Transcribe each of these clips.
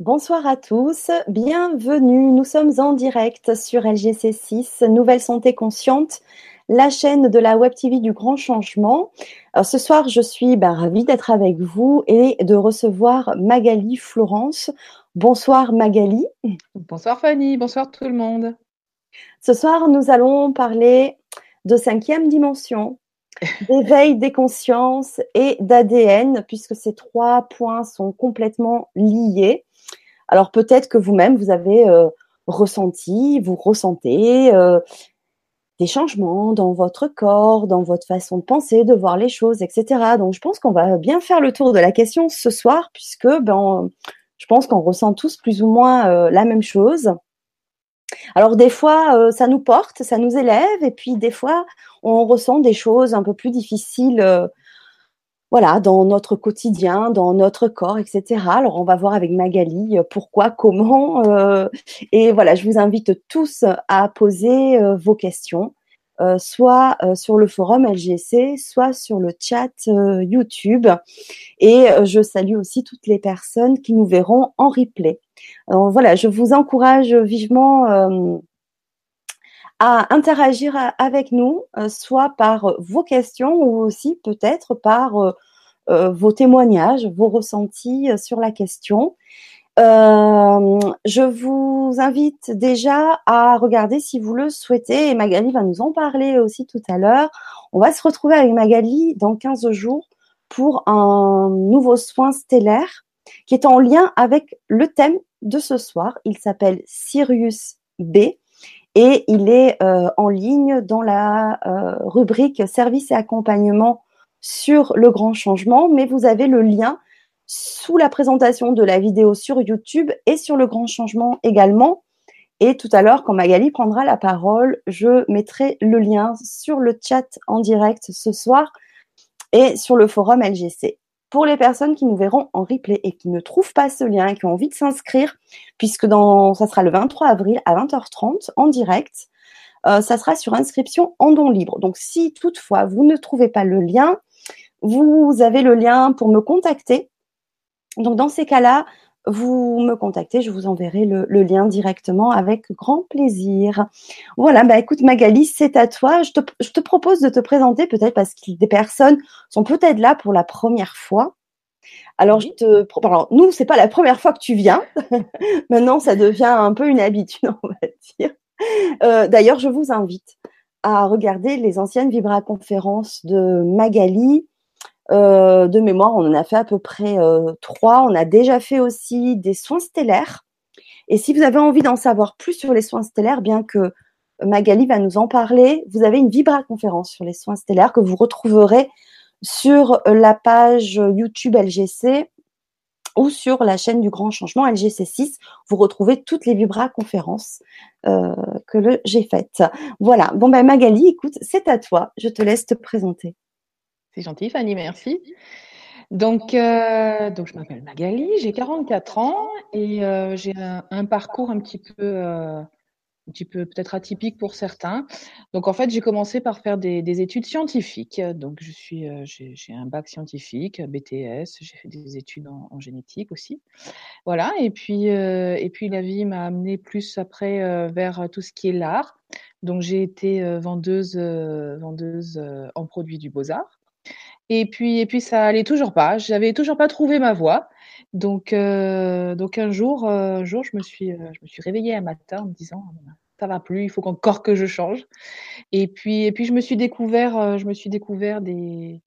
Bonsoir à tous, bienvenue. Nous sommes en direct sur LGC6, Nouvelle Santé Consciente, la chaîne de la Web TV du Grand Changement. Alors, ce soir, je suis ben, ravie d'être avec vous et de recevoir Magali Florence. Bonsoir Magali. Bonsoir Fanny, bonsoir tout le monde. Ce soir, nous allons parler de cinquième dimension, d'éveil des consciences et d'ADN, puisque ces trois points sont complètement liés. Alors peut-être que vous-même, vous avez euh, ressenti, vous ressentez euh, des changements dans votre corps, dans votre façon de penser, de voir les choses, etc. Donc je pense qu'on va bien faire le tour de la question ce soir, puisque ben, je pense qu'on ressent tous plus ou moins euh, la même chose. Alors des fois, ça nous porte, ça nous élève, et puis des fois, on ressent des choses un peu plus difficiles, voilà, dans notre quotidien, dans notre corps, etc. Alors on va voir avec Magali euh, pourquoi, comment, et voilà, je vous invite tous à poser vos questions. soit sur le forum LGC, soit sur le chat YouTube. Et je salue aussi toutes les personnes qui nous verront en replay. Voilà, je vous encourage vivement euh, à interagir avec nous, euh, soit par vos questions ou aussi peut-être par euh, vos témoignages, vos ressentis sur la question. je vous invite déjà à regarder si vous le souhaitez, et Magali va nous en parler aussi tout à l'heure. On va se retrouver avec Magali dans 15 jours pour un nouveau soin stellaire qui est en lien avec le thème de ce soir. Il s'appelle Sirius B et il est euh, en ligne dans la euh, rubrique service et accompagnement sur le grand changement, mais vous avez le lien sous la présentation de la vidéo sur YouTube et sur le grand changement également. Et tout à l'heure, quand Magali prendra la parole, je mettrai le lien sur le chat en direct ce soir et sur le forum LGC pour les personnes qui nous verront en replay et qui ne trouvent pas ce lien qui ont envie de s'inscrire, puisque ça sera le 23 avril à 20h30 en direct, euh, ça sera sur inscription en don libre. Donc si toutefois vous ne trouvez pas le lien, vous avez le lien pour me contacter. Donc dans ces cas-là, vous me contactez, je vous enverrai le, lien directement avec grand plaisir. Voilà, bah écoute Magali, c'est à toi. Je te, propose de te présenter peut-être parce que des personnes sont peut-être là pour la première fois. Alors, je te, alors, nous, c'est pas la première fois que tu viens. Maintenant, ça devient un peu une habitude, on va dire. Euh, d'ailleurs, je vous invite à regarder les anciennes Vibra-conférences de Magali euh, de mémoire, on en a fait à peu près euh, trois. On a déjà fait aussi des soins stellaires. Et si vous avez envie d'en savoir plus sur les soins stellaires, bien que Magali va nous en parler, vous avez une Vibra conférence sur les soins stellaires que vous retrouverez sur la page YouTube LGC ou sur la chaîne du Grand Changement LGC6. Vous retrouvez toutes les Vibra conférences euh, que j'ai faites. Voilà. Bon ben Magali, écoute, c'est à toi. Je te laisse te présenter. C'est gentil, Fanny, merci. Donc, euh, donc je m'appelle Magali, j'ai 44 ans et euh, j'ai un, parcours un petit peu, euh, peu peut-être atypique pour certains. Donc, en fait, j'ai commencé par faire des, études scientifiques. Donc, je suis, j'ai un bac scientifique, BTS. J'ai fait des études en, génétique aussi. Voilà. Et puis, et puis la vie m'a amené plus après vers tout ce qui est l'art. Donc, j'ai été vendeuse, vendeuse en produits du Beaux-Arts. Et puis, et puis ça allait toujours pas. J'avais toujours pas trouvé ma voie. Donc, euh, donc un jour, euh, jour, je me suis, euh, je me suis réveillée un matin en me disant, ça va plus, il faut encore que je change. Et puis, et puis je me suis découvert, je me suis découvert des,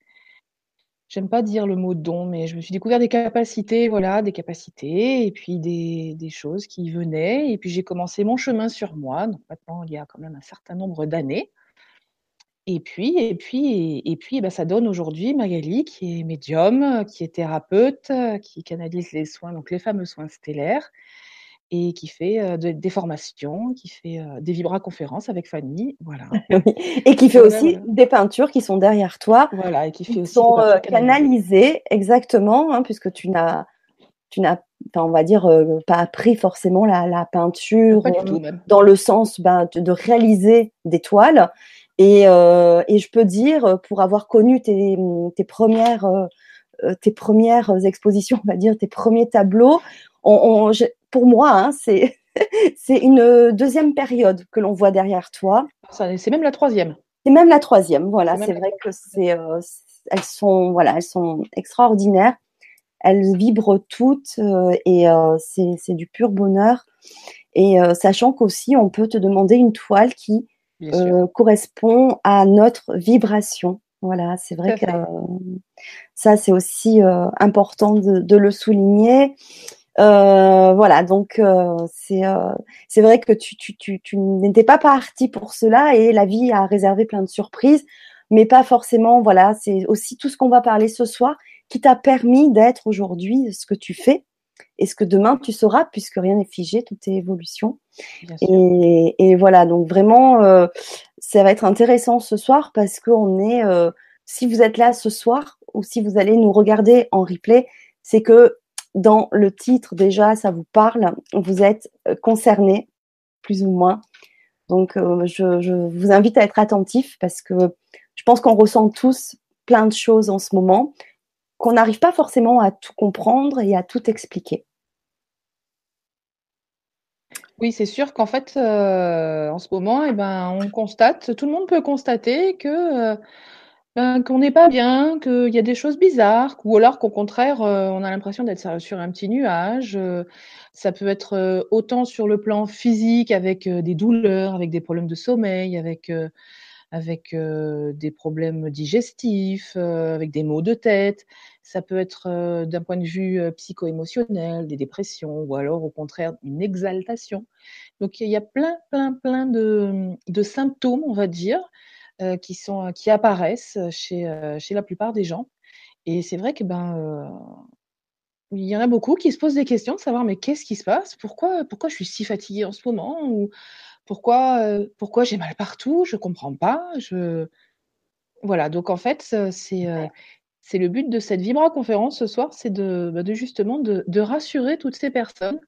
j'aime pas dire le mot don, mais je me suis découvert des capacités, voilà, des capacités, et puis des, des choses qui venaient. Et puis j'ai commencé mon chemin sur moi. Donc maintenant, il y a quand même un certain nombre d'années. Et puis et puis et puis, bah, ça donne aujourd'hui Magali qui est médium, qui est thérapeute, qui canalise les soins, donc les fameux soins stellaires et qui fait, des formations, qui fait, des vibra-conférences avec Fanny, voilà. Et qui fait aussi des peintures qui sont derrière toi. Voilà et qui fait aussi sont, canalisées exactement, hein, puisque tu n'as tu n'as on va dire, pas appris forcément la peinture, dans le sens, ben, de réaliser des toiles. Et, euh, et, je peux dire, pour avoir connu tes, tes premières, euh, tes premières expositions, on va dire, tes premiers tableaux, on, pour moi, hein, c'est c'est une deuxième période que l'on voit derrière toi. C'est même la troisième. C'est même la troisième, voilà. C'est vrai que c'est, euh, elles sont, voilà, elles sont extraordinaires. Elles vibrent toutes euh, et euh, c'est du pur bonheur. Et sachant qu'aussi, on peut te demander une toile qui correspond à notre vibration. Voilà, c'est vrai que ça, c'est aussi important de, de, le souligner. Euh, voilà, donc euh, c'est euh, c'est vrai que tu, tu, tu, tu n'étais pas parti pour cela et la vie a réservé plein de surprises, mais pas forcément. Voilà, c'est aussi tout ce qu'on va parler ce soir qui t'a permis d'être aujourd'hui ce que tu fais et ce que demain tu sauras puisque rien n'est figé, tout est évolution. Et, et, voilà, donc vraiment, euh, ça va être intéressant ce soir parce qu'on est, si vous êtes là ce soir ou si vous allez nous regarder en replay, c'est que dans le titre déjà, ça vous parle, vous êtes euh, concerné, plus ou moins. Donc, euh, je, vous invite à être attentif parce que je pense qu'on ressent tous plein de choses en ce moment, qu'on n'arrive pas forcément à tout comprendre et à tout expliquer. Oui, c'est sûr qu'en fait, euh, en ce moment, eh ben, on constate, tout le monde peut constater que ben, qu'on n'est pas bien, qu'il y a des choses bizarres, ou alors qu'au contraire, euh, on a l'impression d'être sur un petit nuage. Euh, ça peut être euh, autant sur le plan physique avec des douleurs, avec des problèmes de sommeil, avec, avec des problèmes digestifs, avec des maux de tête. Ça peut être d'un point de vue psycho-émotionnel, des dépressions, ou alors au contraire une exaltation. Donc il y a plein, plein, plein de, de symptômes, on va dire, qui, sont, qui apparaissent chez, chez la plupart des gens. Et c'est vrai que ben, il y en a beaucoup qui se posent des questions de savoir mais qu'est-ce qui se passe? Pourquoi, pourquoi je suis si fatiguée en ce moment? Ou pourquoi, pourquoi j'ai mal partout Je ne comprends pas. Je... Voilà, donc en fait, c'est c'est le but de cette Vibra conférence ce soir, c'est de, bah, de, justement de, de, rassurer toutes ces personnes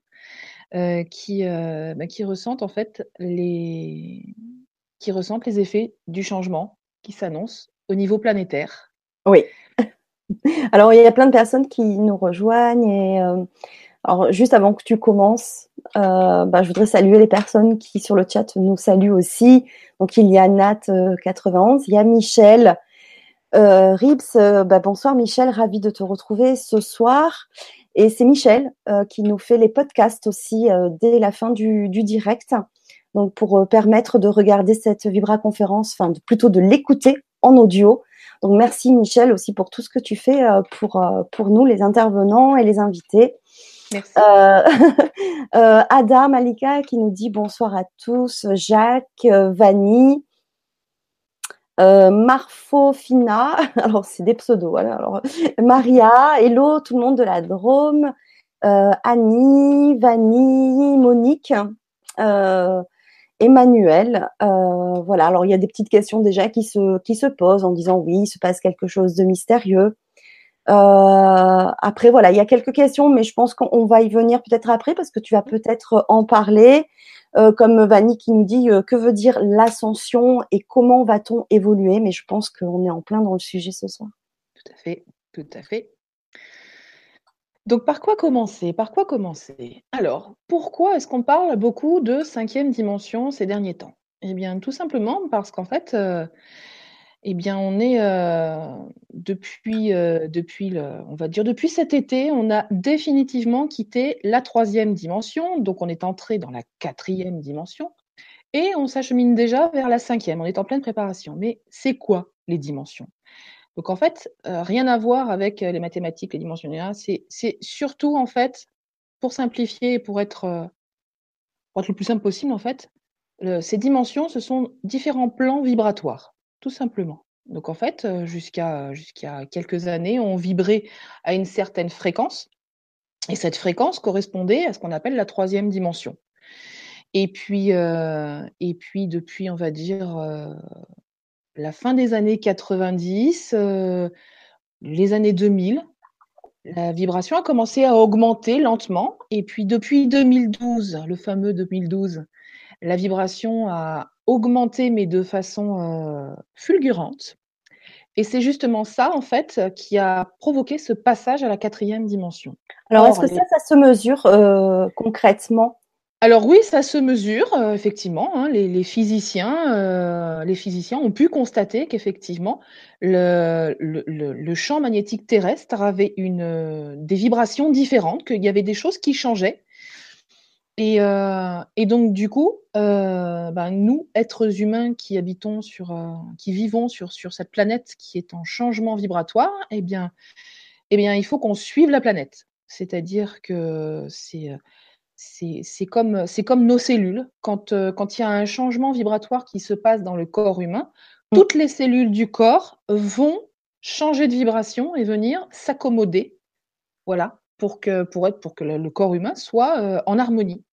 qui, bah, qui ressentent en fait les, qui ressentent les effets du changement qui s'annonce au niveau planétaire. Oui. Alors, il y a plein de personnes qui nous rejoignent et euh, alors, juste avant que tu commences, euh, bah, je voudrais saluer les personnes qui sur le chat nous saluent aussi. Donc, il y a Nat91, euh, il y a Michel. Ribs, bah, bonsoir Michel, ravi de te retrouver ce soir. Et c'est Michel qui nous fait les podcasts aussi dès la fin du, direct donc pour euh, permettre de regarder cette Vibra conférence, enfin plutôt de l'écouter en audio. Donc merci Michel aussi pour tout ce que tu fais euh, pour euh, pour nous les intervenants et les invités. Merci. Ada Malika qui nous dit bonsoir à tous, Jacques, Vanny, Marfo Fina, alors c'est des pseudos, Maria, Hello, tout le monde de la Drôme, Annie, Vanny, Monique, Emmanuel, euh, voilà. Alors il y a des petites questions déjà qui se posent en disant oui, il se passe quelque chose de mystérieux. Euh, après voilà, il y a quelques questions, mais je pense qu'on va y venir peut-être après parce que tu vas peut-être en parler. Euh, comme Vanny qui nous dit que veut dire l'ascension et comment va-t-on évoluer? Mais je pense qu'on est en plein dans le sujet ce soir. Tout à fait, tout à fait. Donc par quoi commencer? Par quoi commencer? Alors, pourquoi est-ce qu'on parle beaucoup de cinquième dimension ces derniers temps? Eh bien, tout simplement parce qu'en fait, euh, eh bien, on est euh, depuis, euh, depuis le, on va dire depuis cet été, on a définitivement quitté la troisième dimension, donc on est entré dans la quatrième dimension et on s'achemine déjà vers la cinquième. On est en pleine préparation. Mais c'est quoi les dimensions? Donc en fait, euh, rien à voir avec euh, les mathématiques, les dimensions C'est surtout en fait, pour simplifier, pour être, euh, pour être le plus simple possible en fait, ces dimensions, ce sont différents plans vibratoires, tout simplement. Donc en fait, jusqu'à jusqu'à quelques années, on vibrait à une certaine fréquence, et cette fréquence correspondait à ce qu'on appelle la troisième dimension. Et puis, et puis depuis, on va dire, la fin des années 90, euh, les années 2000, la vibration a commencé à augmenter lentement. Et puis depuis 2012, le fameux 2012, la vibration a augmenté, mais de façon euh, fulgurante. Et c'est justement ça, en fait, qui a provoqué ce passage à la quatrième dimension. Alors, est-ce que ça, ça se mesure concrètement? Alors oui, ça se mesure euh, effectivement. Hein. les, physiciens, euh, les physiciens ont pu constater qu'effectivement le, champ magnétique terrestre avait une, euh, des vibrations différentes, qu'il y avait des choses qui changeaient. Et, donc du coup, ben, nous, êtres humains qui habitons sur, qui vivons sur, sur cette planète qui est en changement vibratoire, eh bien, eh bien, il faut qu'on suive la planète. C'est-à-dire que c'est c'est comme, comme nos cellules. Quand, euh, quand il y a un changement vibratoire qui se passe dans le corps humain, mm. toutes les cellules du corps vont changer de vibration et venir s'accommoder, voilà, pour que, pour être, pour que le, corps humain soit euh, en harmonie.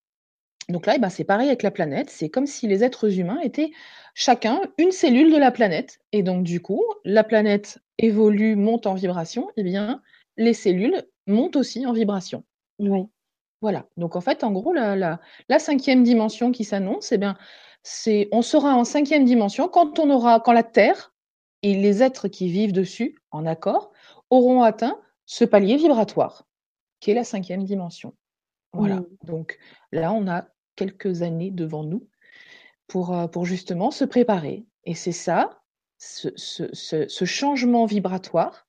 Donc là, eh ben, c'est pareil avec la planète. C'est comme si les êtres humains étaient chacun une cellule de la planète. Et donc, du coup, la planète évolue, monte en vibration, et eh bien, les cellules montent aussi en vibration. Oui. Voilà, donc en fait, en gros, la la cinquième dimension qui s'annonce, eh bien, c'est on sera en cinquième dimension quand on aura quand la Terre et les êtres qui vivent dessus, en accord, auront atteint ce palier vibratoire, qui est la cinquième dimension. Voilà, mmh. donc là, on a quelques années devant nous pour, euh, pour justement se préparer et c'est ça, ce ce changement vibratoire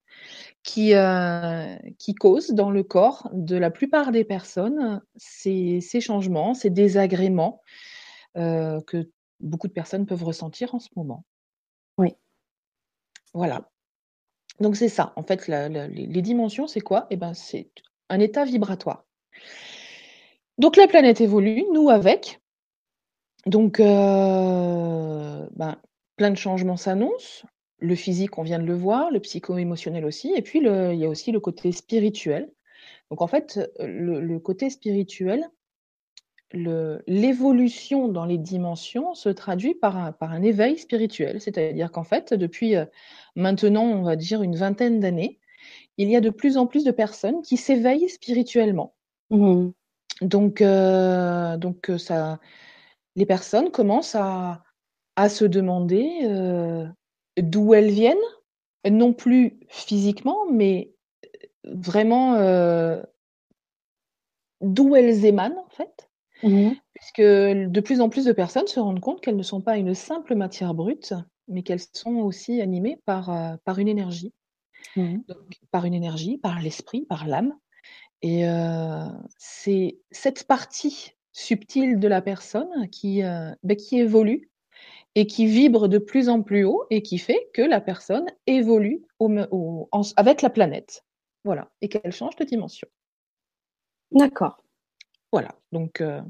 qui, euh, qui cause dans le corps de la plupart des personnes ces, ces changements, ces désagréments euh, que beaucoup de personnes peuvent ressentir en ce moment. Oui. Voilà. Donc c'est ça. En fait, les, dimensions, c'est quoi? Eh ben, c'est un état vibratoire. Donc la planète évolue, nous avec. Donc, euh, ben, plein de changements s'annoncent le physique, on vient de le voir, le psycho-émotionnel aussi, et puis il y a aussi le côté spirituel. Donc en fait, le, côté spirituel, l'évolution dans les dimensions se traduit par un, éveil spirituel. C'est-à-dire qu'en fait, depuis euh, maintenant, on va dire une vingtaine d'années, il y a de plus en plus de personnes qui s'éveillent spirituellement. Mmh. Donc, euh, donc euh, ça, les personnes commencent à, à se demander d'où elles viennent, non plus physiquement, mais vraiment euh, d'où elles émanent en fait. Mmh Puisque de plus en plus de personnes se rendent compte qu'elles ne sont pas une simple matière brute, mais qu'elles sont aussi animées par, euh, par une énergie. Mmh par une énergie, par l'esprit, par l'âme. Et euh, c'est cette partie subtile de la personne qui, ben, qui évolue et qui vibre de plus en plus haut et qui fait que la personne évolue avec la planète. Voilà, et qu'elle change de dimension. D'accord. Voilà, donc euh,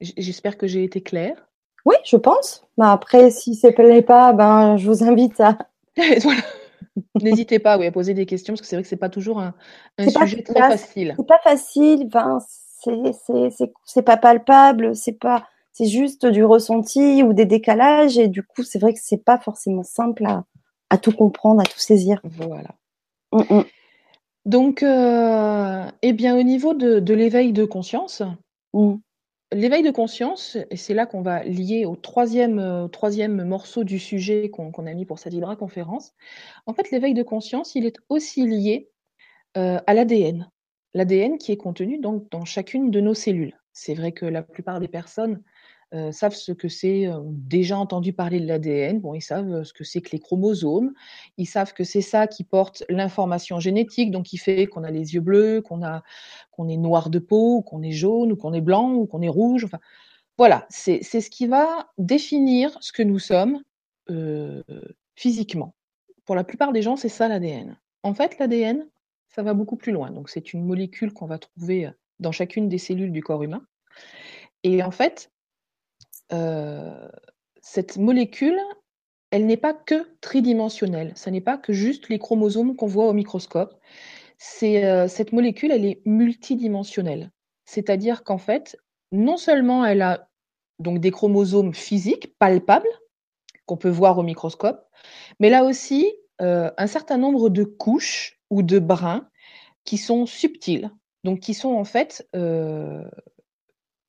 j'espère que j'ai été claire. Oui, je pense. Mais bah, après, si ce n'est pas, ben, je vous invite à. N'hésitez pas oui, à poser des questions parce que c'est vrai que ce n'est pas toujours un, sujet très facile. C'est pas facile, enfin, c'est pas palpable, c'est pas c'est juste du ressenti ou des décalages et du coup c'est vrai que c'est pas forcément simple à, tout comprendre, à tout saisir. Voilà. Mm, mm. Donc, euh, eh bien, au niveau de, l'éveil de conscience, mm. L'éveil de conscience, et c'est là qu'on va lier au troisième, euh, morceau du sujet qu'on a mis pour cette Vibra conférence. En fait, l'éveil de conscience, il est aussi lié euh, à l'ADN. L'ADN qui est contenu donc dans chacune de nos cellules. C'est vrai que la plupart des personnes savent ce que c'est, euh, déjà entendu parler de l'ADN, bon, ils savent ce que c'est que les chromosomes, ils savent que c'est ça qui porte l'information génétique, donc qui fait qu'on a les yeux bleus, qu'on a qu'on est noir de peau, qu'on est jaune, ou qu'on est blanc, ou qu'on est rouge, enfin, voilà, c'est ce qui va définir ce que nous sommes physiquement. Pour la plupart des gens, c'est ça l'ADN. En fait, l'ADN, ça va beaucoup plus loin. Donc, c'est une molécule qu'on va trouver dans chacune des cellules du corps humain. Et en fait, cette molécule, elle n'est pas que tridimensionnelle. Ce n'est pas que juste les chromosomes qu'on voit au microscope. Euh, cette molécule, elle est multidimensionnelle. C'est-à-dire qu'en fait, non seulement elle a donc des chromosomes physiques, palpables, qu'on peut voir au microscope, mais là aussi euh, un certain nombre de couches ou de brins qui sont subtils, donc qui sont en fait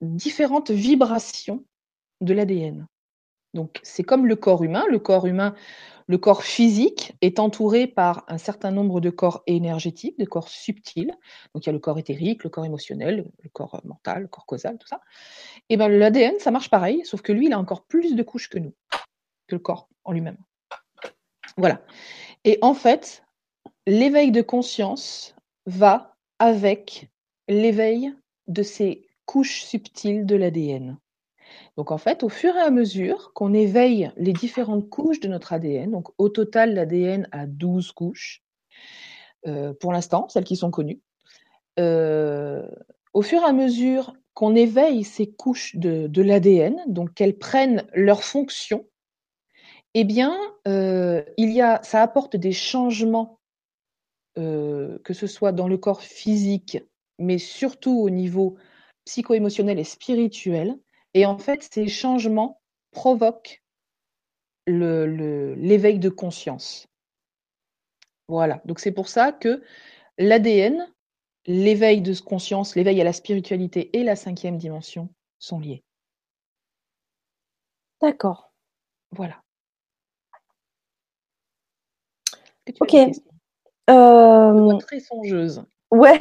différentes vibrations de l'ADN. Donc, c'est comme le corps humain. Le corps humain, le corps physique est entouré par un certain nombre de corps énergétiques, de corps subtils. Donc, il y a le corps éthérique, le corps émotionnel, le corps mental, le corps causal, tout ça. Et bien, l'ADN, ça marche pareil, sauf que lui, il a encore plus de couches que nous, que le corps en lui-même. Voilà. Et en fait, l'éveil de conscience va avec l'éveil de ces couches subtiles de l'ADN. Donc en fait, au fur et à mesure qu'on éveille les différentes couches de notre ADN, donc au total l'ADN a 12 couches, euh, pour l'instant, celles qui sont connues, euh, au fur et à mesure qu'on éveille ces couches de, l'ADN, donc qu'elles prennent leur fonction, eh bien, euh, ça apporte des changements, que ce soit dans le corps physique, mais surtout au niveau psycho-émotionnel et spirituel, et en fait, ces changements provoquent l'éveil de conscience. Voilà, donc c'est pour ça que l'ADN, l'éveil de conscience, l'éveil à la spiritualité et la cinquième dimension sont liés. D'accord. Voilà. Ok. Euh... Très songeuse. Ouais.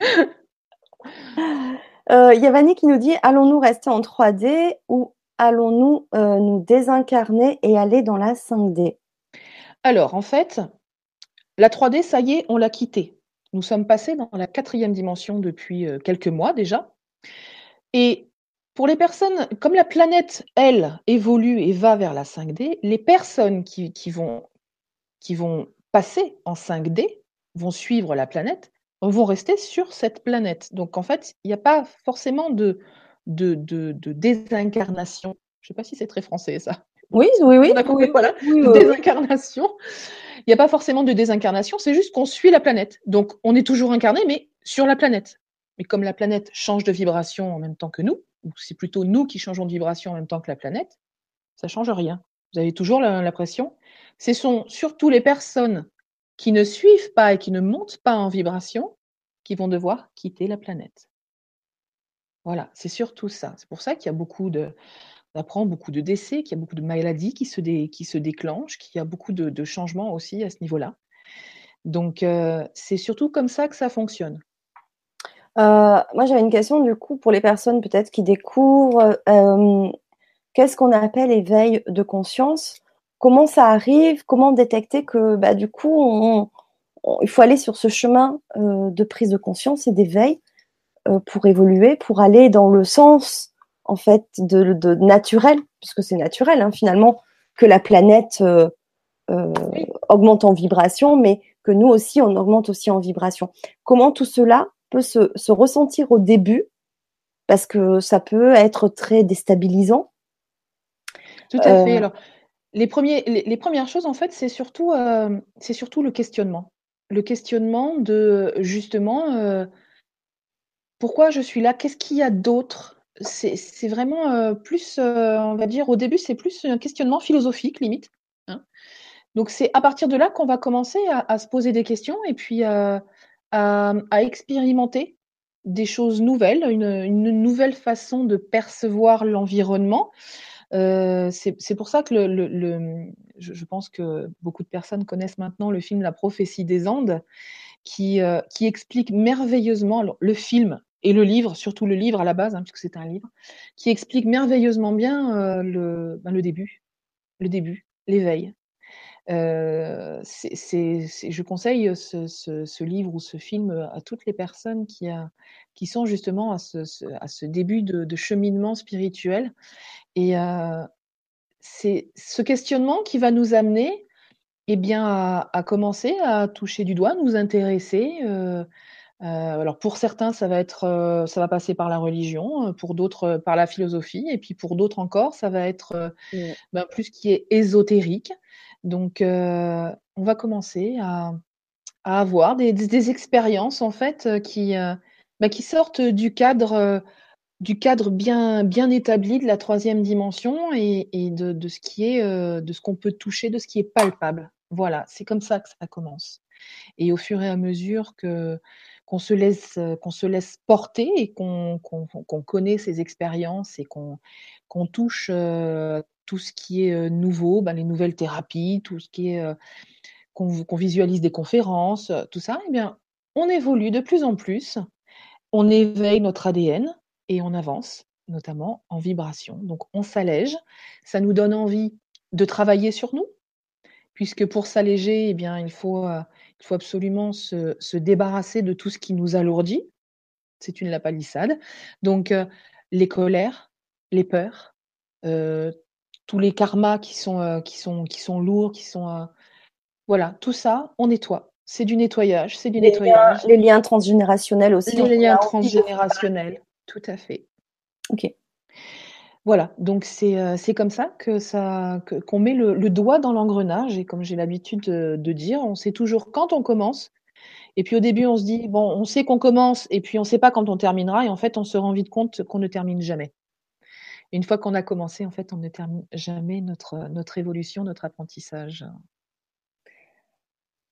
Euh, il y a Vanny qui nous dit allons-nous rester en 3D ou allons-nous euh, nous désincarner et aller dans la 5D Alors, en fait, la 3D, ça y est, on l'a quittée. Nous sommes passés dans la quatrième dimension depuis euh, quelques mois déjà. Et pour les personnes, comme la planète, elle, évolue et va vers la 5D, les personnes qui, qui vont, qui vont passer en 5D, vont suivre la planète, vont rester sur cette planète. Donc en fait, il n'y a pas forcément de, de, de, désincarnation. Je ne sais pas si c'est très français ça. Oui, oui, oui. voilà, désincarnation. Il n'y a pas forcément de désincarnation, c'est juste qu'on suit la planète. Donc on est toujours incarné, mais sur la planète. Mais comme la planète change de vibration en même temps que nous, ou c'est plutôt nous qui changeons de vibration en même temps que la planète, ça ne change rien. Vous avez toujours l'impression. Ce sont surtout les personnes qui ne suivent pas et qui ne montent pas en vibration qui vont devoir quitter la planète. Voilà, c'est surtout ça. C'est pour ça qu'il y a beaucoup de, apprend beaucoup de décès, qu'il y a beaucoup de maladies qui se, qui se déclenchent, qu'il y a beaucoup de, changements aussi à ce niveau-là. Donc, euh, c'est surtout comme ça que ça fonctionne. Euh, moi, j'avais une question du coup pour les personnes peut-être qui découvrent. Euh, qu'est-ce qu'on appelle éveil de conscience? Comment ça arrive, comment détecter que bah, du coup, il faut aller sur ce chemin euh, de prise de conscience et d'éveil euh, pour évoluer, pour aller dans le sens en fait de, naturel, puisque c'est naturel hein, finalement que la planète euh, augmente en vibration, mais que nous aussi on augmente aussi en vibration. Comment tout cela peut se, se ressentir au début, parce que ça peut être très déstabilisant. Tout à fait. Alors, les, premières choses, en fait, c'est surtout, euh, c'est surtout le questionnement. Le questionnement de, justement, euh, pourquoi je suis là? Qu'est-ce qu'il y a d'autre? C'est, vraiment euh, plus, on va dire, au début, c'est plus un questionnement philosophique, limite. Hein. Donc, c'est à partir de là qu'on va commencer à, se poser des questions et puis à, expérimenter des choses nouvelles, une, nouvelle façon de percevoir l'environnement. Euh, c'est pour ça que je, pense que beaucoup de personnes connaissent maintenant le film La prophétie des Andes, qui, euh, explique merveilleusement le film et le livre, surtout le livre à la base, hein, puisque c'est un livre, qui explique merveilleusement bien euh, le, ben, le début, le début, l'éveil. je conseille ce, livre ou ce film à toutes les personnes qui, sont justement à ce, début de, cheminement spirituel et c'est ce questionnement qui va nous amener eh bien, à, commencer à toucher du doigt, nous intéresser. alors pour certains, ça va, être, ça va passer par la religion, pour d'autres par la philosophie, et puis pour d'autres encore, ça va être ben, plus qui est ésotérique. Donc, on va commencer à, avoir des, expériences en fait qui, ben, qui sortent du cadre du cadre bien, bien établi de la troisième dimension et, de, ce qui est, euh, de ce qu'on peut toucher, de ce qui est palpable. Voilà, c'est comme ça que ça commence. Et au fur et à mesure que qu'on se laisse, qu'on se laisse porter et qu'on connaît ces expériences et qu'on touche, tout ce qui est, nouveau, ben, les nouvelles thérapies, tout ce qui est, qu'on visualise des conférences, tout ça, eh bien, on évolue de plus en plus, on éveille notre ADN et on avance, notamment en vibration. Donc on s'allège, ça nous donne envie de travailler sur nous, puisque pour s'alléger, eh bien, il faut, euh, il faut absolument se, débarrasser de tout ce qui nous alourdit. C'est une lapalissade. Donc, euh, les colères, les peurs, euh, tous les karmas qui sont, qui sont, qui sont lourds, qui sont. voilà, tout ça, on nettoie. C'est du nettoyage, c'est du nettoyage. les liens transgénérationnels aussi. Les liens transgénérationnels, tout à fait. Ok. Voilà, donc c'est euh, comme ça que ça qu'on met le, doigt dans l'engrenage et comme j'ai l'habitude de, dire, on sait toujours quand on commence. Et puis au début, on se dit bon, on sait qu'on commence et puis on ne sait pas quand on terminera et en fait, on se rend vite compte qu'on ne termine jamais. une fois qu'on a commencé, en fait, on ne termine jamais notre notre évolution, notre apprentissage.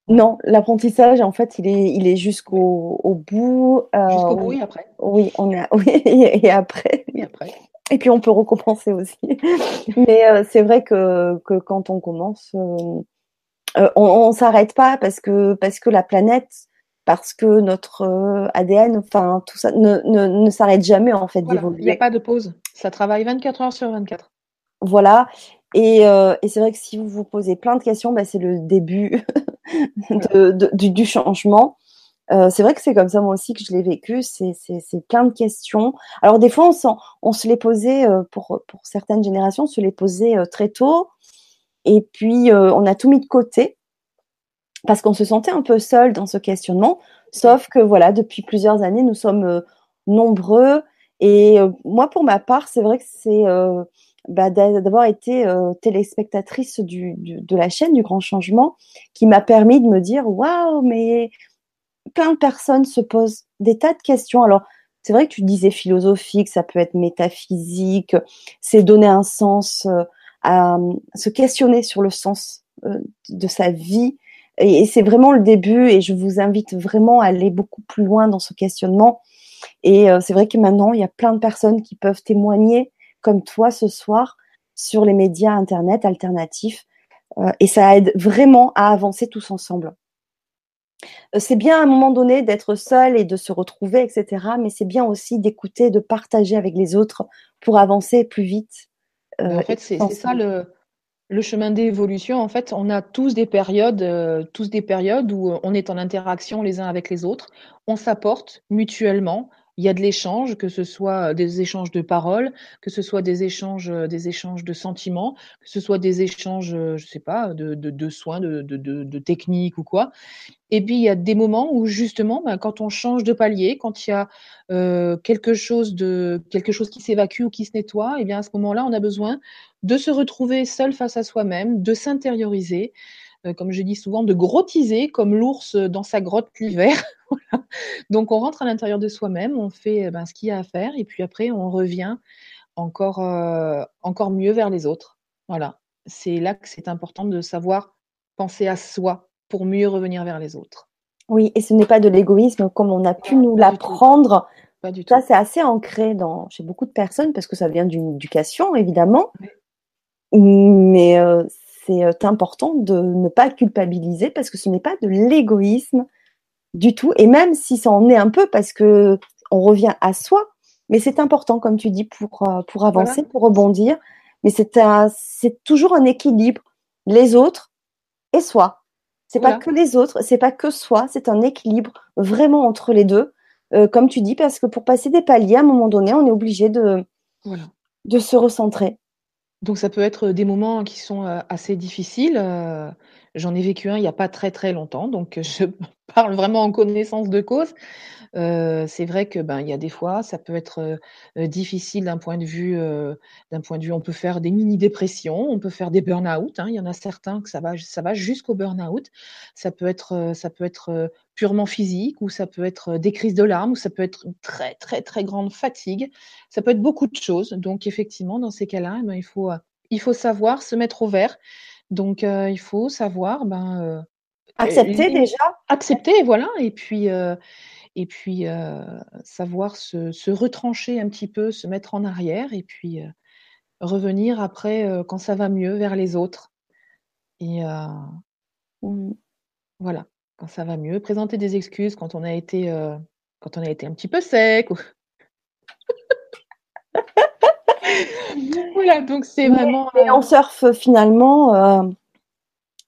Non, l'apprentissage, en fait, il est, il est jusqu'au au bout. Euh, jusqu'au bout et après. Oui, on est, oui, et après. Et après. Et puis on peut recompenser aussi. Mais euh, c'est vrai que, que quand on commence, euh, on, ne s'arrête pas parce que parce que la planète, parce que notre ADN, enfin tout ça ne, ne, ne s'arrête jamais en fait d'évoluer. Il n'y a pas de pause. Ça travaille 24 heures sur 24. Voilà. Et, euh, et c'est vrai que si vous vous posez plein de questions, bah, c'est le début du, changement. Euh, c'est vrai que c'est comme ça moi aussi que je l'ai vécu. C'est plein de questions. Alors des fois, on, se les posait euh, pour, certaines générations, on se les posait très tôt, et puis on a tout mis de côté parce qu'on se sentait un peu seul dans ce questionnement. Sauf que voilà, depuis plusieurs années, nous sommes nombreux. Et moi, pour ma part, c'est vrai que c'est bah, d'avoir été téléspectatrice du, du, de la chaîne du Grand Changement qui m'a permis de me dire waouh, mais plein de personnes se posent des tas de questions. Alors, c'est vrai que tu disais philosophique, ça peut être métaphysique, c'est donner un sens euh, à se questionner sur le sens euh, de sa vie. Et, c'est vraiment le début et je vous invite vraiment à aller beaucoup plus loin dans ce questionnement. Et euh, c'est vrai que maintenant, il y a plein de personnes qui peuvent témoigner, comme toi ce soir, sur les médias Internet alternatifs. et ça aide vraiment à avancer tous ensemble. Euh, c'est bien à un moment donné d'être seul et de se retrouver, etc. Mais c'est bien aussi d'écouter, de partager avec les autres pour avancer plus vite. Euh, en fait, c'est ça le, le chemin d'évolution. En fait, on a tous des périodes, euh, tous des périodes où on est en interaction les uns avec les autres. On s'apporte mutuellement il y a de l'échange, que ce soit des échanges de paroles, que ce soit des échanges, des échanges de sentiments, que ce soit des échanges, je sais pas, de, soins, de, techniques ou quoi. Et puis il y a des moments où justement, ben, quand on change de palier, quand il y a euh, quelque chose de quelque chose qui s'évacue ou qui se nettoie, et eh bien à ce moment-là, on a besoin de se retrouver seul face à soi-même, de s'intérioriser, euh, comme je dis souvent, de grottiser comme l'ours dans sa grotte l'hiver. Donc on rentre à l'intérieur de soi-même, on fait euh, ben, ce qu'il y a à faire, et puis après on revient encore, euh, encore mieux vers les autres. Voilà. C'est là que c'est important de savoir penser à soi pour mieux revenir vers les autres. Oui, et ce n'est pas de l'égoïsme comme on a pu nous l'apprendre. Ça, c'est assez ancré dans, chez beaucoup de personnes parce que ça vient d'une éducation, évidemment. Mais c'est euh, important de ne pas culpabiliser parce que ce n'est pas de l'égoïsme du tout. Et même si ça en est un peu parce que on revient à soi, mais c'est important, comme tu dis, pour, euh, pour avancer, pour rebondir. Mais c'est c'est toujours un équilibre. Les autres et soi. C'est pas que les autres, c'est pas que soi, c'est un équilibre vraiment entre les deux. Euh, comme tu dis, parce que pour passer des paliers, à un moment donné, on est obligé de, de se recentrer. Donc ça peut être des moments qui sont assez difficiles. J'en ai vécu un il n'y a pas très très longtemps, donc je parle vraiment en connaissance de cause. c'est vrai que ben il y a des fois, ça peut être difficile d'un point de vue, d'un point de vue, on peut faire des mini dépressions, on peut faire des burn-out. Hein. Il y en a certains que ça va, ça va jusqu'au burn-out. Ça peut être, ça peut être purement physique, ou ça peut être des crises de larmes, ou ça peut être une très très très grande fatigue. Ça peut être beaucoup de choses. Donc effectivement, dans ces cas-là, eh ben, il faut il faut savoir se mettre au vert, Donc, il faut savoir, ben, accepter déjà. Accepter, voilà, et puis, et puis savoir se, se, retrancher un petit peu, se mettre en arrière, et puis revenir après quand ça va mieux vers les autres. Et mmh. voilà, quand ça va mieux, présenter des excuses quand on a été, quand on a été un petit peu sec. Voilà, donc c'est vraiment. Et on surfe finalement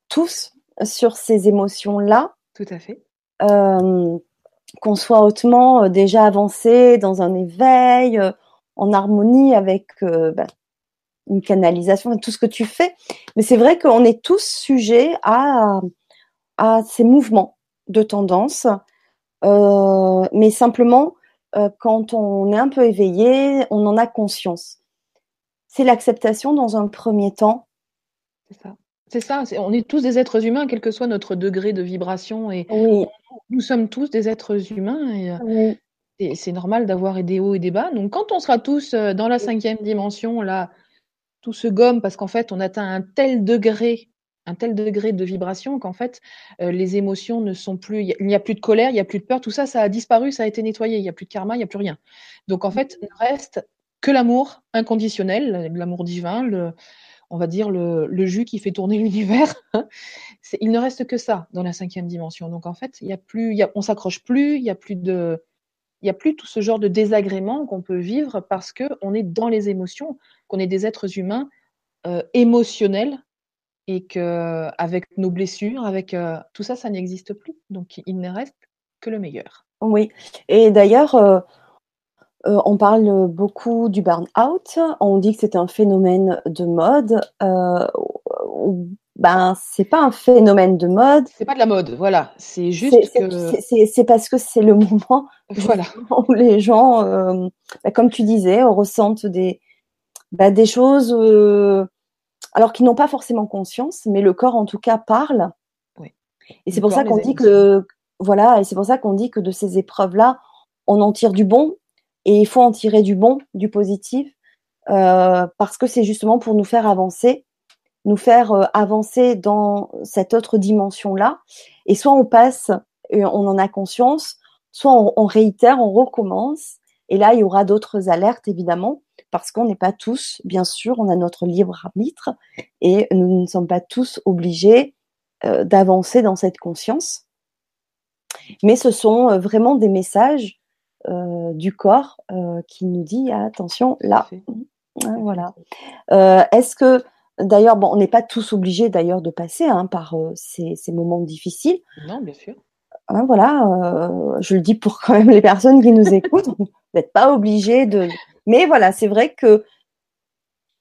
tous sur ces émotions-là. Tout à fait. qu'on soit hautement déjà avancé dans un éveil, en harmonie avec bah, une canalisation, tout ce que tu fais. Mais c'est vrai qu'on est tous sujets à, à ces mouvements de tendance. Euh, mais simplement, euh, quand on est un peu éveillé, on en a conscience. C'est l'acceptation dans un premier temps. C'est ça. C'est ça, on est tous des êtres humains, quel que soit notre degré de vibration. Et oui. nous sommes tous des êtres humains. Et, euh, et c'est normal d'avoir des hauts et des bas. Donc, quand on sera tous dans la cinquième dimension, là, tout se gomme parce qu'en fait, on atteint un tel degré un tel degré de vibration qu'en fait, euh, les émotions ne sont plus, il n'y a, plus de colère, il n'y a plus de peur, tout ça, ça a disparu, ça a été nettoyé, il n'y a plus de karma, il n'y a plus rien. Donc en fait, il ne reste que l'amour inconditionnel, l'amour divin, on va dire le, jus qui fait tourner l'univers. il ne reste que ça dans la cinquième dimension. Donc en fait, il y a plus, y on s'accroche plus, il n'y a plus de, il y a plus tout ce genre de désagrément qu'on peut vivre parce que on est dans les émotions, qu'on est des êtres humains euh, émotionnels et que avec nos blessures, avec euh, tout ça, ça n'existe plus. Donc il ne reste que le meilleur. Oui. Et d'ailleurs, euh, on parle beaucoup du burn-out. On dit que c'est un phénomène de mode ben c'est pas un phénomène de mode. C'est pas de la mode, voilà. C'est juste que c'est parce que c'est le moment voilà. où les gens, euh, ben, comme tu disais, ressentent des ben, des choses, euh, alors qu'ils n'ont pas forcément conscience, mais le corps en tout cas parle. Oui. Et c'est pour ça qu'on dit que voilà, et c'est pour ça qu'on dit que de ces épreuves-là, on en tire du bon, et il faut en tirer du bon, du positif, euh, parce que c'est justement pour nous faire avancer nous faire euh, avancer dans cette autre dimension-là. Et soit on passe, et on en a conscience, soit on, réitère, on recommence. Et là, il y aura d'autres alertes, évidemment, parce qu'on n'est pas tous, bien sûr, on a notre libre arbitre et nous ne sommes pas tous obligés euh, d'avancer dans cette conscience. Mais ce sont vraiment des messages du corps qui nous dit attention là. Voilà. Est-ce que D'ailleurs, bon, on n'est pas tous obligés d'ailleurs de passer hein, par euh, ces, moments difficiles. Non, bien sûr. Hein, voilà, euh, je le dis pour quand même les personnes qui nous écoutent, vous n'êtes pas obligés de. Mais voilà, c'est vrai que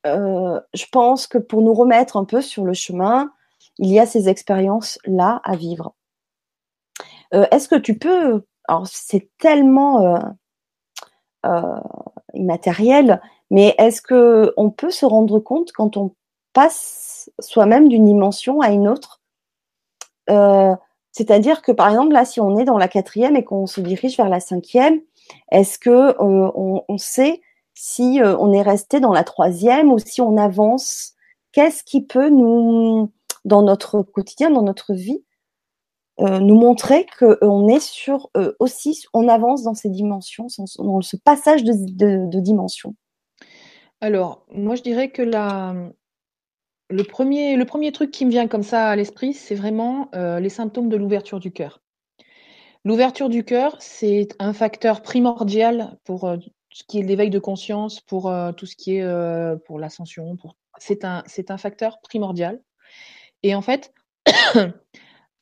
euh, je pense que pour nous remettre un peu sur le chemin, il y a ces expériences-là à vivre. Est-ce que tu peux, alors c'est tellement immatériel, mais est-ce que on peut se rendre compte quand on passe soi-même d'une dimension à une autre? Euh, c'est-à-dire que par exemple là, si on est dans la quatrième et qu'on se dirige vers la cinquième, est-ce que euh, on, sait si euh, on est resté dans la troisième ou si on avance? Qu'est-ce qui peut nous, dans notre quotidien, dans notre vie, nous montrer qu'on est sur aussi, on avance dans ces dimensions, dans ce passage de, de dimensions Alors, moi je dirais que la, le premier, le premier truc qui me vient comme ça à l'esprit, c'est vraiment euh, les symptômes de l'ouverture du cœur. L'ouverture du cœur, c'est un facteur primordial pour euh, ce qui est l'éveil de conscience, pour euh, tout ce qui est pour l'ascension. C'est un, un facteur primordial. Et en fait,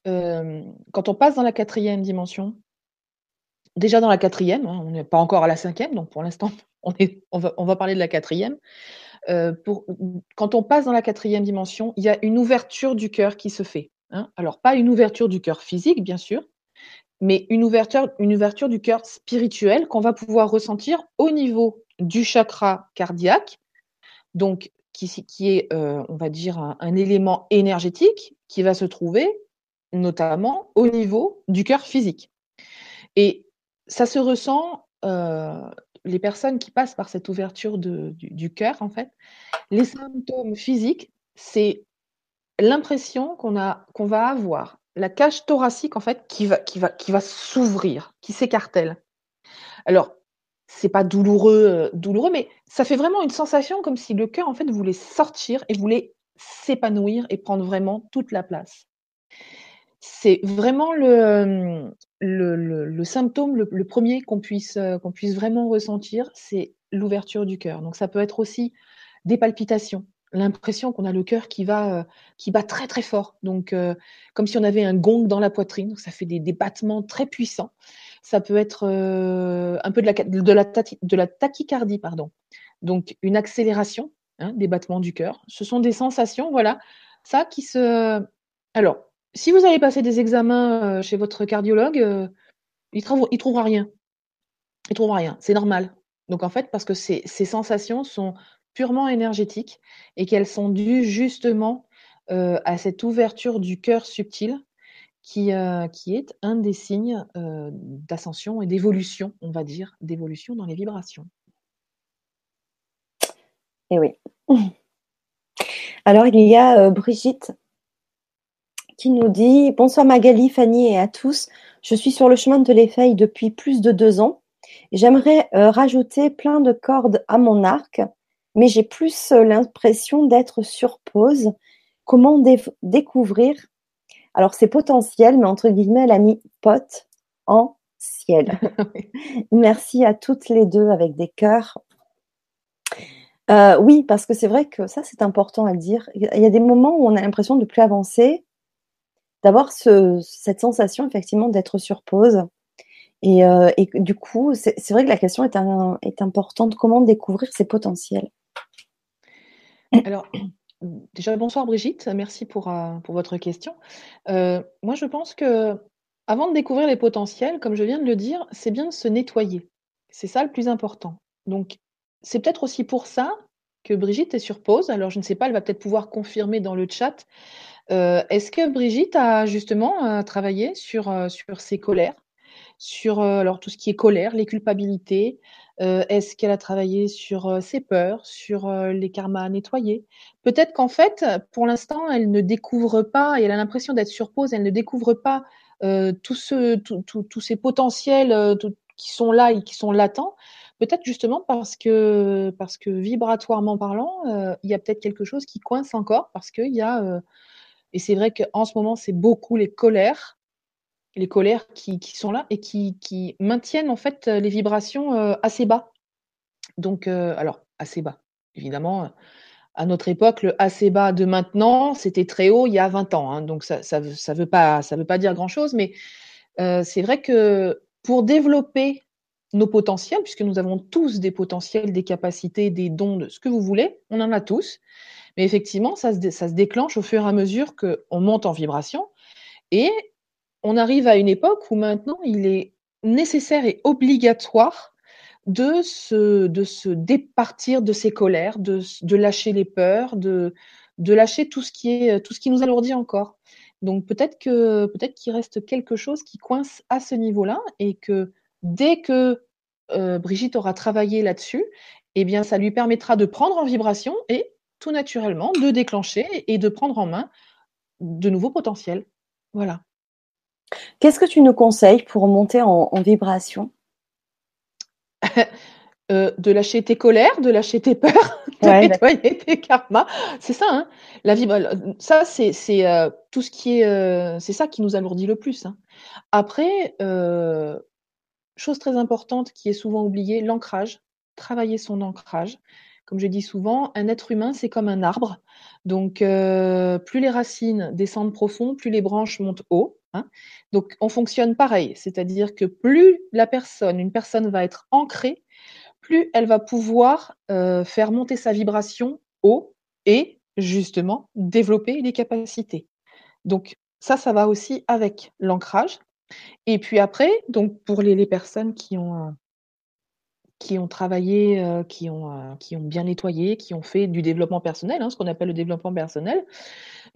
quand on passe dans la quatrième dimension, déjà dans la quatrième, hein, on n'est pas encore à la cinquième, donc pour l'instant, on, va, parler de la quatrième. Euh, quand on passe dans la quatrième dimension, il y a une ouverture du cœur qui se fait. Hein. Alors, pas une ouverture du cœur physique, bien sûr, mais une ouverture, une ouverture du cœur spirituel qu'on va pouvoir ressentir au niveau du chakra cardiaque, donc qui, qui est, euh, on va dire, un, élément énergétique qui va se trouver notamment au niveau du cœur physique. Et ça se ressent euh, les personnes qui passent par cette ouverture du, cœur, en fait, les symptômes physiques, c'est l'impression qu'on va avoir la cage thoracique en fait qui va s'ouvrir, qui s'écartèle. Alors, c'est pas douloureux, euh, douloureux, mais ça fait vraiment une sensation comme si le cœur en fait voulait sortir et voulait s'épanouir et prendre vraiment toute la place. C'est vraiment le, le, symptôme, le, premier qu'on puisse, puisse vraiment ressentir, c'est l'ouverture du cœur. Donc ça peut être aussi des palpitations, l'impression qu'on a le cœur qui va qui bat très très fort. Donc comme si on avait un gong dans la poitrine, donc ça fait des, battements très puissants. Ça peut être un peu de la, de la, de la tachycardie, pardon. Donc une accélération hein, des battements du cœur. Ce sont des sensations, voilà, ça qui se. Alors, si vous allez passer des examens chez votre cardiologue, il ne il trouvera rien. Il trouvera rien. C'est normal. Donc en fait, parce que ces, sensations sont purement énergétiques et qu'elles sont dues justement euh, à cette ouverture du cœur subtil qui, euh, qui est un des signes euh, d'ascension et d'évolution, on va dire, d'évolution dans les vibrations. Et eh oui. Alors il y a Brigitte qui nous dit Bonsoir Magali, Fanny et à tous. Je suis sur le chemin de l'éveil depuis plus de deux ans. J'aimerais rajouter plein de cordes à mon arc mais j'ai plus euh, l'impression d'être sur pause. Comment découvrir? Alors c'est potentiel, mais entre guillemets, elle a mis pote en ciel. Merci à toutes les deux avec des cœurs. Euh, oui, parce que c'est vrai que ça, c'est important à dire. Il y a des moments où on a l'impression de plus avancer, d'avoir cette sensation effectivement d'être sur pause. Et, euh, du coup, c'est vrai que la question est, importante. Comment découvrir ses potentiels? Alors, déjà, bonsoir Brigitte, merci pour, euh, pour votre question. Euh, moi, je pense que avant de découvrir les potentiels, comme je viens de le dire, c'est bien de se nettoyer. C'est ça le plus important. Donc, c'est peut-être aussi pour ça que Brigitte est sur pause. Alors, je ne sais pas, elle va peut-être pouvoir confirmer dans le chat. Euh, est-ce que Brigitte a justement travaillé sur, sur ses colères, sur alors tout ce qui est colère, les culpabilités, euh, est-ce qu'elle a travaillé sur euh, ses peurs, sur euh, les karmas à nettoyer Peut-être qu'en fait, pour l'instant, elle ne découvre pas, et elle a l'impression d'être sur pause, elle ne découvre pas tous ces potentiels qui sont là et qui sont latents. Peut-être justement parce que, parce que vibratoirement parlant, il y a peut-être quelque chose qui coince encore, parce qu'il y a, et c'est vrai qu'en ce moment, c'est beaucoup les colères, les colères qui, sont là et qui, maintiennent en fait les vibrations euh, assez bas. Donc, euh, alors, assez bas, évidemment. À notre époque, le assez bas de maintenant, c'était très haut il y a 20 ans. Hein. donc, ça ne ça, veut, pas, veut pas dire grand-chose, mais euh, c'est vrai que pour développer nos potentiels, puisque nous avons tous des potentiels, des capacités, des dons, de ce que vous voulez, on en a tous. Mais effectivement, ça se, déclenche au fur et à mesure qu'on monte en vibration. Et on arrive à une époque où maintenant il est nécessaire et obligatoire de se, départir de ses colères, de, lâcher les peurs, de, lâcher tout ce qui est tout ce qui nous alourdit encore. Donc peut-être que peut-être qu'il reste quelque chose qui coince à ce niveau-là et que dès que euh, Brigitte aura travaillé là-dessus, eh bien ça lui permettra de prendre en vibration et tout naturellement de déclencher et de prendre en main de nouveaux potentiels. Voilà. Qu'est-ce que tu nous conseilles pour monter en, vibration? Euh, De lâcher tes colères, de lâcher tes peurs, de nettoyer tes karmas. C'est ça, hein La ça, c'est euh, tout ce qui est. Euh, c'est ça qui nous alourdit le plus. Hein. Après, chose très importante qui est souvent oubliée, l'ancrage. Travailler son ancrage. Comme je dis souvent, un être humain, c'est comme un arbre. Donc, plus les racines descendent profond, plus les branches montent haut. Hein. Donc, on fonctionne pareil, c'est-à-dire que plus la personne, une personne va être ancrée, plus elle va pouvoir euh, faire monter sa vibration haut et justement développer les capacités. Donc, ça, ça va aussi avec l'ancrage. Et puis après, donc pour les personnes qui ont qui ont travaillé, euh, qui, ont, euh, qui ont bien nettoyé, qui ont fait du développement personnel, hein, ce qu'on appelle le développement personnel,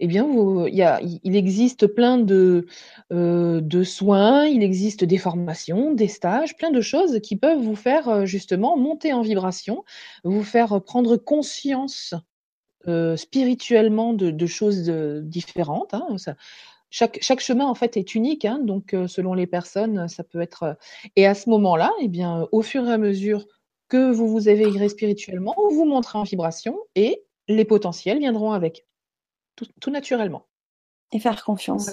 eh bien, il existe plein de, euh, de soins, il existe des formations, des stages, plein de choses qui peuvent vous faire justement monter en vibration, vous faire prendre conscience spirituellement de, choses différentes. Hein, chaque, chaque, chemin en fait est unique, hein, donc selon les personnes, ça peut être. Et à ce moment-là, eh bien, au fur et à mesure que vous vous éveillerez spirituellement, vous montrez en vibration et les potentiels viendront avec, tout, naturellement. Et faire confiance.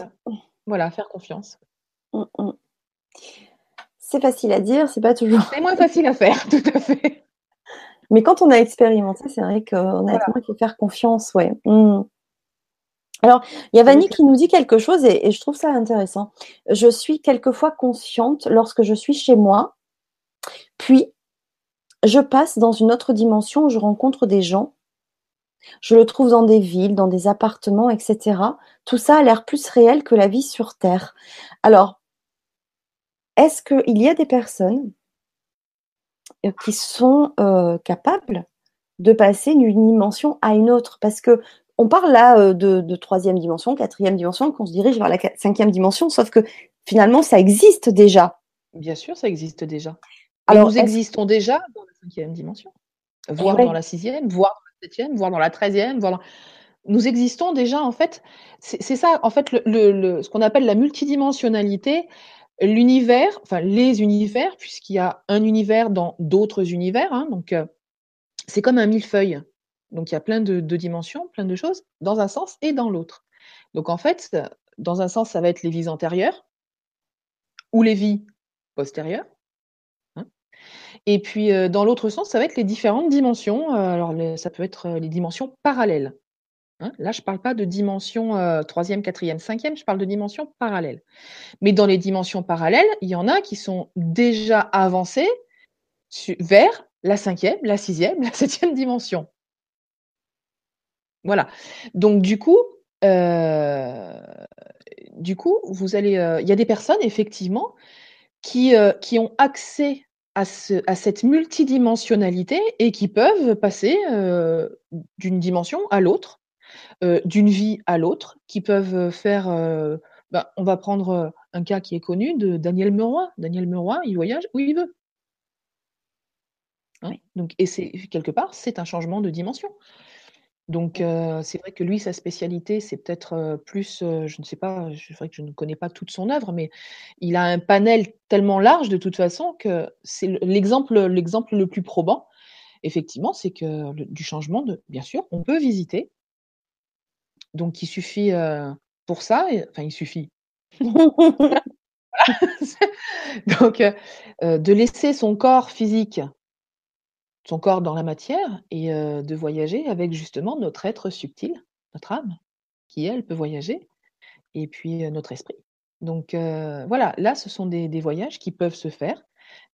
Voilà, faire confiance. Mmh, mmh. C'est facile à dire, c'est pas toujours. C'est moins facile à faire, tout à fait. Mais quand on a expérimenté, c'est vrai qu'on a il faut faire confiance, ouais. Mmh. Alors, il y a Vanny qui nous dit quelque chose et, je trouve ça intéressant. Je suis quelquefois consciente lorsque je suis chez moi, puis je passe dans une autre dimension où je rencontre des gens. Je le trouve dans des villes, dans des appartements, etc. Tout ça a l'air plus réel que la vie sur Terre. Alors, est-ce qu'il y a des personnes euh, qui sont euh, capables de passer d'une dimension à une autre? Parce que on parle là euh, de, troisième dimension, quatrième dimension, qu'on se dirige vers la cinquième dimension, sauf que finalement, ça existe déjà. Bien sûr, ça existe déjà. Alors, nous existons déjà dans la cinquième dimension, voire dans la sixième, voire dans la septième, voire dans la treizième, voire nous existons déjà en fait. C'est ça en fait le, ce qu'on appelle la multidimensionnalité. L'univers, enfin les univers, puisqu'il y a un univers dans d'autres univers. Hein, donc euh, c'est comme un millefeuille. Donc il y a plein de, dimensions, plein de choses, dans un sens et dans l'autre. Donc en fait, dans un sens, ça va être les vies antérieures ou les vies postérieures. Hein. Et puis euh, dans l'autre sens, ça va être les différentes dimensions. Euh, alors ça peut être les dimensions parallèles. Hein. Là, je ne parle pas de dimension troisième, quatrième, cinquième, je parle de dimension parallèle. Mais dans les dimensions parallèles, il y en a qui sont déjà avancées vers la cinquième, la sixième, la septième dimension. Voilà. Donc du coup, euh, du coup, vous allez, euh, il y a des personnes effectivement qui, euh, qui ont accès à, ce, à, cette multidimensionnalité et qui peuvent passer d'une dimension à l'autre, d'une vie à l'autre, qui peuvent faire. Ben, on va prendre un cas qui est connu de Daniel Meroy. Daniel Meroy, il voyage où il veut. Hein? Donc, et c'est quelque part, c'est un changement de dimension. Donc, c'est vrai que lui, sa spécialité, c'est peut-être, plus, je ne sais pas, c'est vrai que je ne connais pas toute son œuvre, mais il a un panel tellement large de toute façon que c'est l'exemple l'exemple le plus probant, effectivement, c'est que du changement de bien sûr, on peut visiter. Donc il suffit, pour ça enfin il suffit. Donc, de laisser son corps physique son corps dans la matière et de voyager avec justement notre être subtil, notre âme, qui elle peut voyager, et puis notre esprit. Donc voilà, là ce sont des, voyages qui peuvent se faire.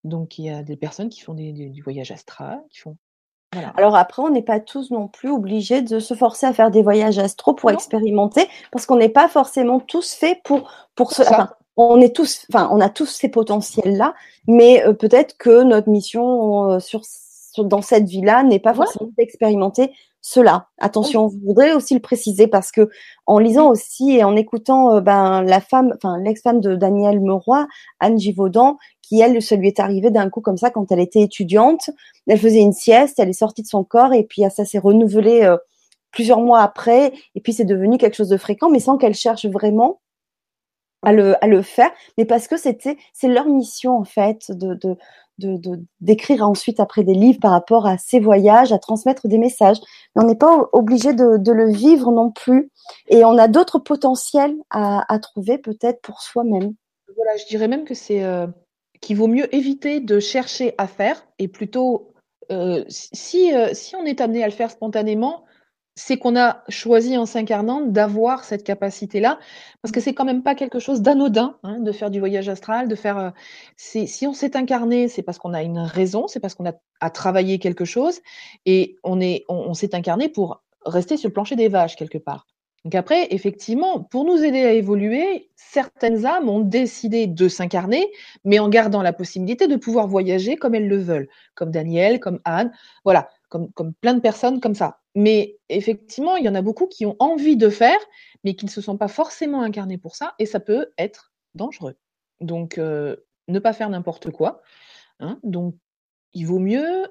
Donc il y a des personnes qui font des, du voyage astral, qui font Alors après, on n'est pas tous non plus obligés de se forcer à faire des voyages astro pour expérimenter, parce qu'on n'est pas forcément tous faits pour, pour, ce. Enfin, on est tous, enfin, on a tous ces potentiels-là, mais peut-être que notre mission sur dans cette vie-là n'est pas forcément d'expérimenter cela. Attention, je voudrais aussi le préciser parce que en lisant aussi et en écoutant euh, ben la femme, enfin l'ex-femme de Daniel Meroy, Anne Givaudan, qui elle, se lui est arrivé d'un coup comme ça quand elle était étudiante. Elle faisait une sieste, elle est sortie de son corps et puis ça s'est renouvelé euh, plusieurs mois après et puis c'est devenu quelque chose de fréquent, mais sans qu'elle cherche vraiment à le, à le faire, mais parce que c'était c'est leur mission en fait de, de d'écrire ensuite après des livres par rapport à ces voyages, à transmettre des messages. On n'est pas obligé de, le vivre non plus. Et on a d'autres potentiels à, trouver peut-être pour soi-même. Voilà, je dirais même que c'est euh, qu'il vaut mieux éviter de chercher à faire et plutôt euh, si, euh, si on est amené à le faire spontanément, c'est qu'on a choisi en s'incarnant d'avoir cette capacité-là, parce que c'est quand même pas quelque chose d'anodin hein, de faire du voyage astral, de faire. Euh, si on s'est incarné, c'est parce qu'on a une raison, c'est parce qu'on a, à travaillé quelque chose, et on, s'est incarné pour rester sur le plancher des vaches quelque part. Donc après, effectivement, pour nous aider à évoluer, certaines âmes ont décidé de s'incarner, mais en gardant la possibilité de pouvoir voyager comme elles le veulent, comme Daniel, comme Anne, voilà, comme, comme plein de personnes comme ça. Mais effectivement, il y en a beaucoup qui ont envie de faire, mais qui ne se sont pas forcément incarnés pour ça, et ça peut être dangereux. Donc, euh, ne pas faire n'importe quoi. Hein. Donc, il vaut mieux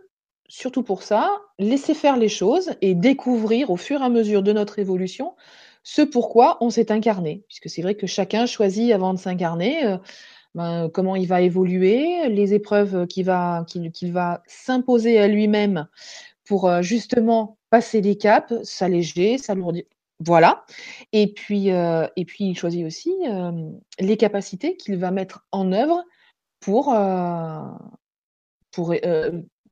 surtout pour ça, laisser faire les choses et découvrir au fur et à mesure de notre évolution ce pourquoi on s'est incarné. Puisque c'est vrai que chacun choisit avant de s'incarner euh, ben, comment il va évoluer, les épreuves qu'il va, qu'il va s'imposer à lui-même pour euh, justement passer des caps, s'alléger, s'alourdir. Voilà. Et puis, euh, et puis, il choisit aussi les capacités qu'il va mettre en œuvre pour, pour,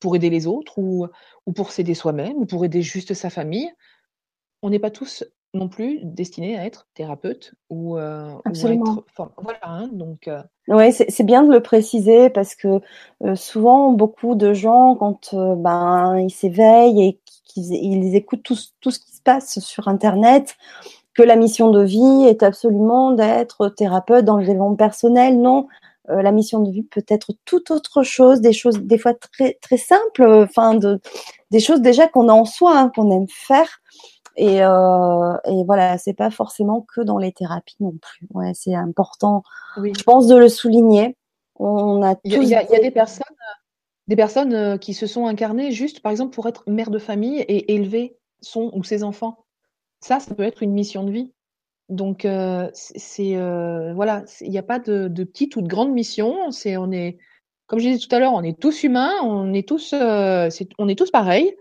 pour aider les autres ou, ou pour s'aider soi-même ou pour aider juste sa famille. On n'est pas tous non plus destinés à être thérapeute ou, euh, Absolument. voilà, hein, donc. Euh c'est bien de le préciser parce que euh, souvent beaucoup de gens quand ben ils s'éveillent et qu'ils ils écoutent tout, tout ce qui se passe sur internet, que la mission de vie est absolument d'être thérapeute dans le développement personnel. Non, euh, la mission de vie peut être tout autre chose, des choses des fois très très simples, enfin de des choses déjà qu'on a en soi, hein, qu'on aime faire. Et, euh, et voilà, c'est pas forcément que dans les thérapies non plus. Ouais, c'est important, je pense, de le souligner. On a il y, a, des personnes, des personnes euh, qui se sont incarnées juste, par exemple, pour être mère de famille et élever son ou ses enfants. Ça, ça peut être une mission de vie. Donc euh, c'est euh, voilà, il n'y a pas de, petite ou de grande mission. C'est on est, comme je disais tout à l'heure, on est tous humains, on est tous, on est tous pareils.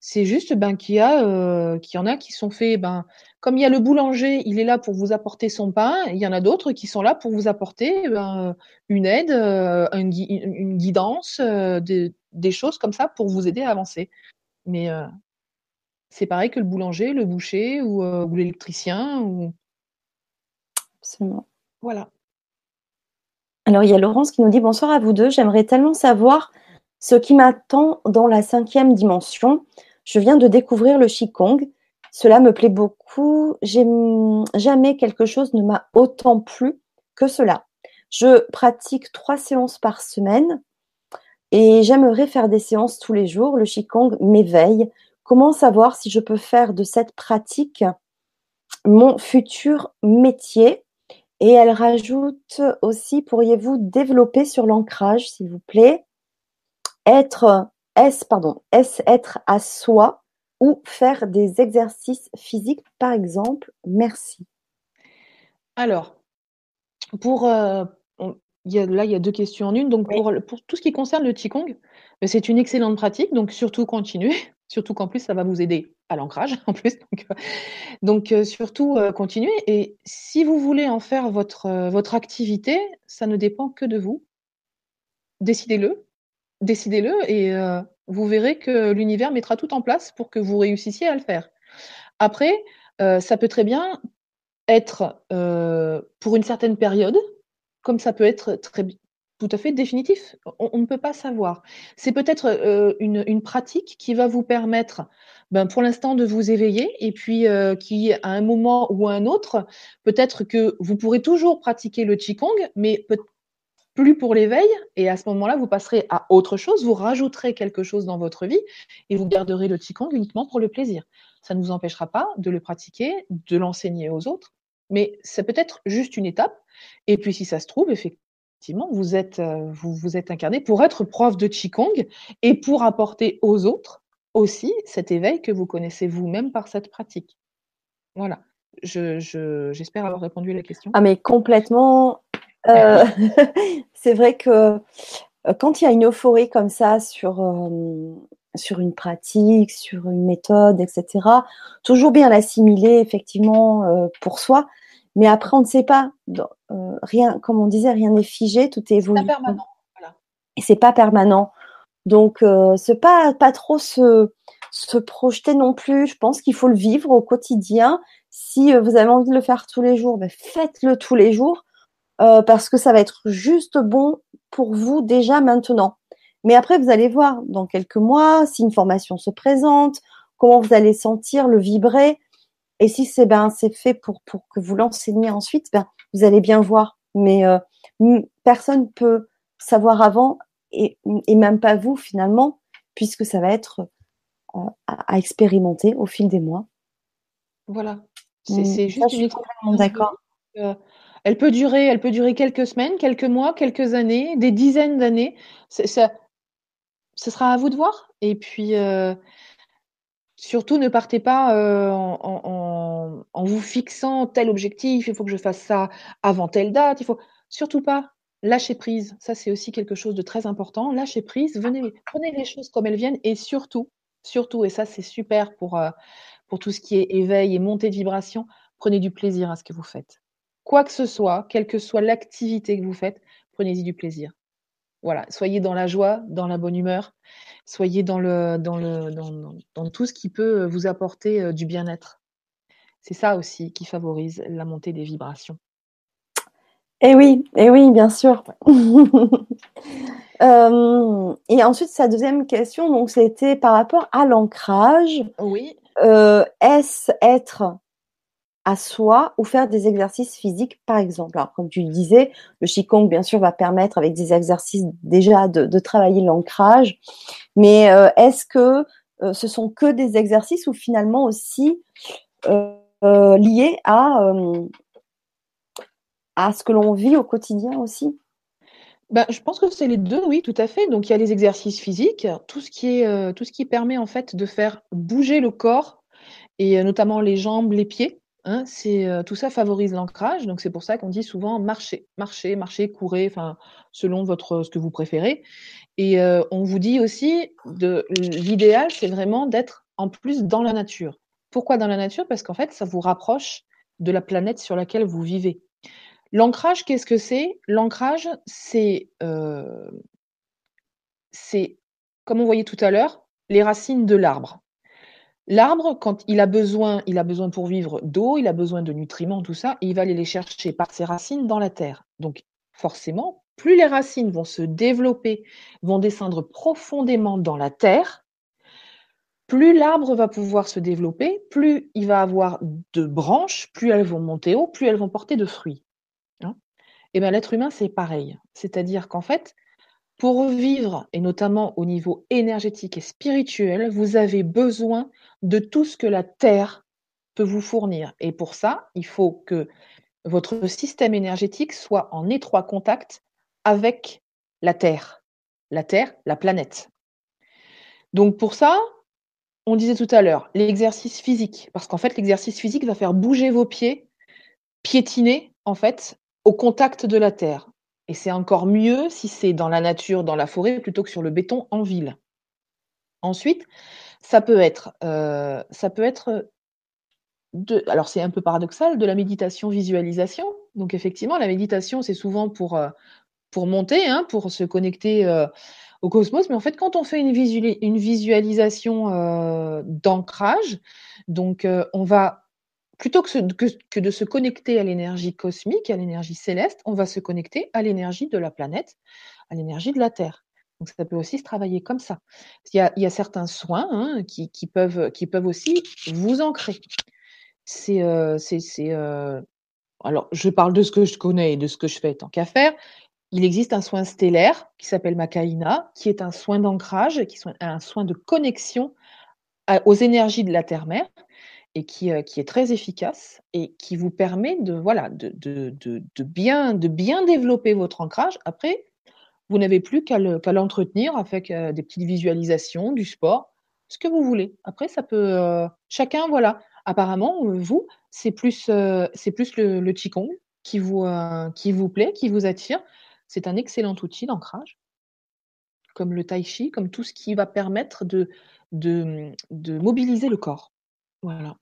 C'est juste ben qu'il y a, qu'il y en a qui sont faits, ben comme il y a le boulanger, il est là pour vous apporter son pain. Il y en a d'autres qui sont là pour vous apporter ben, une aide, une, une, guidance, des, des choses comme ça pour vous aider à avancer. Mais c'est pareil que le boulanger, le boucher ou, ou l'électricien ou Absolument. Voilà. Alors, il y a Laurence qui nous dit Bonsoir à vous deux. J'aimerais tellement savoir ce qui m'attend dans la cinquième dimension. Je viens de découvrir le Qigong. Cela me plaît beaucoup. Jamais quelque chose ne m'a autant plu que cela. Je pratique trois séances par semaine et j'aimerais faire des séances tous les jours. Le Qigong m'éveille. Comment savoir si je peux faire de cette pratique mon futur métier? Et elle rajoute aussi, pourriez-vous développer sur l'ancrage, s'il vous plaît, être, est pardon, est être à soi ou faire des exercices physiques, par exemple Merci. Alors, pour, euh, il y a, là, il y a deux questions en une. Donc, pour, pour tout ce qui concerne le Qigong, ben, c'est une excellente pratique, donc surtout continuez. Surtout qu'en plus, ça va vous aider à l'ancrage, en plus. Donc, euh, euh, surtout, continuez. Et si vous voulez en faire votre, votre activité, ça ne dépend que de vous. Décidez-le. Décidez-le et vous verrez que l'univers mettra tout en place pour que vous réussissiez à le faire. Après, ça peut très bien être pour une certaine période, comme ça peut être tout à fait définitif. On, ne peut pas savoir. C'est peut-être euh, une, pratique qui va vous permettre, ben, pour l'instant, de vous éveiller et puis euh, qui, à un moment ou à un autre, peut-être que vous pourrez toujours pratiquer le Qigong, mais peut plus pour l'éveil. Et à ce moment-là, vous passerez à autre chose, vous rajouterez quelque chose dans votre vie et vous garderez le Qigong uniquement pour le plaisir. Ça ne vous empêchera pas de le pratiquer, de l'enseigner aux autres, mais c'est peut-être juste une étape. Et puis, si ça se trouve, effectivement, vous êtes, euh, vous, êtes incarné pour être prof de Qigong et pour apporter aux autres aussi cet éveil que vous connaissez vous-même par cette pratique. Voilà. J'espère je, avoir répondu à la question. Ah, mais complètement. Euh, c'est vrai que euh, quand il y a une euphorie comme ça sur, sur une pratique, sur une méthode, etc., toujours bien l'assimiler effectivement pour soi. Mais après, on ne sait pas. Euh, rien, comme on disait, rien n'est figé, tout est évolué. C'est pas permanent. Voilà. Et c'est pas permanent. Donc, euh, c'est pas pas trop se, se projeter non plus. Je pense qu'il faut le vivre au quotidien. Si euh, vous avez envie de le faire tous les jours, ben faites-le tous les jours euh, parce que ça va être juste bon pour vous déjà maintenant. Mais après, vous allez voir dans quelques mois si une formation se présente, comment vous allez sentir le vibrer. Et si c'est ben c'est fait pour pour que vous l'enseigniez ensuite, ben vous allez bien voir. Mais euh, personne peut savoir avant et, et, même pas vous finalement, puisque ça va être euh, à, expérimenter au fil des mois. Voilà. C'est juste une d'accord. Euh, elle peut durer, elle peut durer quelques semaines, quelques mois, quelques années, des dizaines d'années. Ce sera à vous de voir. Et puis, euh, surtout, ne partez pas euh, en, vous fixant tel objectif. Il faut que je fasse ça avant telle date. Il faut surtout pas lâcher prise. Ça, c'est aussi quelque chose de très important. Lâcher prise. Venez, prenez les choses comme elles viennent. Et surtout, surtout, et ça, c'est super pour, euh, pour tout ce qui est éveil et montée de vibration, prenez du plaisir à ce que vous faites. Quoi que ce soit, quelle que soit l'activité que vous faites, prenez-y du plaisir. Voilà, soyez dans la joie, dans la bonne humeur, soyez dans, le, dans, le, dans, tout ce qui peut vous apporter euh, du bien-être. C'est ça aussi qui favorise la montée des vibrations. Eh oui, eh oui, bien sûr. Euh, et ensuite, sa deuxième question, donc c'était par rapport à l'ancrage. Oui. Euh, est-ce être à soi ou faire des exercices physiques, par exemple. Alors, comme tu le disais, le Qigong, bien sûr, va permettre avec des exercices déjà de, travailler l'ancrage. Mais euh, est-ce que euh, ce sont que des exercices ou finalement aussi euh, liés à, à ce que l'on vit au quotidien aussi? Ben, je pense que c'est les deux, oui, tout à fait. Donc, il y a les exercices physiques, tout ce qui est, tout ce qui permet en fait de faire bouger le corps et notamment les jambes, les pieds. Hein, c'est, tout ça favorise l'ancrage, donc c'est pour ça qu'on dit souvent marcher, marcher, marcher, courir, enfin selon votre ce que vous préférez. Et on vous dit aussi de l'idéal, c'est vraiment d'être en plus dans la nature. Pourquoi dans la nature? Parce qu'en fait, ça vous rapproche de la planète sur laquelle vous vivez. L'ancrage, qu'est-ce que c'est? L'ancrage, c'est, c'est, comme on voyait tout à l'heure, les racines de l'arbre. L'arbre, quand il a besoin, il a besoin pour vivre d'eau, il a besoin de nutriments, tout ça, et il va aller les chercher par ses racines dans la terre. Donc, forcément, plus les racines vont se développer, vont descendre profondément dans la terre, plus l'arbre va pouvoir se développer, plus il va avoir de branches, plus elles vont monter haut, plus elles vont porter de fruits. Hein. et bien l'être humain, c'est pareil. C'est-à-dire qu'en fait, pour vivre, et notamment au niveau énergétique et spirituel, vous avez besoin de tout ce que la Terre peut vous fournir. Et pour ça, il faut que votre système énergétique soit en étroit contact avec la Terre. La Terre, la planète. Donc pour ça, on disait tout à l'heure, l'exercice physique, parce qu'en fait, l'exercice physique va faire bouger vos pieds, piétiner, en fait, au contact de la Terre. Et c'est encore mieux si c'est dans la nature, dans la forêt, plutôt que sur le béton en ville. Ensuite, ça peut être, euh, ça peut être alors c'est un peu paradoxal, de la méditation visualisation. Donc effectivement, la méditation, c'est souvent pour, euh, pour monter, hein, pour se connecter euh, au cosmos. Mais en fait, quand on fait une visualisation d'ancrage, donc on va plutôt que, de se connecter à l'énergie cosmique, à l'énergie céleste, on va se connecter à l'énergie de la planète, à l'énergie de la Terre. Donc ça peut aussi se travailler comme ça. Il y a, certains soins hein, qui, peuvent, aussi vous ancrer. C'est, euh, euh, alors je parle de ce que je connais et de ce que je fais tant qu'à faire. Il existe un soin stellaire qui s'appelle Makaina, qui est un soin d'ancrage, qui est un soin de connexion aux énergies de la Terre-Mère et qui, euh, qui, est très efficace et qui vous permet de, voilà, de, de, de, bien, de bien développer votre ancrage. Après, vous n'avez plus qu'à l'entretenir avec euh, des petites visualisations, du sport, ce que vous voulez. Après, ça peut. Euh, chacun, voilà. Apparemment, vous, c'est plus, c'est plus le, le Qigong qui vous, qui vous plaît, qui vous attire. C'est un excellent outil d'ancrage, comme le tai chi, comme tout ce qui va permettre de, de, de mobiliser le corps. Voilà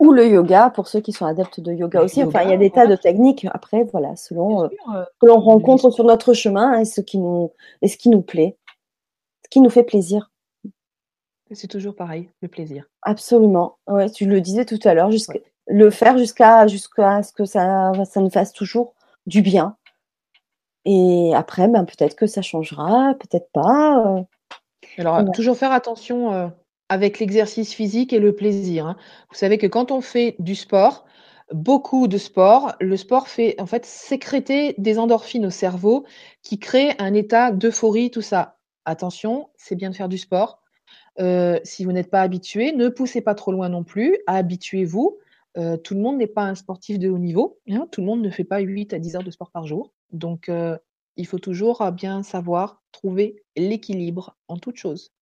ou le yoga pour ceux qui sont adeptes de yoga aussi. enfin, il y a des tas de techniques après, voilà, selon euh, euh, que l'on rencontre sur notre chemin et ce qui nous et ce qui nous plaît, ce qui nous fait plaisir. C'est toujours pareil, le plaisir. Absolument. Ouais, tu le disais tout à l'heure, le faire jusqu'à jusqu'à ce que ça ça nous fasse toujours du bien. Et après, ben peut-être que ça changera, peut-être pas. Euh. Alors, toujours faire attention avec l'exercice physique et le plaisir. Hein. Vous savez que quand on fait du sport, beaucoup de sport, le sport fait en fait sécréter des endorphines au cerveau qui créent un état d'euphorie, tout ça. Attention, c'est bien de faire du sport. Euh, si vous n'êtes pas habitué, ne poussez pas trop loin non plus. Habituez-vous. Euh, tout le monde n'est pas un sportif de haut niveau. Hein. Tout le monde ne fait pas 8 à 10 heures de sport par jour. Donc, euh, Il faut toujours bien savoir trouver l'équilibre en toute chose.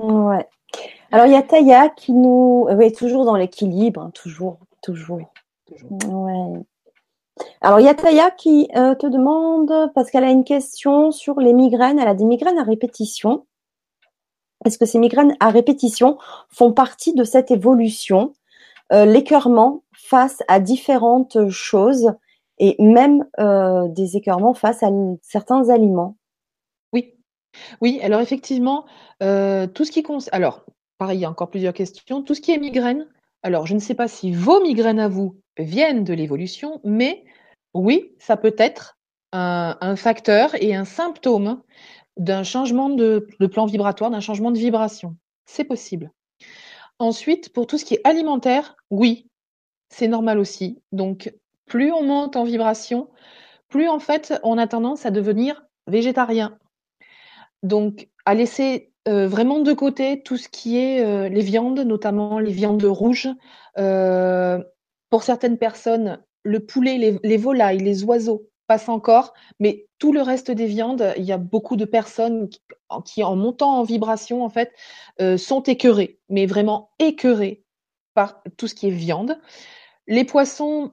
Ouais. Alors, il y a Taya qui nous. Oui, toujours dans l'équilibre, hein, toujours, toujours. Ouais. Alors, il y a Taya qui euh, te demande, parce qu'elle a une question sur les migraines. Elle a des migraines à répétition. Est-ce que ces migraines à répétition font partie de cette évolution euh, L'écœurement face à différentes choses et même euh, des écœurements face à certains aliments? Oui. Alors effectivement, tout ce qui concerne. Alors, pareil, il y a encore plusieurs questions. Tout ce qui est migraine. Alors, je ne sais pas si vos migraines à vous viennent de l'évolution, mais oui, ça peut être un, facteur et un symptôme d'un changement de, plan vibratoire, d'un changement de vibration. C'est possible. Ensuite, pour tout ce qui est alimentaire, oui, c'est normal aussi. Donc, plus on monte en vibration, plus en fait, on a tendance à devenir végétarien. Donc, à laisser euh, vraiment de côté tout ce qui est euh, les viandes, notamment les viandes rouges. Euh, pour certaines personnes, le poulet, les, volailles, les oiseaux passent encore, mais tout le reste des viandes, il y a beaucoup de personnes qui, en montant en vibration, en fait, sont écœurées, mais vraiment écœurées par tout ce qui est viande. Les poissons,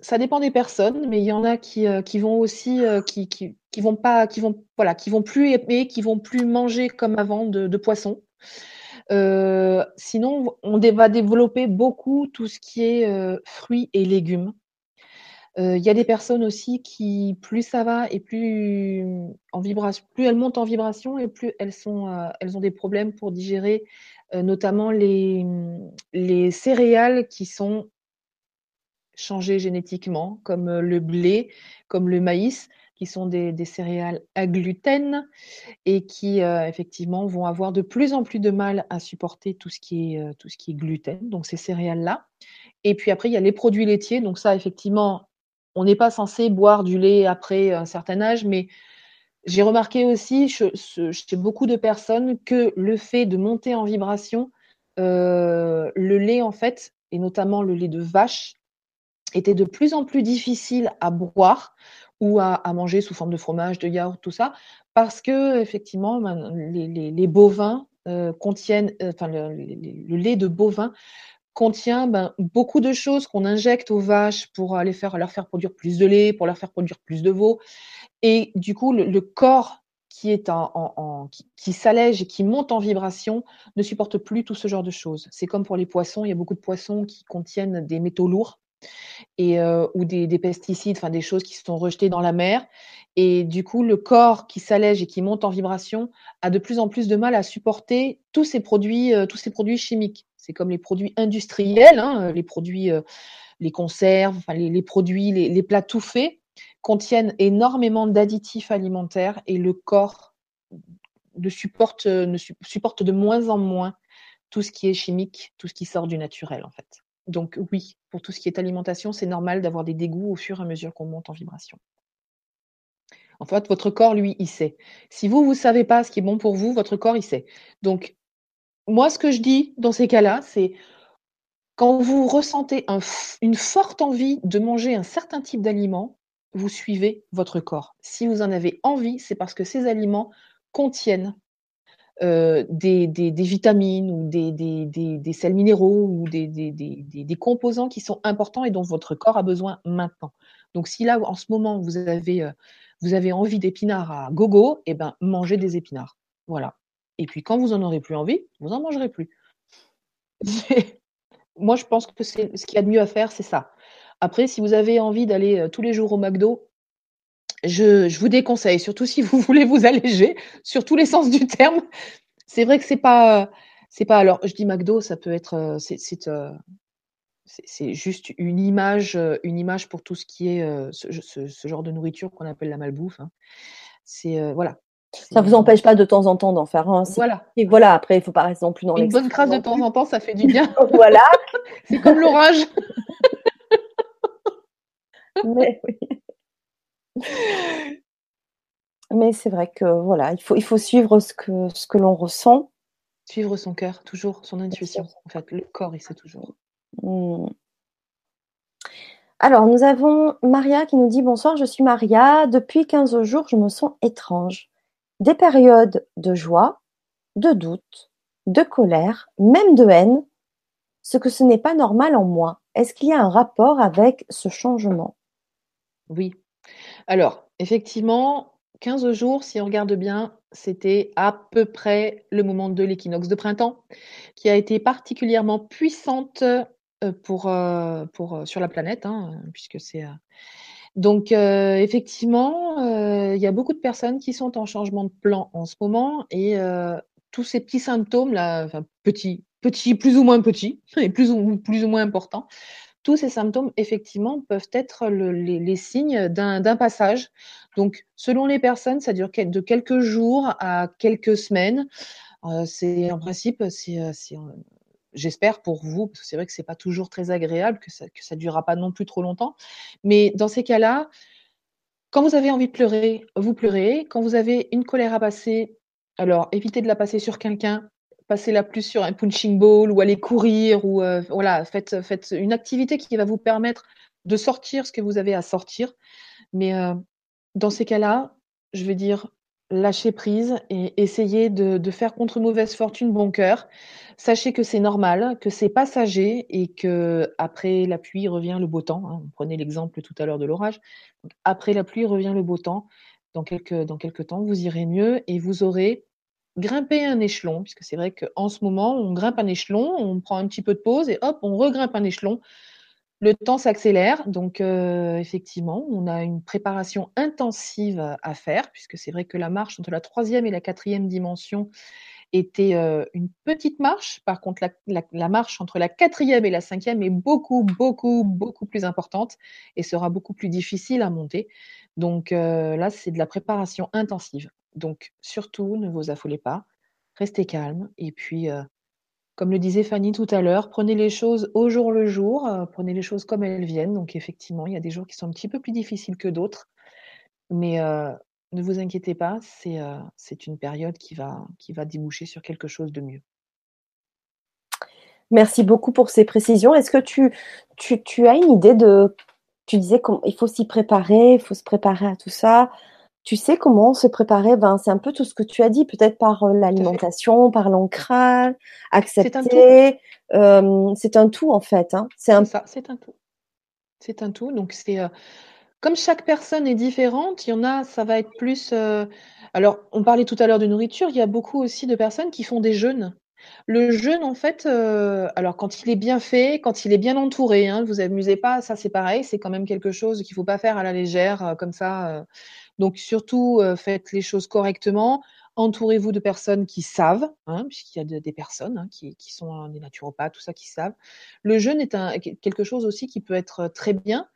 ça dépend des personnes, mais il y en a qui, euh, qui vont aussi, euh, qui, qui, qui, vont pas, qui vont, voilà, qui vont plus aimer, qui vont plus manger comme avant de, de poissons. sinon, on va développer beaucoup tout ce qui est fruits et légumes. Il y a des personnes aussi qui, plus ça va et plus en vibration, plus elles montent en vibration et plus elles sont, elles ont des problèmes pour digérer, notamment les, les céréales qui sont changées génétiquement, comme le blé, comme le maïs, qui sont des, des céréales à gluten et qui effectivement vont avoir de plus en plus de mal à supporter tout ce qui est, tout ce qui est gluten, donc ces céréales-là. Et puis après, il y a les produits laitiers. Donc ça, effectivement, on n'est pas censé boire du lait après un certain âge, mais j'ai remarqué aussi chez beaucoup de personnes que le fait de monter en vibration, euh, le lait en fait, et notamment le lait de vache, était de plus en plus difficile à boire ou à, manger sous forme de fromage, de yaourt, tout ça, parce que effectivement, ben, les, bovins euh, contiennent, euh, le, lait de bovin contient ben, beaucoup de choses qu'on injecte aux vaches pour aller faire, leur faire produire plus de lait, pour leur faire produire plus de veau. Et du coup, le, corps qui est en, qui, s'allège et qui monte en vibration ne supporte plus tout ce genre de choses. C'est comme pour les poissons, il y a beaucoup de poissons qui contiennent des métaux lourds euh, ou des, des, pesticides, des choses qui sont rejetées dans la mer. Et du coup, le corps qui s'allège et qui monte en vibration a de plus en plus de mal à supporter tous ces produits, euh, tous ces produits chimiques. C'est comme les produits industriels, hein, les produits, euh, les conserves, les, produits, les, plats tout faits contiennent énormément d'additifs alimentaires et le corps ne supporte de moins en moins tout ce qui est chimique, tout ce qui sort du naturel en fait. Donc oui, pour tout ce qui est alimentation, c'est normal d'avoir des dégoûts au fur et à mesure qu'on monte en vibration. En fait, votre corps, lui, il sait. Si vous, vous ne savez pas ce qui est bon pour vous, votre corps, il sait. Donc, moi, ce que je dis dans ces cas-là, c'est quand vous ressentez une forte envie de manger un certain type d'aliment, vous suivez votre corps. Si vous en avez envie, c'est parce que ces aliments contiennent euh, des, vitamines ou des, sels minéraux ou des, composants qui sont importants et dont votre corps a besoin maintenant. Donc si là, en ce moment, vous avez, euh, vous avez envie d'épinards à gogo, eh ben, mangez des épinards. Voilà. Et puis quand vous en aurez plus envie, vous en mangerez plus. Moi, je pense que ce qu'il y a de mieux à faire, c'est ça. Après, si vous avez envie d'aller euh, tous les jours au McDo, je, vous déconseille, surtout si vous voulez vous alléger, sur tous les sens du terme. C'est vrai que c'est pas, c'est pas. Alors, je dis McDo, ça peut être, euh, euh, c'est, c'est, juste une image, une image pour tout ce qui est ce, genre de nourriture qu'on appelle la malbouffe. Hein. C'est voilà, ça vous empêche pas de temps en temps d'en faire un. Voilà. Et voilà, après, il faut pas rester non plus dans Une bonne crasse de temps en temps, ça fait du bien. voilà. c'est comme l'orage. Mais Mais c'est vrai que voilà, il faut, il faut suivre ce que, ce que l'on ressent. Suivre son cœur, toujours son intuition. En fait, le corps, il sait toujours. Mmh. Alors, nous avons Maria qui nous dit bonsoir, je suis Maria. Depuis 15 jours, je me sens étrange. Des périodes de joie, de doute, de colère, même de haine, ce que ce n'est pas normal en moi. Est-ce qu'il y a un rapport avec ce changement? Oui. Alors, effectivement, 15 jours, si on regarde bien, c'était à peu près le moment de l'équinoxe de printemps, qui a été particulièrement puissante pour, pour, sur la planète, hein, puisque c'est. Donc, effectivement, il y a beaucoup de personnes qui sont en changement de plan en ce moment et tous ces petits symptômes là, enfin petits, petits, plus ou moins petits et plus ou, plus ou moins importants, tous ces symptômes, effectivement, peuvent être les, signes d'un passage. Donc, selon les personnes, ça dure de quelques jours à quelques semaines. c'est en principe, c'est j'espère pour vous, parce que c'est vrai que c'est pas toujours très agréable, que ça ne durera pas non plus trop longtemps. Mais dans ces cas-là, quand vous avez envie de pleurer, vous pleurez. Quand vous avez une colère à passer, alors évitez de la passer sur quelqu'un, passez-la plus sur un punching ball ou aller courir ou euh, voilà, faites, faites une activité qui va vous permettre de sortir ce que vous avez à sortir. Mais euh, dans ces cas-là, je vais dire lâcher prise et essayer de, faire contre mauvaise fortune bon cœur. Sachez que c'est normal, que c'est passager et que après la pluie revient le beau temps. Hein. Prenez l'exemple tout à l'heure de l'orage. Après la pluie revient le beau temps. Dans quelques, dans quelques temps, vous irez mieux et vous aurez grimpé un échelon, puisque c'est vrai qu'en ce moment, on grimpe un échelon, on prend un petit peu de pause et hop, on regrimpe un échelon. Le temps s'accélère, donc euh, effectivement, on a une préparation intensive à faire, puisque c'est vrai que la marche entre la troisième et la quatrième dimension était euh, une petite marche. Par contre, la, marche entre la quatrième et la cinquième est beaucoup, beaucoup, beaucoup plus importante et sera beaucoup plus difficile à monter. Donc euh, là, c'est de la préparation intensive. Donc surtout, ne vous affolez pas, restez calme et puis comme le disait Fanny tout à l'heure, prenez les choses au jour le jour, euh, prenez les choses comme elles viennent. Donc effectivement, il y a des jours qui sont un petit peu plus difficiles que d'autres. Mais euh, ne vous inquiétez pas, euh, c'est une période qui va, qui va déboucher sur quelque chose de mieux. Merci beaucoup pour ces précisions. Est-ce que tu, tu, tu, as une idée de... Tu disais qu'il faut s'y préparer, il faut se préparer à tout ça tu sais comment se préparer? Ben, C'est un peu tout ce que tu as dit, peut-être par euh, l'alimentation, par l'ancrage, accepter. C'est un, tout en fait. Hein. C'est un... ça, c'est un tout. C'est un tout. Donc c'est euh, comme chaque personne est différente, il y en a, ça va être plus. Euh, alors, on parlait tout à l'heure de nourriture, il y a beaucoup aussi de personnes qui font des jeûnes. Le jeûne, en fait, alors quand il est bien fait, quand il est bien entouré, hein, vous amusez pas, ça c'est pareil, c'est quand même quelque chose qu'il faut pas faire à la légère, comme ça. Donc surtout, euh, faites les choses correctement. Entourez-vous de personnes qui savent, hein, puisqu'il y a des personnes hein, qui, sont des naturopathes, tout ça, qui savent. Le jeûne est quelque chose aussi qui peut être très bien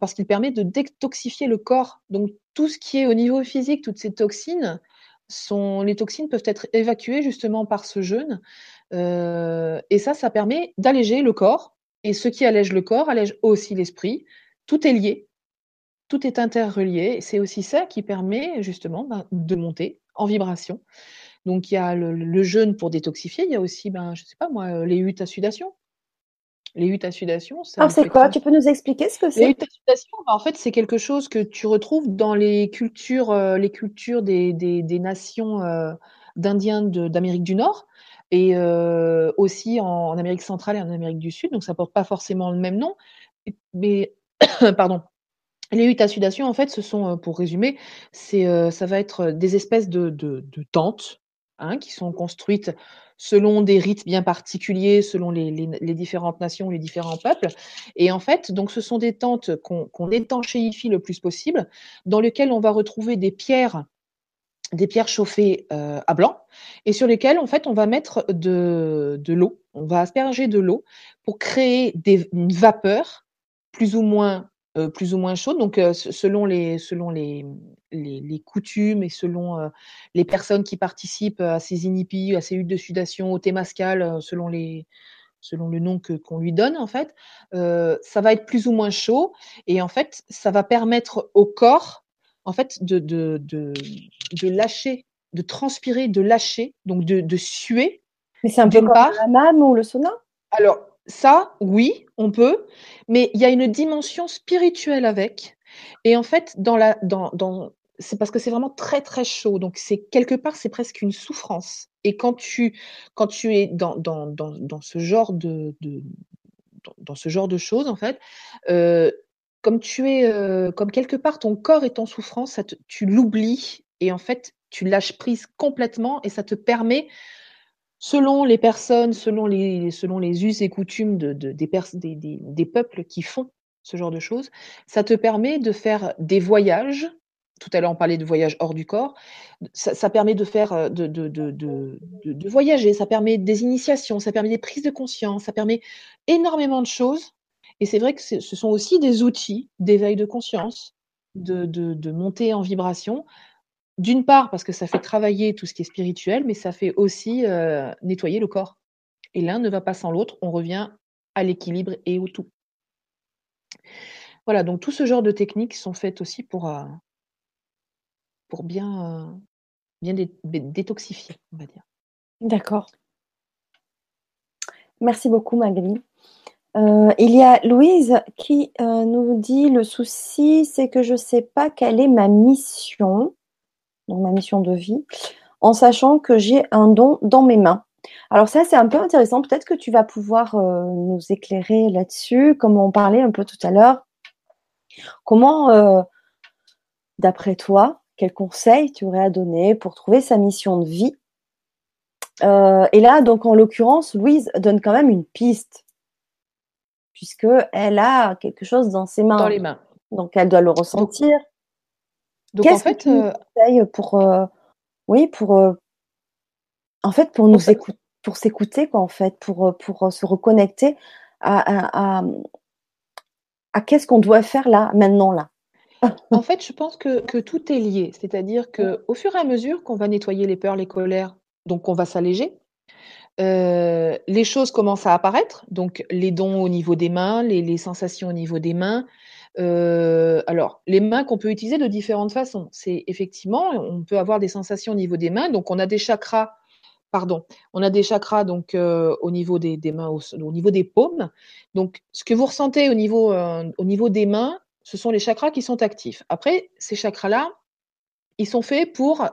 parce qu'il permet de détoxifier le corps. Donc tout ce qui est au niveau physique, toutes ces toxines, les toxines peuvent être évacuées justement par ce jeûne. Euh, et ça, ça permet d'alléger le corps. Et ce qui allège le corps allège aussi l'esprit. Tout est lié tout est interrelié. C'est aussi ça qui permet justement ben, de monter en vibration. Donc il y a le, jeûne pour détoxifier, il y a aussi, ben, je ne sais pas moi, les huttes à sudation. Les huttes à sudation. Alors c'est quoi? Tu peux nous expliquer ce que c'est? Les huttes à sudation, ben, en fait, c'est quelque chose que tu retrouves dans les cultures, euh, les cultures des, des, nations euh, d'Indiens d'Amérique du Nord et aussi en, en, Amérique centrale et en Amérique du Sud. Donc ça porte pas forcément le même nom, mais pardon, les huttes à sudation, en fait, ce sont, euh, pour résumer, c'est, euh, ça va être des espèces de, de, tentes hein, qui sont construites selon des rites bien particuliers, selon les, les, différentes nations, les différents peuples. Et en fait, donc, ce sont des tentes qu'on, qu'on étanchéifie le plus possible, dans lesquelles on va retrouver des pierres des pierres chauffées euh, à blanc et sur lesquelles en fait on va mettre de, de l'eau, on va asperger de l'eau pour créer des, une vapeur plus ou moins euh, plus ou moins chaude. Donc, euh, selon, les, selon les, les, coutumes et selon euh, les personnes qui participent à ces inipis, à ces huttes de sudation, au témascal, selon, les, selon le nom que, qu'on lui donne, en fait, ça va être plus ou moins chaud. Et en fait, ça va permettre au corps, en fait, de, de, de, de lâcher, de transpirer, de lâcher, donc de, de suer. Mais c'est un peu comme la ou le sauna? Alors, ça, oui, on peut, mais il y a une dimension spirituelle avec. Et en fait, dans la, dans, dans, c'est parce que c'est vraiment très très chaud. Donc c'est quelque part, c'est presque une souffrance. Et quand tu, quand tu es dans, dans, dans, dans ce genre de, de dans, ce genre de choses, en fait, euh, comme tu es, euh, comme quelque part ton corps est en souffrance, tu l'oublies et en fait tu lâches prise complètement et ça te permet selon les personnes, selon les, us et coutumes de, de, des, peuples qui font ce genre de choses, ça te permet de faire des voyages. Tout à l'heure, on parlait de voyages hors du corps. Ça, permet de faire, euh, de, voyager, ça permet des initiations, ça permet des prises de conscience, ça permet énormément de choses. Et c'est vrai que ce sont aussi des outils d'éveil de conscience, de, de, de montée en vibration, d'une part, parce que ça fait travailler tout ce qui est spirituel, mais ça fait aussi euh, nettoyer le corps. Et l'un ne va pas sans l'autre, on revient à l'équilibre et au tout. Voilà, donc tout ce genre de techniques sont faites aussi pour, euh, bien, euh, bien détoxifier, on va dire. D'accord. Merci beaucoup, Magri. il y a Louise qui nous dit le souci, c'est que je ne sais pas quelle est ma mission dans ma mission de vie, en sachant que j'ai un don dans mes mains. Alors ça, c'est un peu intéressant. Peut-être que tu vas pouvoir euh, nous éclairer là-dessus, comme on parlait un peu tout à l'heure. Comment, euh, d'après toi, quel conseil tu aurais à donner pour trouver sa mission de vie? Euh, Et là, donc en l'occurrence, Louise donne quand même une piste, puisque elle a quelque chose dans ses mains. Dans les mains. Donc elle doit le ressentir. Donc en fait, euh, pour euh, oui pour euh, en fait pour nous écouter pour s'écouter quoi en fait pour pour se reconnecter à, à, qu'est-ce qu'on doit faire là maintenant là? en fait, je pense que, que tout est lié, c'est-à-dire que au fur et à mesure qu'on va nettoyer les peurs, les colères, donc on va s'alléger. les choses commencent à apparaître, donc les dons au niveau des mains, les, les sensations au niveau des mains, euh, alors, les mains qu'on peut utiliser de différentes façons. C'est effectivement, on peut avoir des sensations au niveau des mains. Donc, on a des chakras, pardon, on a des chakras donc euh, au niveau des, mains, au, niveau des paumes. Donc, ce que vous ressentez au niveau, euh, au niveau des mains, ce sont les chakras qui sont actifs. Après, ces chakras-là, ils sont faits pour,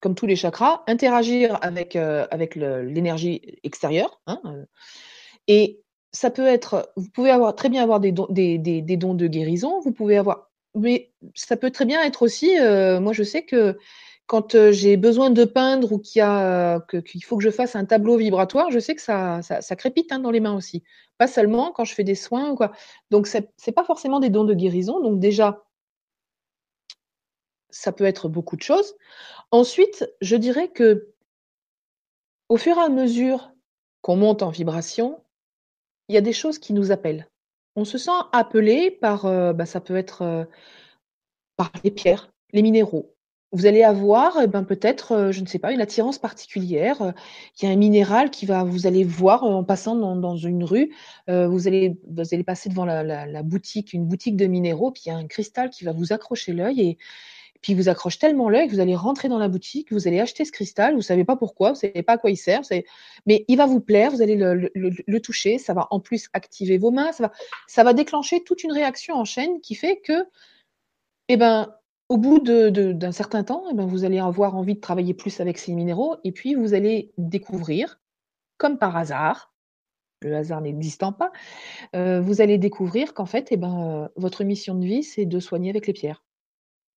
comme tous les chakras, interagir avec, avec l'énergie extérieure. Hein, et ça peut être, vous pouvez avoir très bien avoir des dons, des, des, dons de guérison, vous pouvez avoir, mais ça peut très bien être aussi, euh, moi je sais que quand euh, j'ai besoin de peindre ou qu'il a, qu'il faut que je fasse un tableau vibratoire, je sais que ça, ça, ça crépite hein, dans les mains aussi. Pas seulement quand je fais des soins ou quoi. Donc c'est pas forcément des dons de guérison. Donc déjà, ça peut être beaucoup de choses. Ensuite, je dirais que au fur et à mesure qu'on monte en vibration, il y a des choses qui nous appellent. On se sent appelé par, euh, bah, ça peut être euh, par les pierres, les minéraux. Vous allez avoir, eh ben, peut-être, euh, je ne sais pas, une attirance particulière. Il y a un minéral qui va, vous allez voir en passant dans, une rue, vous allez, passer devant la, boutique, une boutique de minéraux, puis il y a un cristal qui va vous accrocher l'œil et, puis vous accroche tellement l'œil que vous allez rentrer dans la boutique, vous allez acheter ce cristal, vous savez pas pourquoi, vous savez pas à quoi il sert, mais il va vous plaire, vous allez le, toucher, ça va en plus activer vos mains, ça va, ça va déclencher toute une réaction en chaîne qui fait que, eh ben, au bout d'un de, certain temps, eh ben, vous allez avoir envie de travailler plus avec ces minéraux, et puis vous allez découvrir, comme par hasard, le hasard n'existant pas, euh, vous allez découvrir qu'en fait, eh ben, euh, votre mission de vie, c'est de soigner avec les pierres.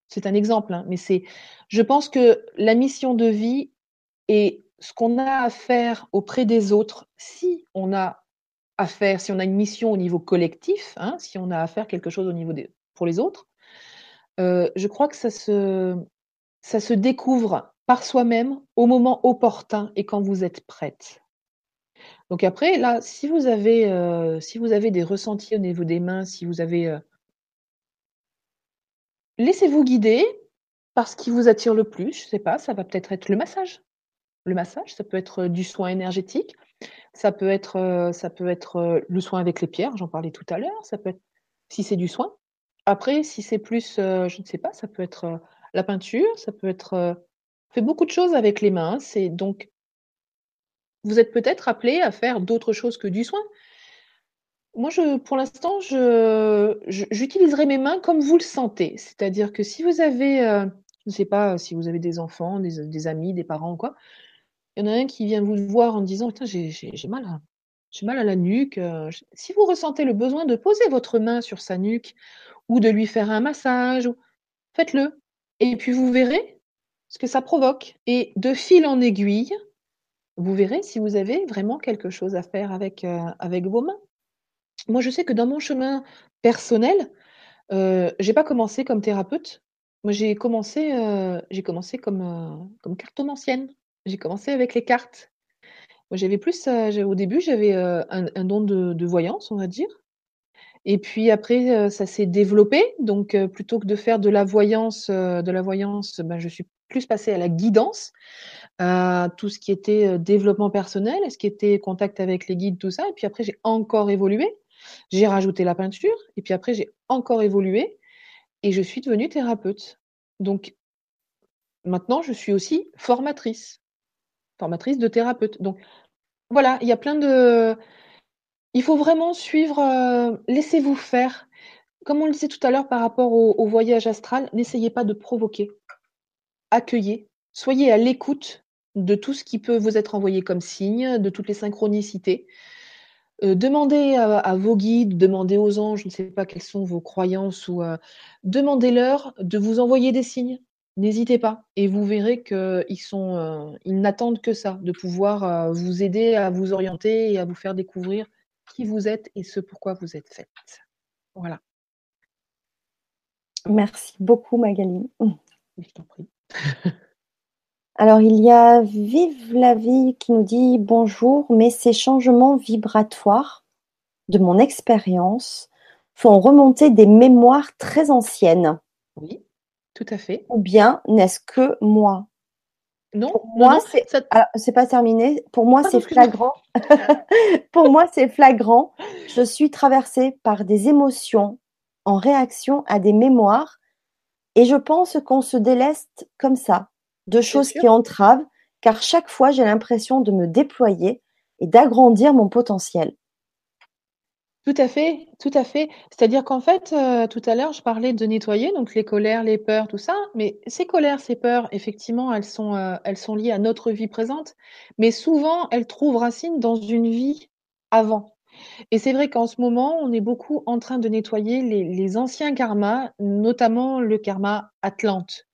C'est un exemple, hein, mais c'est. Je pense que la mission de vie et ce qu'on a à faire auprès des autres, si on a à faire, si on a une mission au niveau collectif, hein, si on a à faire quelque chose au niveau des, pour les autres, euh, je crois que ça se, ça se découvre par soi-même au moment opportun et quand vous êtes prête. Donc après, là, si vous avez, euh, si vous avez des ressentis au niveau des mains, si vous avez euh, Laissez-vous guider par ce qui vous attire le plus. Je sais pas, ça va peut-être être le massage. Le massage, ça peut être, du soin énergétique, ça peut être, ça peut être, le soin avec les pierres, j'en parlais tout à l'heure, ça peut être si c'est du soin. Après, si c'est plus, je ne sais pas, ça peut être, la peinture, ça peut être, fait beaucoup de choses avec les mains. Donc vous êtes peut-être appelé à faire d'autres choses que du soin. Moi, je, pour l'instant, j'utiliserai mes mains comme vous le sentez. C'est-à-dire que si vous avez, euh, je ne sais pas si vous avez des enfants, des, amis, des parents ou quoi, il y en a un qui vient vous voir en disant j'ai, j'ai, mal, j'ai mal à la nuque. Euh, si vous ressentez le besoin de poser votre main sur sa nuque ou de lui faire un massage, faites-le. Et puis vous verrez ce que ça provoque. Et de fil en aiguille, vous verrez si vous avez vraiment quelque chose à faire avec, euh, avec vos mains. Moi, je sais que dans mon chemin personnel, euh, j'ai pas commencé comme thérapeute. Moi, j'ai commencé, euh, j'ai commencé comme, euh, comme cartomancienne. J'ai commencé avec les cartes. Moi, j'avais plus, euh, au début, j'avais un, un, don de, de, voyance, on va dire. Et puis après, ça s'est développé. Donc, plutôt que de faire de la voyance, de la voyance, ben, je suis plus passée à la guidance, à tout ce qui était développement personnel, ce qui était contact avec les guides, tout ça. Et puis après, j'ai encore évolué. J'ai rajouté la peinture et puis après, j'ai encore évolué et je suis devenue thérapeute. Donc, maintenant, je suis aussi formatrice, formatrice de thérapeute. Donc, voilà, il y a plein de... Il faut vraiment suivre, euh, laissez-vous faire. Comme on le disait tout à l'heure par rapport au, au voyage astral, n'essayez pas de provoquer. Accueillez. Soyez à l'écoute de tout ce qui peut vous être envoyé comme signe, de toutes les synchronicités. Euh, demandez à, vos guides, demandez aux anges, je ne sais pas quelles sont vos croyances, ou euh, demandez-leur de vous envoyer des signes. N'hésitez pas, et vous verrez qu'ils sont, euh, ils n'attendent que ça, de pouvoir vous aider à vous orienter et à vous faire découvrir qui vous êtes et ce pourquoi vous êtes faite. Voilà. Merci beaucoup, Magali. Je t'en prie. Alors, il y a Vive la vie qui nous dit bonjour, mais ces changements vibratoires de mon expérience font remonter des mémoires très anciennes. Oui, tout à fait. Ou bien n'est-ce que moi? Non, Pour moi, c'est ça... c'est pas terminé. Pour moi, c'est flagrant. Pour moi, c'est flagrant. Je suis traversée par des émotions en réaction à des mémoires et je pense qu'on se déleste comme ça de choses qui entravent, car chaque fois j'ai l'impression de me déployer et d'agrandir mon potentiel. Tout à fait, tout à fait. C'est-à-dire qu'en fait, euh, tout à l'heure, je parlais de nettoyer, donc les colères, les peurs, tout ça. Mais ces colères, ces peurs, effectivement, elles sont, euh, elles sont liées à notre vie présente, mais souvent, elles trouvent racine dans une vie avant. Et c'est vrai qu'en ce moment, on est beaucoup en train de nettoyer les, les anciens karmas, notamment le karma Atlante.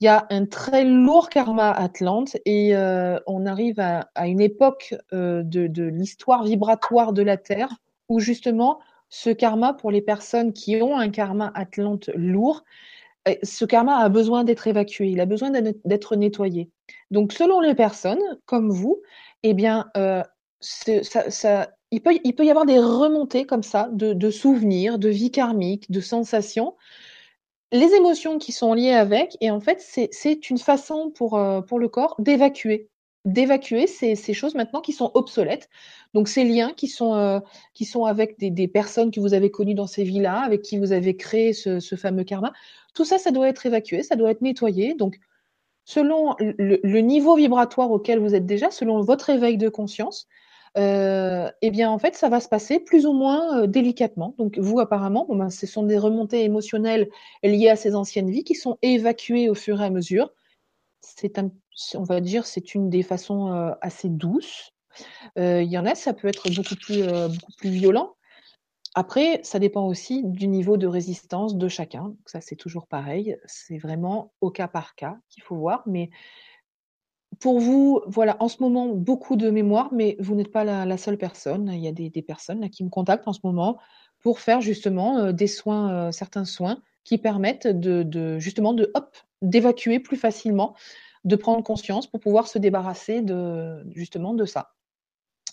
Il y a un très lourd karma Atlante et euh, on arrive à, une époque euh, de, l'histoire vibratoire de la Terre où justement ce karma, pour les personnes qui ont un karma Atlante lourd, eh, ce karma a besoin d'être évacué, il a besoin d'être nettoyé. Donc selon les personnes, comme vous, eh bien, euh, il peut y avoir des remontées comme ça de, de souvenirs, de vie karmique, de sensations les émotions qui sont liées avec, et en fait, c'est une façon pour, euh, pour le corps d'évacuer. D'évacuer ces, choses maintenant qui sont obsolètes. Donc, ces liens qui sont, euh, qui sont avec des, des, personnes que vous avez connues dans ces vies-là, avec qui vous avez créé ce, ce, fameux karma. Tout ça, ça doit être évacué, ça doit être nettoyé. Donc, selon le, le niveau vibratoire auquel vous êtes déjà, selon votre éveil de conscience, euh, eh bien, en fait, ça va se passer plus ou moins euh, délicatement. Donc, vous, apparemment, ben, ce sont des remontées émotionnelles liées à ces anciennes vies qui sont évacuées au fur et à mesure. C'est un, on va dire, c'est une des façons euh, assez douces. Il y en a, ça peut être beaucoup plus, beaucoup plus violent. Après, ça dépend aussi du niveau de résistance de chacun. Ça, c'est toujours pareil. C'est vraiment au cas par cas qu'il faut voir. Mais pour vous, voilà, en ce moment, beaucoup de mémoire, mais vous n'êtes pas la, seule personne. Il y a des, personnes qui me contactent en ce moment pour faire justement euh, des soins, euh, certains soins qui permettent de, justement de hop d'évacuer plus facilement, de prendre conscience pour pouvoir se débarrasser de justement de ça.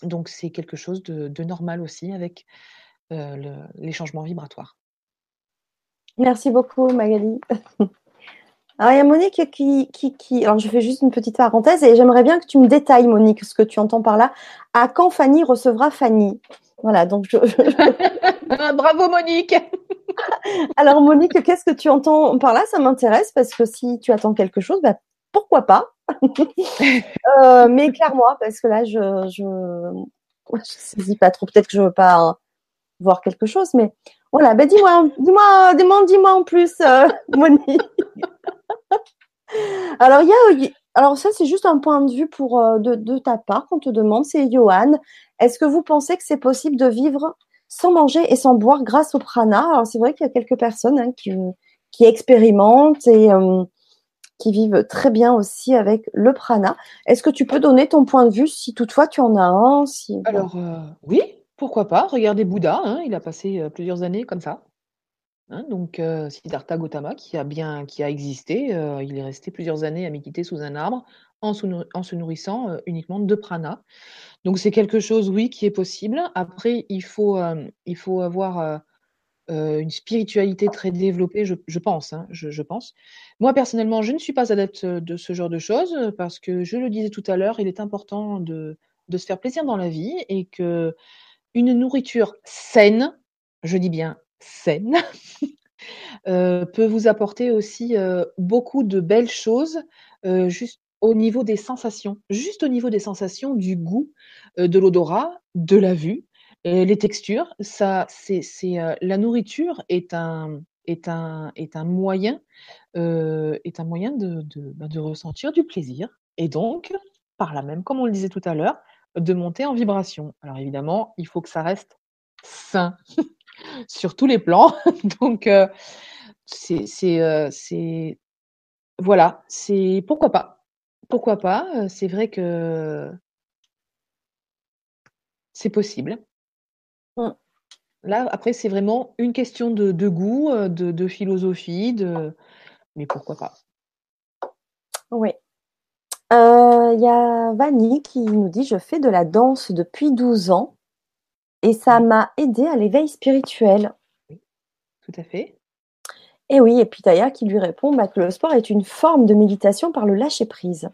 Donc c'est quelque chose de, normal aussi avec euh, le, les changements vibratoires. Merci beaucoup Magali. Alors, il y a Monique qui, qui, qui, Alors, je fais juste une petite parenthèse et j'aimerais bien que tu me détailles, Monique, ce que tu entends par là. À quand Fanny recevra Fanny? Voilà, donc je. Bravo, Monique Alors, Monique, qu'est-ce que tu entends par là? Ça m'intéresse parce que si tu attends quelque chose, bah, pourquoi pas euh, Mais clairement, parce que là, je je, je saisis pas trop. Peut-être que je veux pas. Hein. voir quelque chose. Mais voilà, ben dis-moi, dis-moi, dis-moi, dis-moi en plus, euh, Monique. alors, il y a, ça, c'est juste un point de vue pour euh, de, ta part qu'on te demande. C'est Johan. Est-ce que vous pensez que c'est possible de vivre sans manger et sans boire grâce au prana? Alors c'est vrai qu'il y a quelques personnes hein, qui, expérimentent et euh, qui vivent très bien aussi avec le prana. Est-ce que tu peux donner ton point de vue si toutefois tu en as un. Alors oui, pourquoi pas? Regardez Bouddha, hein, il a passé euh, plusieurs années comme ça. Hein, donc euh, Siddhartha Gautama, qui a bien, qui a existé, euh, il est resté plusieurs années à méditer sous un arbre en, se nourrissant uniquement de prana. Donc c'est quelque chose, oui, qui est possible. Après, il faut, il faut avoir une spiritualité très développée, je, pense, hein, je, pense. Moi, personnellement, je ne suis pas adepte de ce genre de choses parce que, je le disais tout à l'heure, il est important de, de se faire plaisir dans la vie et que une nourriture saine, je dis bien saine, euh, peut vous apporter aussi euh, beaucoup de belles choses euh, juste au niveau des sensations, juste au niveau des sensations, du goût, de l'odorat, de la vue, les textures. Ça, c'est, la nourriture est un, est un, est un moyen, est un moyen de, bah, de ressentir du plaisir et donc, par là même, comme on le disait tout à l'heure, de monter en vibration. Alors évidemment, il faut que ça reste sain sur tous les plans. Donc, euh, euh, c'est, voilà, c'est pourquoi pas. Pourquoi pas euh, C'est vrai que c'est possible. Mmh. Là, après, c'est vraiment une question de, goût, de, de, philosophie, de... mais pourquoi pas Oui. Euh, il y a Vanny qui nous dit: «Je fais de la danse depuis 12 ans et ça m'a aidé à l'éveil spirituel». Oui, tout à fait. Et oui et puis Taya qui lui répond, bah, que le sport est une forme de méditation par le lâcher prise.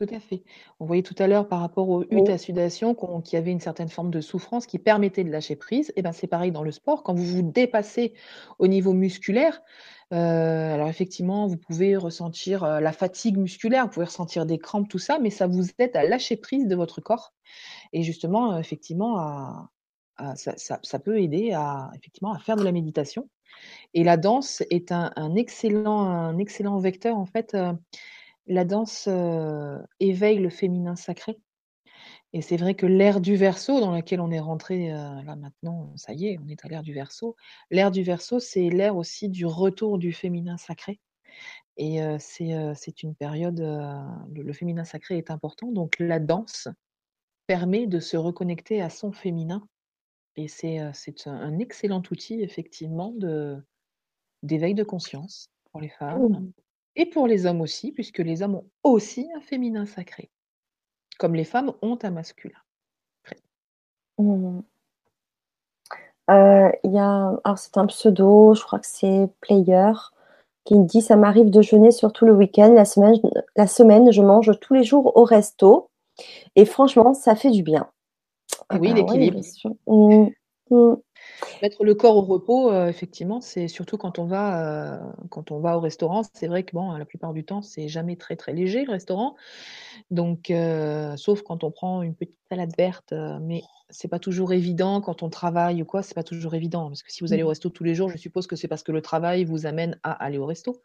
Tout à fait. On voyait tout à l'heure par rapport aux huttes à sudation qu'il y avait une certaine forme de souffrance qui permettait de lâcher prise. Et ben c'est pareil dans le sport. Quand vous vous dépassez au niveau musculaire, euh, alors effectivement, vous pouvez ressentir euh, la fatigue musculaire, vous pouvez ressentir des crampes, tout ça, mais ça vous aide à lâcher prise de votre corps. Et justement, euh, effectivement, ça, peut aider à, effectivement, à faire de la méditation. Et la danse est un, excellent, vecteur, en fait la danse éveille le féminin sacré. Et c'est vrai que l'ère du verso dans laquelle on est rentré là maintenant, ça y est, on est à l'ère du verso. L'ère du verso, c'est l'ère aussi du retour du féminin sacré. Et c'est une période, le, féminin sacré est important, donc la danse permet de se reconnecter à son féminin. Et c'est un excellent outil, effectivement, d'éveil de conscience pour les femmes. Mmh. Et pour les hommes aussi, puisque les hommes ont aussi un féminin sacré, comme les femmes ont un masculin. Mmh. Euh, il y a, alors c'est un pseudo, je crois que c'est Player, qui dit ça m'arrive de jeûner surtout le week-end, la semaine, la semaine je mange tous les jours au resto et franchement ça fait du bien. Oui, ah bah l'équilibre. Mmh. Mmh. Mettre le corps au repos, euh, effectivement, c'est surtout quand on va, euh, quand on va au restaurant. C'est vrai que bon, la plupart du temps, c'est jamais très, très léger le restaurant. Donc, euh, sauf quand on prend une petite salade verte, mais c'est pas toujours évident quand on travaille ou quoi, c'est pas toujours évident. Parce que si vous allez au mmh. resto tous les jours, je suppose que c'est parce que le travail vous amène à aller au resto.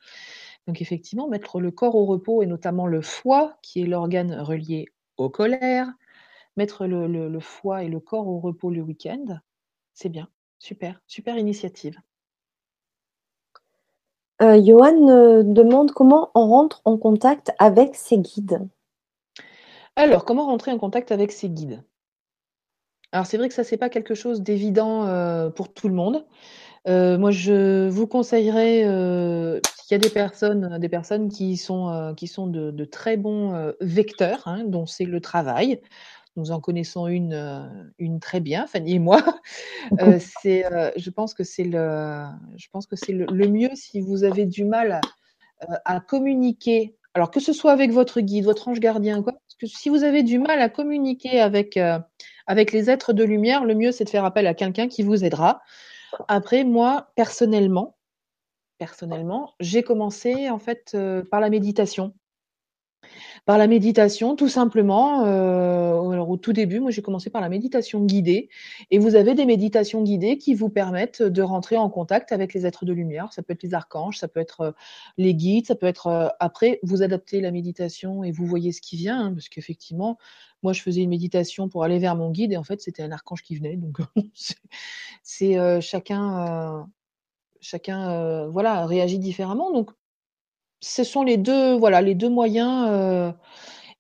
Donc effectivement, mettre le corps au repos et notamment le foie, qui est l'organe relié aux colères, mettre le foie et le corps au repos le week-end, c'est bien. Super, super initiative. Euh, Johan euh, demande comment on rentre en contact avec ses guides. Alors, comment rentrer en contact avec ses guides? Alors, c'est vrai que ça, c'est pas quelque chose d'évident euh, pour tout le monde. moi, je vous conseillerais, il y a des personnes, des personnes qui sont, qui sont de, très bons vecteurs, hein, dont c'est le travail. Nous en connaissons une, euh, une très bien, Fanny et moi. Euh, c'est, euh, je pense que c'est le, je pense que c'est le, mieux si vous avez du mal à, communiquer. Alors que ce soit avec votre guide, votre ange gardien, quoi. Parce que si vous avez du mal à communiquer avec avec les êtres de lumière, le mieux c'est de faire appel à quelqu'un qui vous aidera. Après, moi personnellement, personnellement, j'ai commencé en fait par la méditation. Par la méditation, tout simplement. Euh, alors au tout début, moi j'ai commencé par la méditation guidée. Et vous avez des méditations guidées qui vous permettent de rentrer en contact avec les êtres de lumière. Ça peut être les archanges, ça peut être euh, les guides, ça peut être euh, après vous adaptez la méditation et vous voyez ce qui vient, hein, parce qu'effectivement, moi je faisais une méditation pour aller vers mon guide et en fait c'était un archange qui venait. Donc c'est chacun chacun voilà réagit différemment. Donc ce sont les deux, voilà, les deux moyens. Euh,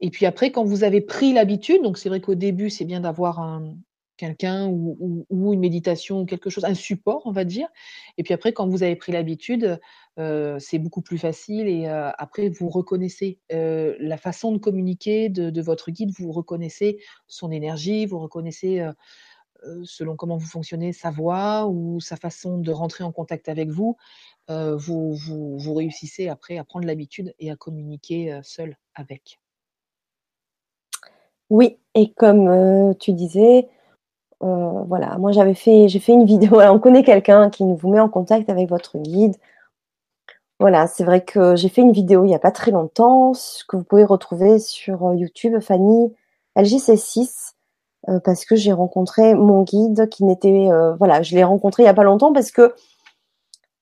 et puis après, quand vous avez pris l'habitude, donc c'est vrai qu'au début, c'est bien d'avoir un, quelqu'un ou, une méditation ou quelque chose, un support, on va dire. Et puis après, quand vous avez pris l'habitude, euh, c'est beaucoup plus facile. Et euh, après, vous reconnaissez la façon de communiquer de, votre guide, vous reconnaissez son énergie, vous reconnaissez selon comment vous fonctionnez, sa voix ou sa façon de rentrer en contact avec vous. Euh, vous, réussissez après à prendre l'habitude et à communiquer euh, seul avec? Oui, et comme euh, tu disais, voilà, moi j'avais fait, j'ai fait une vidéo. on connaît quelqu'un qui vous met en contact avec votre guide. Voilà, c'est vrai que j'ai fait une vidéo il n'y a pas très longtemps, que vous pouvez retrouver sur YouTube, Fanny LJC6, parce que j'ai rencontré mon guide qui n'était, voilà, je l'ai rencontré il n'y a pas longtemps parce que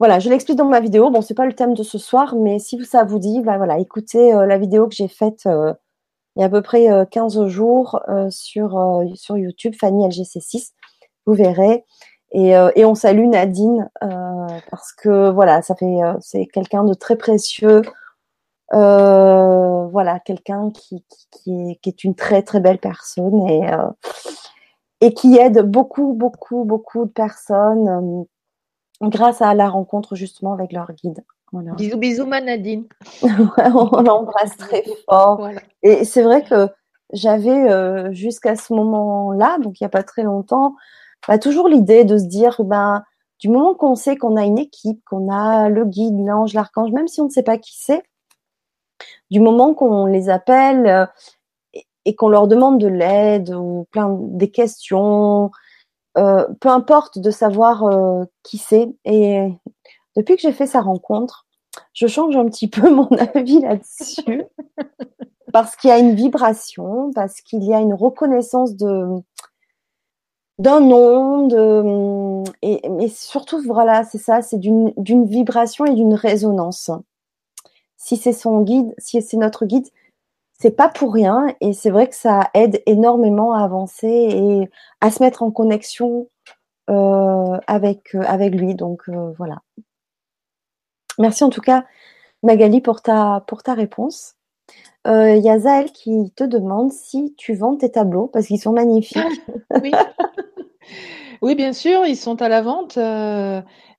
voilà, je l'explique dans ma vidéo. Bon, c'est pas le thème de ce soir, mais si ça vous dit, bah voilà, écoutez euh, la vidéo que j'ai faite euh, il y a à peu près 15 euh, jours sur, sur YouTube, Fanny LGC6. Vous verrez. Et, on salue Nadine parce que voilà, ça fait c'est quelqu'un de très précieux. Voilà, quelqu'un qui, qui, est, une très très belle personne et, et qui aide beaucoup, beaucoup, beaucoup de personnes grâce à la rencontre justement avec leur guide. Bisous, bisous, Manadine. on l'embrasse très fort. Et c'est vrai que j'avais euh, jusqu'à ce moment-là, donc il n'y a pas très longtemps, bah, toujours l'idée de se dire, ben, du moment qu'on sait qu'on a une équipe, qu'on a le guide, l'ange, l'archange, même si on ne sait pas qui c'est, du moment qu'on les appelle euh, et, qu'on leur demande de l'aide ou plein des questions, euh, peu importe de savoir euh, qui c'est. Et depuis que j'ai fait sa rencontre, je change un petit peu mon avis là-dessus. parce qu'il y a une vibration, parce qu'il y a une reconnaissance d'un nom, de, surtout, voilà, c'est ça, c'est d'une vibration et d'une résonance. Si c'est son guide, si c'est notre guide, c'est pas pour rien et c'est vrai que ça aide énormément à avancer et à se mettre en connexion euh, avec, euh, avec lui. Donc euh, voilà. Merci en tout cas Magali pour ta, pour ta réponse. Il y a Zaël qui te demande si tu vends tes tableaux parce qu'ils sont magnifiques. oui. oui, bien sûr, ils sont à la vente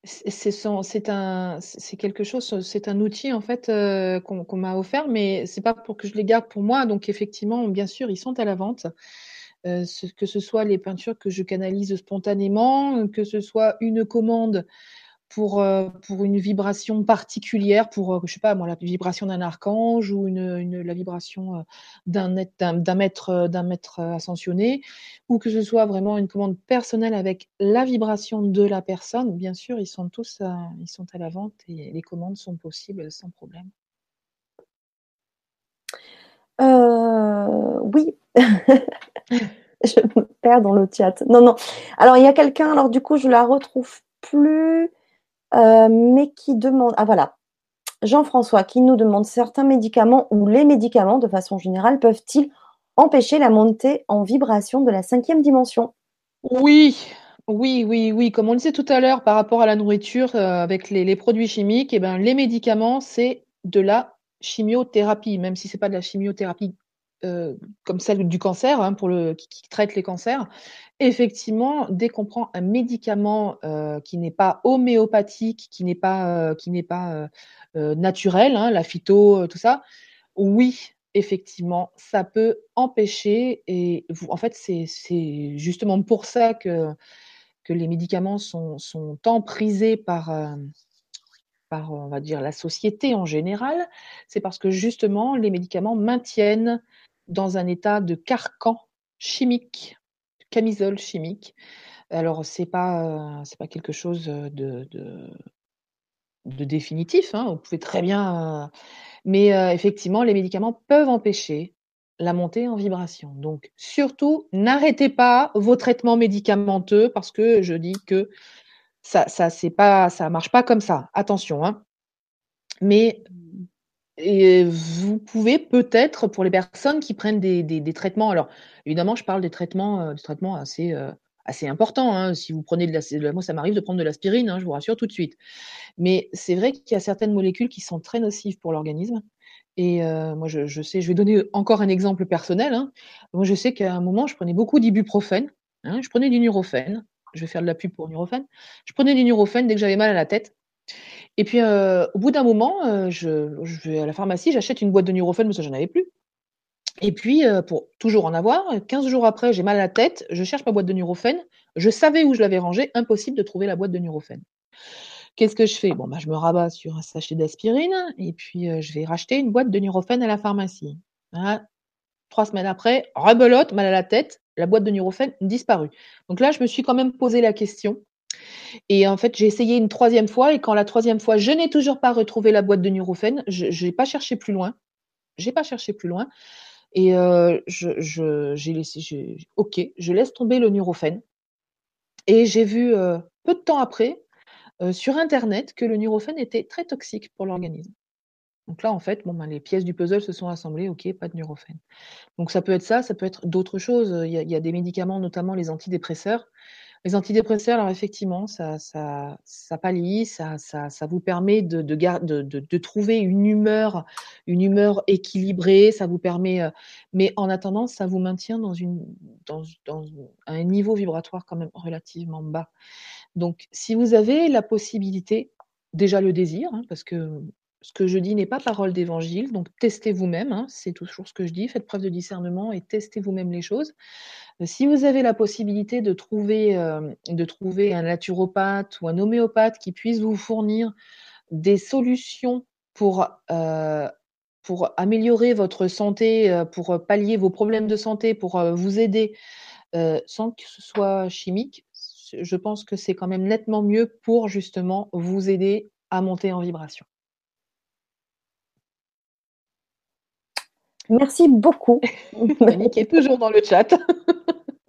c'est un, quelque chose, c'est un outil en fait euh, qu'on m'a offert, mais c'est pas pour que je les garde pour moi. Donc effectivement, bien sûr, ils sont à la vente. Euh, que ce soit les peintures que je canalise spontanément, que ce soit une commande pour, euh, pour une vibration particulière, pour, euh, je sais pas, moi, la vibration d'un archange ou une, la vibration euh, d'un maître, maître ascensionné, ou que ce soit vraiment une commande personnelle avec la vibration de la personne, bien sûr, ils sont tous ils sont à la vente et les commandes sont possibles sans problème. oui. je me perds dans le chat. Non, non. Alors, il y a quelqu'un, alors du coup, je la retrouve plus. Euh, mais qui demande, ah voilà, Jean-François qui nous demande certains médicaments ou les médicaments de façon générale peuvent-ils empêcher la montée en vibration de la cinquième dimension? Oui, oui, oui, oui. Comme on le disait tout à l'heure par rapport à la nourriture euh, avec les, produits chimiques, eh ben, les médicaments, c'est de la chimiothérapie, même si ce n'est pas de la chimiothérapie euh, comme celle du cancer, hein, pour le, qui, traite les cancers, effectivement, dès qu'on prend un médicament euh, qui n'est pas homéopathique, qui n'est pas, euh, qui n'est pas naturel, hein, la phyto, tout ça, oui, effectivement, ça peut empêcher. Et en fait, c'est justement pour ça que, que les médicaments sont, sont emprisés par par, on va dire, la société en général, c'est parce que justement, les médicaments maintiennent dans un état de carcan chimique, camisole chimique. Alors, ce n'est pas, pas quelque chose de, de, définitif. Hein. Vous pouvez très bien Mais effectivement, les médicaments peuvent empêcher la montée en vibration. Donc, surtout, n'arrêtez pas vos traitements médicamenteux parce que je dis que ça, ça c'est marche pas comme ça. Attention, hein. Mais et vous pouvez peut-être, pour les personnes qui prennent des, traitements, alors évidemment, je parle des traitements, euh, des traitements assez, euh, importants. Hein. Si vous prenez de la, moi, ça m'arrive de prendre de l'aspirine, hein, je vous rassure tout de suite. Mais c'est vrai qu'il y a certaines molécules qui sont très nocives pour l'organisme. Et euh, moi, je, sais, je vais donner encore un exemple personnel. Hein. Moi, je sais qu'à un moment, je prenais beaucoup d'ibuprofène. je prenais du Nurofen. Je vais faire de la pub pour Nurofen. Je prenais du Nurofen dès que j'avais mal à la tête. Et puis, euh, au bout d'un moment, euh, je, vais à la pharmacie, j'achète une boîte de Nurofen, mais ça, j'en avais plus. Et puis, euh, pour toujours en avoir, 15 jours après, j'ai mal à la tête, je cherche ma boîte de Nurofen. Je savais où je l'avais rangée, impossible de trouver la boîte de Nurofen. Qu'est-ce que je fais? Bon, bah, je me rabats sur un sachet d'aspirine et puis je vais racheter une boîte de Nurofen à la pharmacie. Trois semaines après, rebelote, mal à la tête, la boîte de Nurofen disparue. Donc là, je me suis quand même posé la question et en fait, j'ai essayé une troisième fois et quand la troisième fois, je n'ai toujours pas retrouvé la boîte de Nurofen, je n'ai pas cherché plus loin. J'ai pas cherché plus loin. Et euh, je, j'ai laissé, ok, je laisse tomber le Nurofen. Et j'ai vu euh, peu de temps après euh, sur Internet que le Nurofen était très toxique pour l'organisme. Donc là, en fait, bon, ben, les pièces du puzzle se sont assemblées, ok, pas de Nurofen. Donc ça peut être ça, ça peut être d'autres choses. Il y, a, il y a des médicaments, notamment les antidépresseurs, les antidépresseurs, alors effectivement, ça, ça, ça pallie, ça, ça, ça vous permet de, de, de, de, trouver une humeur, une humeur équilibrée, ça vous permet, euh, mais en attendant, ça vous maintient dans, une, dans, dans un niveau vibratoire quand même relativement bas. Donc, si vous avez la possibilité, déjà le désir, hein, parce que ce que je dis n'est pas parole d'évangile, donc testez vous-même, hein, c'est toujours ce que je dis, faites preuve de discernement et testez vous-même les choses. Euh, si vous avez la possibilité de trouver, euh, de trouver un naturopathe ou un homéopathe qui puisse vous fournir des solutions pour, euh, pour améliorer votre santé, pour pallier vos problèmes de santé, pour vous aider sans que ce soit chimique, je pense que c'est quand même nettement mieux pour justement vous aider à monter en vibration. Merci beaucoup. Monique est toujours dans le chat.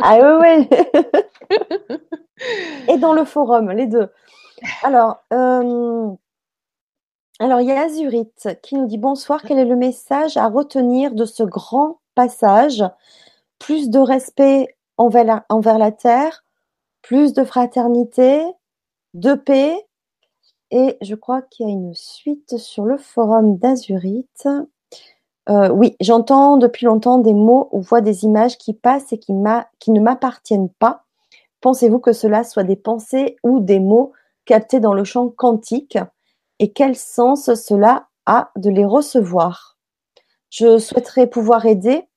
ah oui, oui. Et dans le forum, les deux. Alors, euh, alors, il y a Azurite qui nous dit bonsoir. Quel est le message à retenir de ce grand passage? Plus de respect envers la, envers la terre, plus de fraternité, de paix. Et je crois qu'il y a une suite sur le forum d'Azurite. Euh, oui, j'entends depuis longtemps des mots ou vois des images qui passent et qui, qui ne m'appartiennent pas. Pensez-vous que cela soit des pensées ou des mots captés dans le champ quantique? Et quel sens cela a de les recevoir? Je souhaiterais pouvoir aider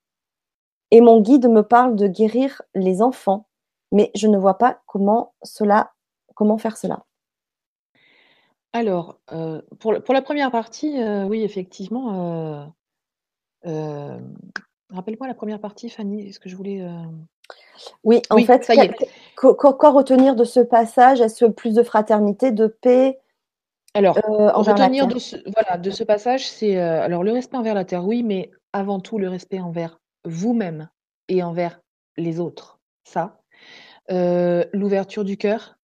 et mon guide me parle de guérir les enfants, mais je ne vois pas comment cela, comment faire cela. Alors, euh, pour, la première partie, euh, oui, effectivement, rappelle-moi la première partie, Fanny, est-ce que je voulais. Euh oui, en fait, Quoi, retenir de ce passage? Est-ce plus de fraternité, de paix? Alors, euh, retenir de ce, voilà, de ce passage, c'est alors le respect envers la terre, oui, mais avant tout le respect envers vous-même et envers les autres. Ça. L'ouverture du cœur.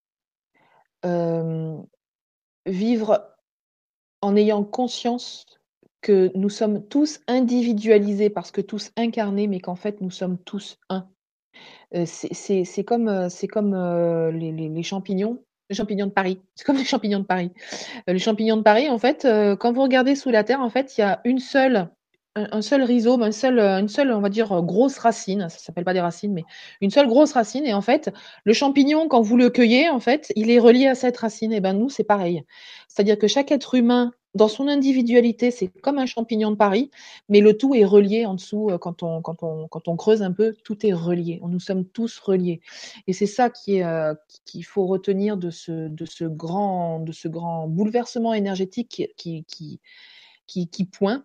vivre en ayant conscience que nous sommes tous individualisés parce que tous incarnés, mais qu'en fait nous sommes tous un. Euh, c'est comme, euh, c'est comme euh, les, les, champignons, champignons de Paris. C'est comme les champignons de Paris. les champignons de Paris, en fait, quand vous regardez sous la terre, en fait, il y a une seule, un, seul rhizome, un seul, une seule, on va dire, grosse racine. Ça s'appelle pas des racines, mais une seule grosse racine. Et en fait, le champignon, quand vous le cueillez, en fait, il est relié à cette racine. Et ben nous, c'est pareil. C'est-à-dire que chaque être humain dans son individualité, c'est comme un champignon de Paris, mais le tout est relié en dessous. Euh, quand on, quand on, quand on creuse un peu, tout est relié. Nous sommes tous reliés. Et c'est ça qui est, euh, qu'il faut retenir de ce, de, ce grand, de ce grand bouleversement énergétique qui, qui, qui, qui, pointe.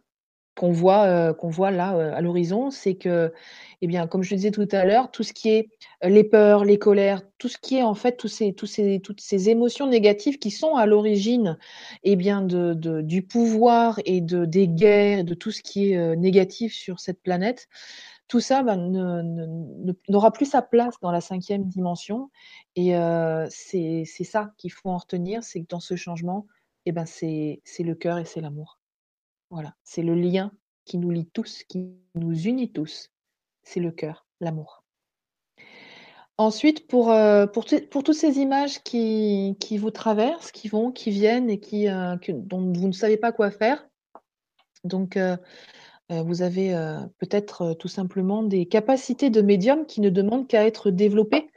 Qu'on voit, qu'on voit là à l'horizon, c'est que, eh bien, comme je le disais tout à l'heure, tout ce qui est les peurs, les colères, tout ce qui est en fait tous ces, ces, toutes ces émotions négatives qui sont à l'origine, eh bien, de, du pouvoir et de des guerres, de tout ce qui est négatif sur cette planète, tout ça ben, n'aura plus sa place dans la cinquième dimension. Et euh, c'est ça qu'il faut en retenir, c'est que dans ce changement, eh ben, c'est le cœur et c'est l'amour. Voilà, c'est le lien qui nous lie tous, qui nous unit tous. C'est le cœur, l'amour. Ensuite, pour, euh, toutes ces images qui, vous traversent, qui vont, qui viennent et qui, euh, dont vous ne savez pas quoi faire, donc vous avez peut-être tout simplement des capacités de médium qui ne demandent qu'à être développées.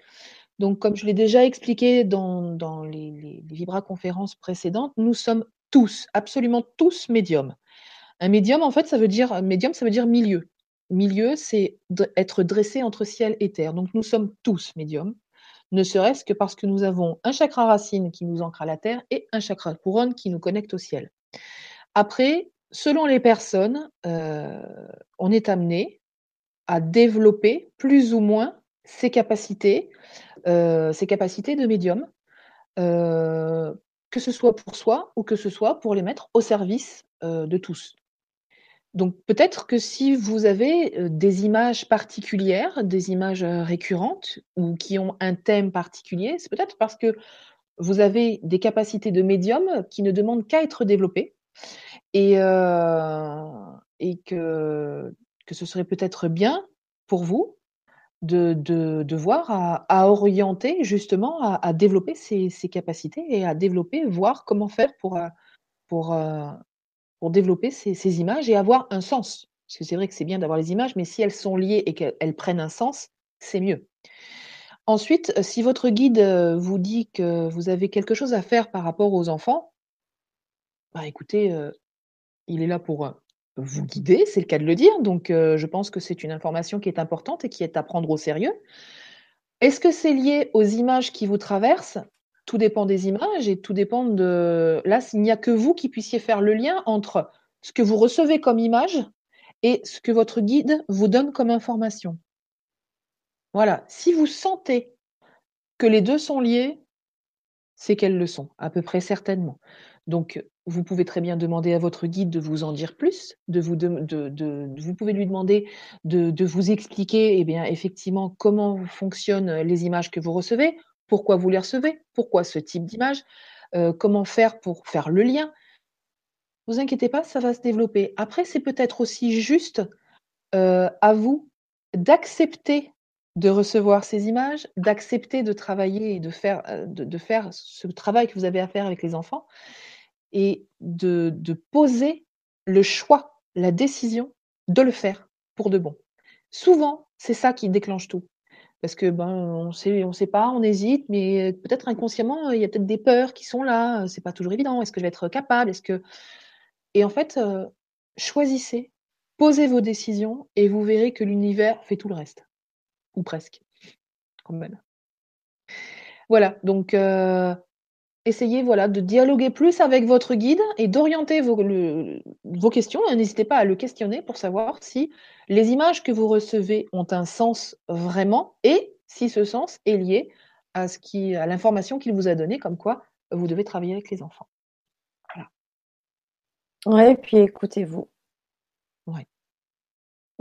Donc, comme je l'ai déjà expliqué dans, dans les, les, vibra-conférences précédentes, nous sommes tous, absolument tous médiums. Un médium, en fait, ça veut dire médium, ça veut dire milieu. Milieu, c'est être dressé entre ciel et terre. Donc, nous sommes tous médiums, ne serait-ce que parce que nous avons un chakra racine qui nous ancre à la terre et un chakra couronne qui nous connecte au ciel. Après, selon les personnes, euh, on est amené à développer plus ou moins ses capacités, euh, capacités de médium, euh, que ce soit pour soi ou que ce soit pour les mettre au service de tous. Donc peut-être que si vous avez des images particulières, des images récurrentes ou qui ont un thème particulier, c'est peut-être parce que vous avez des capacités de médium qui ne demandent qu'à être développées et, et que, que ce serait peut-être bien pour vous de, de, voir à, orienter justement, à, développer ces, ces, capacités et à développer, voir comment faire pour, pour, pour développer ces, images et avoir un sens. Parce que c'est vrai que c'est bien d'avoir les images, mais si elles sont liées et qu'elles prennent un sens, c'est mieux. Ensuite, si votre guide vous dit que vous avez quelque chose à faire par rapport aux enfants, bah écoutez, il est là pour vous guider, c'est le cas de le dire. Donc, je pense que c'est une information qui est importante et qui est à prendre au sérieux. Est-ce que c'est lié aux images qui vous traversent? Tout dépend des images et tout dépend de. Là, il n'y a que vous qui puissiez faire le lien entre ce que vous recevez comme image et ce que votre guide vous donne comme information. Voilà. Si vous sentez que les deux sont liés, c'est qu'elles le sont, à peu près certainement. Donc, vous pouvez très bien demander à votre guide de vous en dire plus, de vous, de, vous pouvez lui demander de, vous expliquer eh bien, effectivement comment fonctionnent les images que vous recevez, pourquoi vous les recevez, pourquoi ce type d'image, euh, comment faire pour faire le lien. Vous inquiétez pas, ça va se développer. Après, c'est peut-être aussi juste euh, à vous d'accepter de recevoir ces images, d'accepter de travailler et de faire, euh, ce travail que vous avez à faire avec les enfants et de poser le choix, la décision de le faire pour de bon. Souvent, c'est ça qui déclenche tout. Parce que ben on sait, on sait pas, on hésite, mais peut-être inconsciemment, il y a peut-être des peurs qui sont là. C'est pas toujours évident. Est-ce que je vais être capable? Est-ce que et en fait, euh, choisissez, posez vos décisions et vous verrez que l'univers fait tout le reste, ou presque, quand même. Voilà. Donc euh, essayez voilà, de dialoguer plus avec votre guide et d'orienter vos, vos, questions. N'hésitez pas à le questionner pour savoir si les images que vous recevez ont un sens vraiment et si ce sens est lié à, ce qui, à l'information qu'il vous a donnée, comme quoi vous devez travailler avec les enfants. Voilà. Ouais, et puis écoutez-vous. Ouais.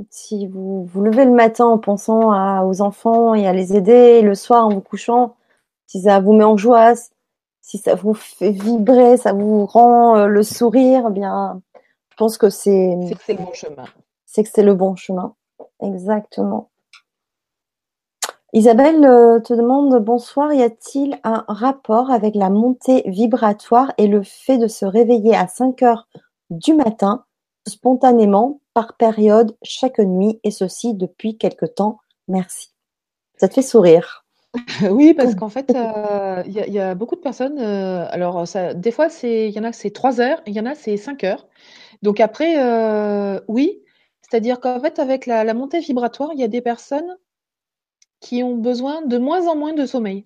Si vous vous levez le matin en pensant à, aux enfants et à les aider, et le soir en vous couchant, si ça vous met en joie, si ça vous fait vibrer, ça vous rend euh, le sourire, eh bien, je pense que c'est. C'est que c'est le bon chemin. C'est que c'est le bon chemin. Exactement. Isabelle euh, te demande bonsoir, y a-t-il un rapport avec la montée vibratoire et le fait de se réveiller à 5 heures du matin spontanément par période chaque nuit et ceci depuis quelque temps? Merci. Ça te fait sourire? Oui, parce qu'en fait, euh, il y a beaucoup de personnes, euh, alors ça des fois c'est il y en a c'est 3 heures, il y en a c'est 5 heures. Donc après, euh, oui, c'est-à-dire qu'en fait avec la la montée vibratoire, il y a des personnes qui ont besoin de moins en moins de sommeil.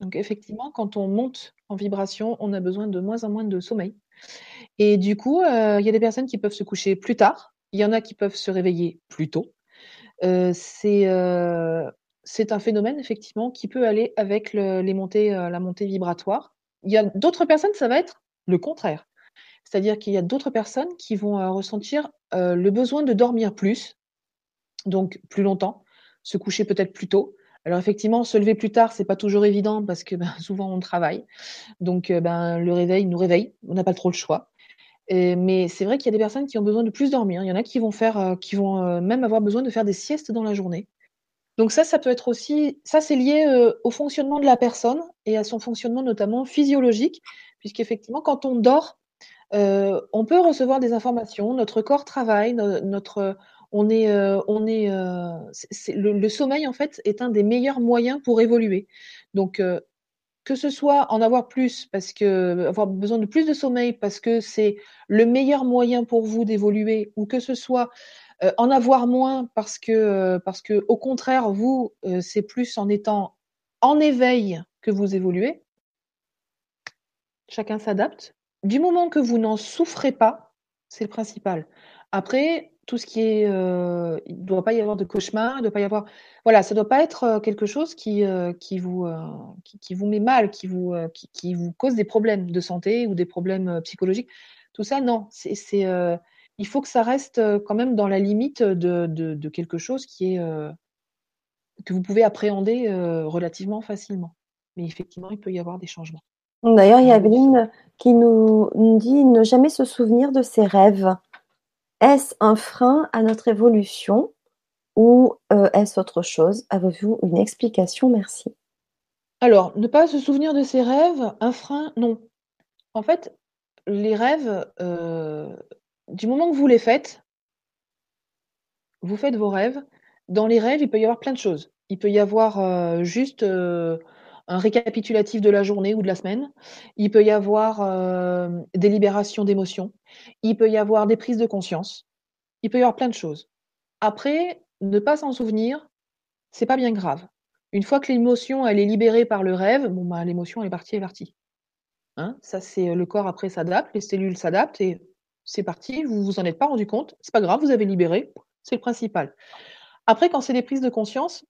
Donc effectivement, quand on monte en vibration, on a besoin de moins en moins de sommeil Et du coup, il y a des personnes qui peuvent se coucher plus tard. Il y en a qui peuvent se réveiller plus tôt. c'est c'est un phénomène effectivement qui peut aller avec le, les montées, la montée vibratoire. Il y a d'autres personnes, ça va être le contraire. C'est-à-dire qu'il y a d'autres personnes qui vont ressentir le besoin de dormir plus, donc plus longtemps, se coucher peut-être plus tôt. Alors effectivement, se lever plus tard, c'est pas toujours évident parce que ben, souvent on travaille. Donc ben, le réveil nous réveille, on n'a pas trop le choix. mais c'est vrai qu'il y a des personnes qui ont besoin de plus dormir. Il y en a qui vont faire, qui vont même avoir besoin de faire des siestes dans la journée. Donc ça, ça peut être aussi, ça c'est lié au fonctionnement de la personne et à son fonctionnement notamment physiologique, puisqu'effectivement, quand on dort, on peut recevoir des informations, notre corps travaille, notre, on est, on est, le, sommeil en fait est un des meilleurs moyens pour évoluer. Donc que ce soit en avoir plus parce que avoir besoin de plus de sommeil parce que c'est le meilleur moyen pour vous d'évoluer, ou que ce soit en avoir moins parce que, parce que au contraire, vous, c'est plus en étant en éveil que vous évoluez. Chacun s'adapte. Du moment que vous n'en souffrez pas, c'est le principal. Après, tout ce qui est, il ne doit pas y avoir de cauchemar, il doit pas y avoir, voilà, ça ne doit pas être quelque chose qui, qui, vous, qui, vous met mal, qui vous, qui, vous cause des problèmes de santé ou des problèmes psychologiques. Tout ça, non. C'est, il faut que ça reste quand même dans la limite de, quelque chose qui est que vous pouvez appréhender relativement facilement. Mais effectivement, il peut y avoir des changements. D'ailleurs, il y a Evelyne qui nous, dit ne jamais se souvenir de ses rêves. Est-ce un frein à notre évolution ou est-ce autre chose? Avez-vous une explication? Merci. Alors, ne pas se souvenir de ses rêves, un frein, non. En fait, les rêves, du moment que vous les faites, vous faites vos rêves. Dans les rêves, il peut y avoir plein de choses. Il peut y avoir euh, juste euh, un récapitulatif de la journée ou de la semaine. Il peut y avoir euh, des libérations d'émotions. Il peut y avoir des prises de conscience. Il peut y avoir plein de choses. Après, ne pas s'en souvenir, c'est pas bien grave. Une fois que l'émotion elle est libérée par le rêve, bon bah l'émotion est partie, est partie. Hein ça c'est le corps après s'adapte, les cellules s'adaptent et c'est parti, vous vous en êtes pas rendu compte, c'est pas grave, vous avez libéré, c'est le principal. Après, quand c'est des prises de conscience,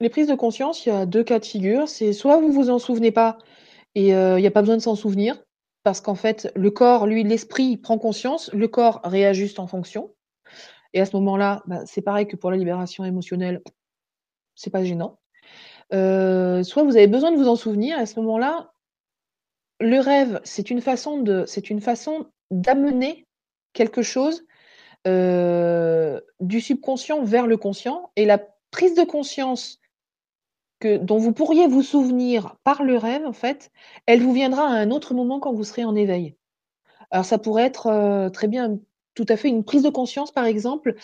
les prises de conscience, il y a deux cas de figure. C'est soit vous vous en souvenez pas et euh, il n'y a pas besoin de s'en souvenir, parce qu'en fait, le corps, lui, l'esprit prend conscience, le corps réajuste en fonction. Et à ce moment-là, bah, c'est pareil que pour la libération émotionnelle, c'est pas gênant. Euh, soit vous avez besoin de vous en souvenir, à ce moment-là, le rêve, c'est une façon de, c'est une façon d'amener quelque chose euh, du subconscient vers le conscient et la prise de conscience que, dont vous pourriez vous souvenir par le rêve, en fait, elle vous viendra à un autre moment quand vous serez en éveil. Alors ça pourrait être euh, très bien tout à fait une prise de conscience, par exemple,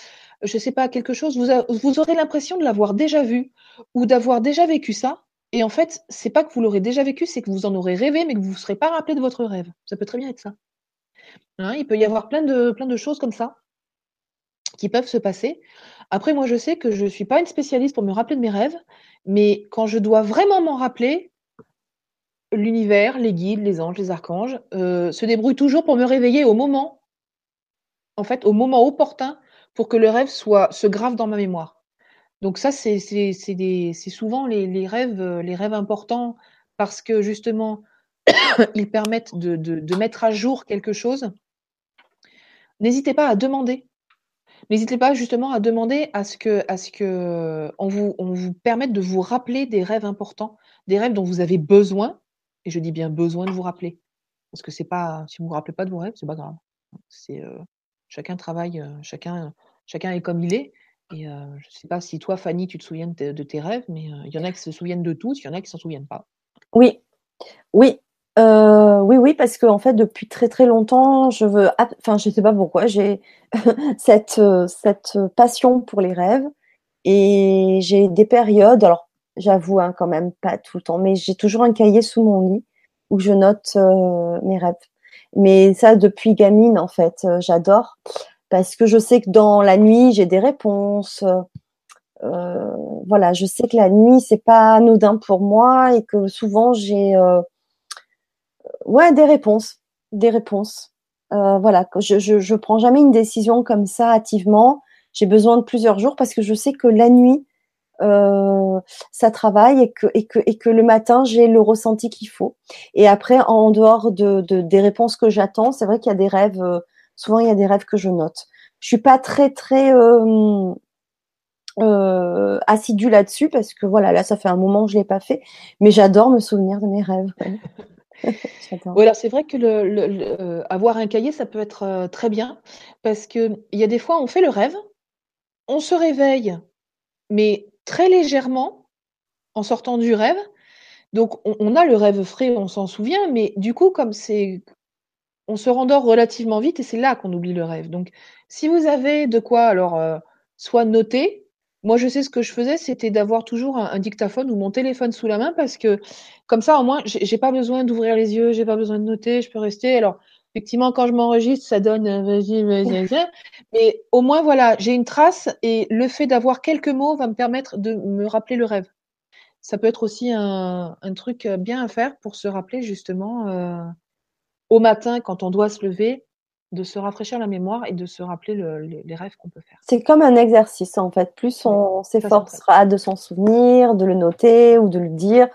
je ne sais pas, quelque chose, vous, aurez l'impression de l'avoir déjà vu ou d'avoir déjà vécu ça. Et en fait, c'est pas que vous l'aurez déjà vécu, c'est que vous en aurez rêvé, mais que vous ne vous serez pas rappelé de votre rêve. Ça peut très bien être ça. Hein, il peut y avoir plein de, plein de choses comme ça qui peuvent se passer. Après, moi, je sais que je ne suis pas une spécialiste pour me rappeler de mes rêves, mais quand je dois vraiment m'en rappeler, l'univers, les guides, les anges, les archanges euh, se débrouillent toujours pour me réveiller au moment, en fait, au moment opportun pour que le rêve soit se grave dans ma mémoire. Donc ça, c'est souvent les, les, rêves, les rêves importants parce que justement, ils permettent de, mettre à jour quelque chose, n'hésitez pas à demander. N'hésitez pas justement à demander à ce que, à ce que on vous, on vous permette de vous rappeler des rêves importants, des rêves dont vous avez besoin, et je dis bien besoin de vous rappeler. Parce que c'est pas, si vous ne vous rappelez pas de vos rêves, c'est pas grave. Euh, chacun travaille, euh, chacun, chacun est comme il est. Et euh, je ne sais pas si toi, Fanny, tu te souviens de, de tes rêves, mais il y en a qui se souviennent de tous, il y en a qui ne s'en souviennent pas. Oui, oui, euh, oui, oui, parce qu'en fait, depuis très très longtemps, je veux, enfin, je sais pas pourquoi, j'ai cette cette passion pour les rêves et j'ai des périodes. Alors, j'avoue, hein, quand même pas tout le temps, mais j'ai toujours un cahier sous mon lit où je note euh, mes rêves. Mais ça, depuis gamine, en fait, euh, j'adore parce que je sais que dans la nuit, j'ai des réponses. voilà, je sais que la nuit, c'est pas anodin pour moi et que souvent j'ai ouais, des réponses. des réponses. Euh, voilà, je, je, je prends jamais une décision comme ça hâtivement. J'ai besoin de plusieurs jours parce que je sais que la nuit, euh, ça travaille et que, et que, et que le matin, j'ai le ressenti qu'il faut. Et après, en dehors de, de des réponses que j'attends, c'est vrai qu'il y a des rêves, euh, souvent il y a des rêves que je note. Je suis pas très, très euh, assidue là-dessus parce que voilà, là, ça fait un moment que je l'ai pas fait, mais j'adore me souvenir de mes rêves. alors c'est vrai que euh, avoir un cahier, ça peut être euh, très bien parce que il y a des fois, on fait le rêve, on se réveille, mais très légèrement en sortant du rêve. Donc, on, on a le rêve frais, on s'en souvient, mais du coup, comme c'est, on se rendort relativement vite et c'est là qu'on oublie le rêve. Donc, si vous avez de quoi, alors, euh, soit noter, moi, je sais ce que je faisais, c'était d'avoir toujours un, un, dictaphone ou mon téléphone sous la main parce que comme ça, au moins, j'ai pas besoin d'ouvrir les yeux, j'ai pas besoin de noter, je peux rester. Alors, effectivement, quand je m'enregistre, ça donne euh, vas-y, vas-y, vas-y. Mais au moins, voilà, j'ai une trace et le fait d'avoir quelques mots va me permettre de me rappeler le rêve. Ça peut être aussi un, un truc bien à faire pour se rappeler justement euh, au matin quand on doit se lever de se rafraîchir la mémoire et de se rappeler le, les, les, rêves qu'on peut faire. C'est comme un exercice en fait. Plus on s'efforcera de s'en souvenir, de le noter ou de le dire,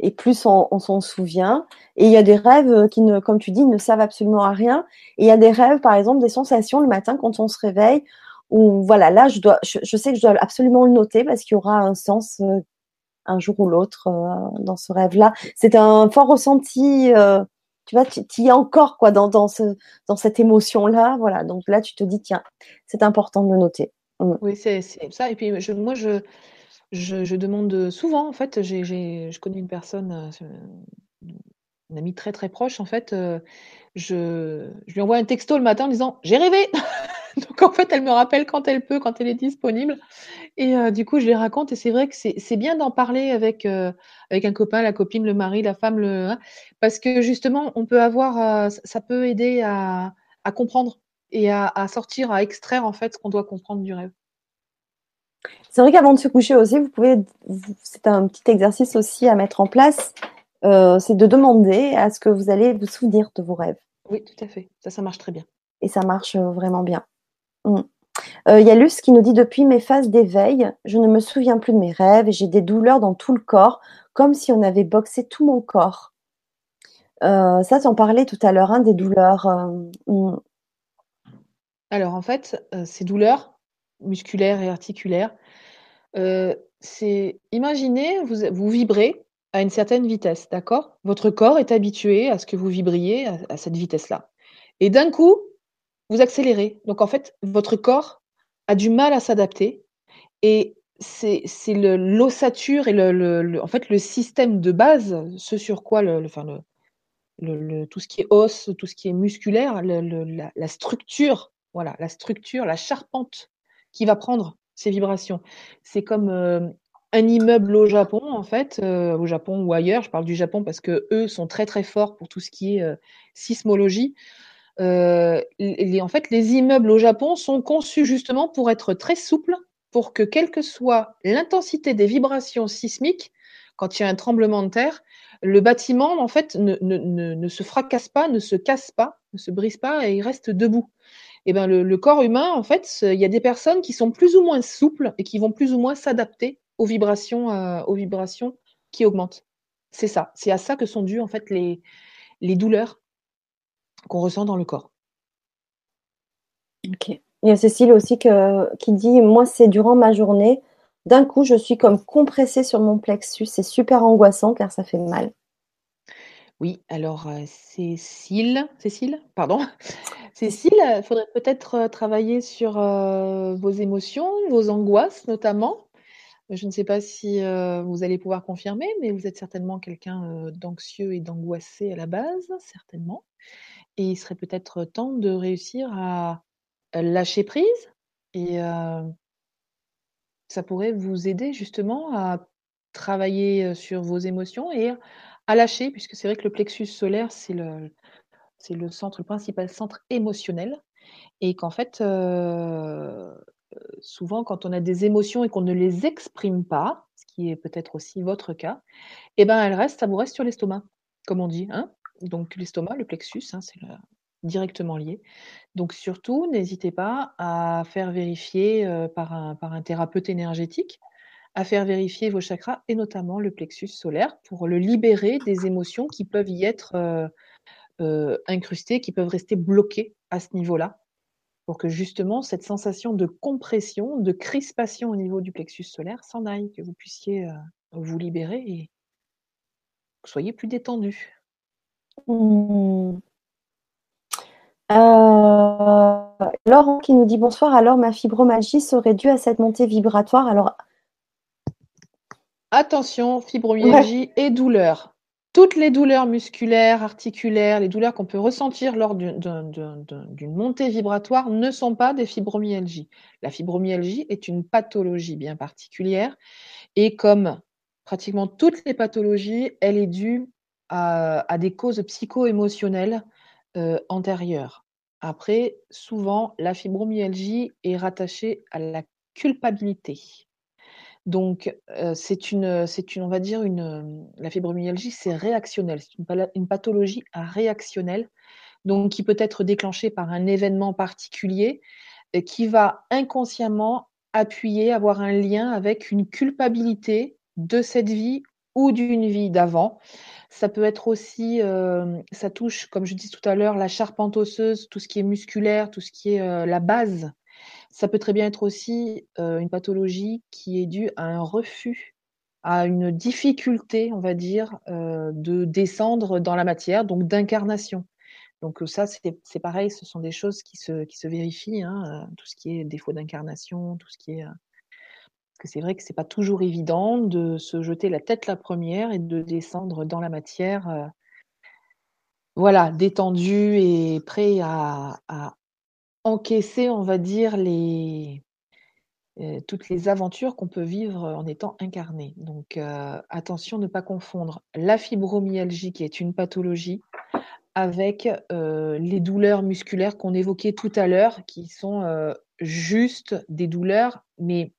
et plus on, on s'en souvient. Et il y a des rêves qui, ne, comme tu dis, ne servent absolument à rien. Et il y a des rêves, par exemple, des sensations le matin quand on se réveille, où voilà, là, je, dois, je, je sais que je dois absolument le noter parce qu'il y aura un sens euh, un jour ou l'autre euh, dans ce rêve-là. C'est un fort ressenti. Euh, tu vois, tu y es encore quoi dans, dans, ce, dans cette émotion-là. Voilà, donc là, tu te dis, tiens, c'est important de le noter. Mm. Oui, c'est ça. Et puis, je, moi, je, je, demande souvent, en fait, je connais une personne, euh, une amie très très proche, en fait, euh, je, je, lui envoie un texto le matin en disant J'ai rêvé Donc, en fait, elle me rappelle quand elle peut, quand elle est disponible. Et euh, du coup, je lui raconte. Et c'est vrai que c'est bien d'en parler avec, euh, avec un copain, la copine, le mari, la femme, le, hein, parce que justement, on peut avoir, ça peut aider à, à comprendre et à, à sortir, à extraire, en fait, ce qu'on doit comprendre du rêve. C'est vrai qu'avant de se coucher aussi, vous pouvez, c'est un petit exercice aussi à mettre en place, euh, c'est de demander à ce que vous allez vous souvenir de vos rêves. Oui, tout à fait. Ça, ça marche très bien. Et ça marche euh, vraiment bien. Mm. euh, y a Luce qui nous dit depuis mes phases d'éveil, je ne me souviens plus de mes rêves et j'ai des douleurs dans tout le corps, comme si on avait boxé tout mon corps. Euh, ça, en parlais tout à l'heure, hein, des douleurs. Mm. Alors, en fait, ces douleurs musculaires et articulaires, euh, c'est imaginez, vous, vous vibrez à une certaine vitesse, d'accord? Votre corps est habitué à ce que vous vibriez à cette vitesse-là. Et d'un coup, vous accélérez. Donc en fait, votre corps a du mal à s'adapter. Et c'est l'ossature et le, en fait, le système de base, ce sur quoi le, enfin, le, tout ce qui est os, tout ce qui est musculaire, la, la structure, voilà, la structure, la charpente qui va prendre ces vibrations. C'est comme euh, un immeuble au Japon, en fait, euh, au Japon ou ailleurs. Je parle du Japon parce que eux sont très très forts pour tout ce qui est euh, sismologie. Euh, les, en fait, les immeubles au Japon sont conçus justement pour être très souples, pour que quelle que soit l'intensité des vibrations sismiques, quand il y a un tremblement de terre, le bâtiment en fait ne, se fracasse pas, ne se casse pas, ne se brise pas et il reste debout eh ben le, corps humain, en fait, il y a des personnes qui sont plus ou moins souples et qui vont plus ou moins s'adapter aux vibrations, euh, qui augmentent. C'est ça. C'est à ça que sont dues en fait les douleurs qu'on ressent dans le corps. Ok. Il y a Cécile aussi que, qui dit Moi, c'est durant ma journée, d'un coup, je suis comme compressée sur mon plexus. C'est super angoissant car ça fait mal. Oui, alors euh, Cécile, Cécile, pardon, Cécile, il faudrait peut-être euh, travailler sur euh, vos émotions, vos angoisses notamment. Je ne sais pas si vous allez pouvoir confirmer, mais vous êtes certainement quelqu'un d'anxieux et d'angoissé à la base, certainement. Et il serait peut-être temps de réussir à lâcher prise et ça pourrait vous aider justement à travailler sur vos émotions et à lâcher, puisque c'est vrai que le plexus solaire, c'est le, c'est le centre, le principal centre émotionnel, et qu'en fait, euh, souvent, quand on a des émotions et qu'on ne les exprime pas, ce qui est peut-être aussi votre cas, eh ben, elles restent, ça vous reste sur l'estomac, comme on dit. Hein donc l'estomac, le plexus, hein, c'est directement lié. Donc surtout, n'hésitez pas à faire vérifier euh, par, un, par un thérapeute énergétique, à faire vérifier vos chakras et notamment le plexus solaire pour le libérer des émotions qui peuvent y être euh, euh, incrustées, qui peuvent rester bloquées à ce niveau-là, pour que justement cette sensation de compression, de crispation au niveau du plexus solaire s'en aille, que vous puissiez vous libérer et que vous soyez plus détendu. Mmh. Euh, Laurent qui nous dit bonsoir. Alors, ma fibromyalgie serait due à cette montée vibratoire. Alors, attention, fibromyalgie et douleur. Toutes les douleurs musculaires, articulaires, les douleurs qu'on peut ressentir lors d'une montée vibratoire ne sont pas des fibromyalgies. La fibromyalgie est une pathologie bien particulière et comme pratiquement toutes les pathologies, elle est due à, des causes psycho-émotionnelles euh, antérieures. Après, souvent, la fibromyalgie est rattachée à la culpabilité. Donc, euh, c'est une, une, on va dire une, la fibromyalgie, c'est réactionnel, c'est une, pathologie réactionnelle, donc qui peut être déclenchée par un événement particulier, euh, qui va inconsciemment appuyer, avoir un lien avec une culpabilité de cette vie ou d'une vie d'avant. Ça peut être aussi, euh, ça touche, comme je dis tout à l'heure, la charpente osseuse, tout ce qui est musculaire, tout ce qui est euh, la base. Ça peut très bien être aussi euh, une pathologie qui est due à un refus, à une difficulté, on va dire, de descendre dans la matière, donc d'incarnation. Donc ça, c'est pareil, ce sont des choses qui se, qui se vérifient, hein, tout ce qui est défaut d'incarnation, tout ce qui est que c'est vrai que c'est pas toujours évident de se jeter la tête la première et de descendre dans la matière, euh, voilà, détendu et prêt à, encaisser, on va dire, les, euh, toutes les aventures qu'on peut vivre en étant incarné. Donc euh, attention, ne pas confondre la fibromyalgie, qui est une pathologie, avec les douleurs musculaires qu'on évoquait tout à l'heure, qui sont juste des douleurs, mais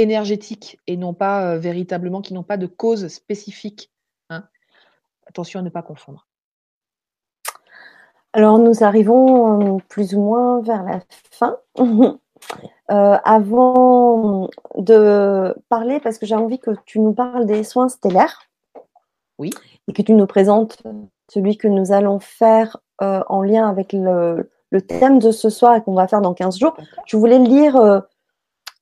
énergétiques et non pas euh, véritablement, qui n'ont pas de cause spécifique. Hein. Attention à ne pas confondre. Alors nous arrivons euh, plus ou moins vers la fin. Euh, avant de parler, parce que j'ai envie que tu nous parles des soins stellaires. Oui. Et que tu nous présentes celui que nous allons faire en lien avec le, le, thème de ce soir et qu'on va faire dans 15 jours. Je voulais lire euh,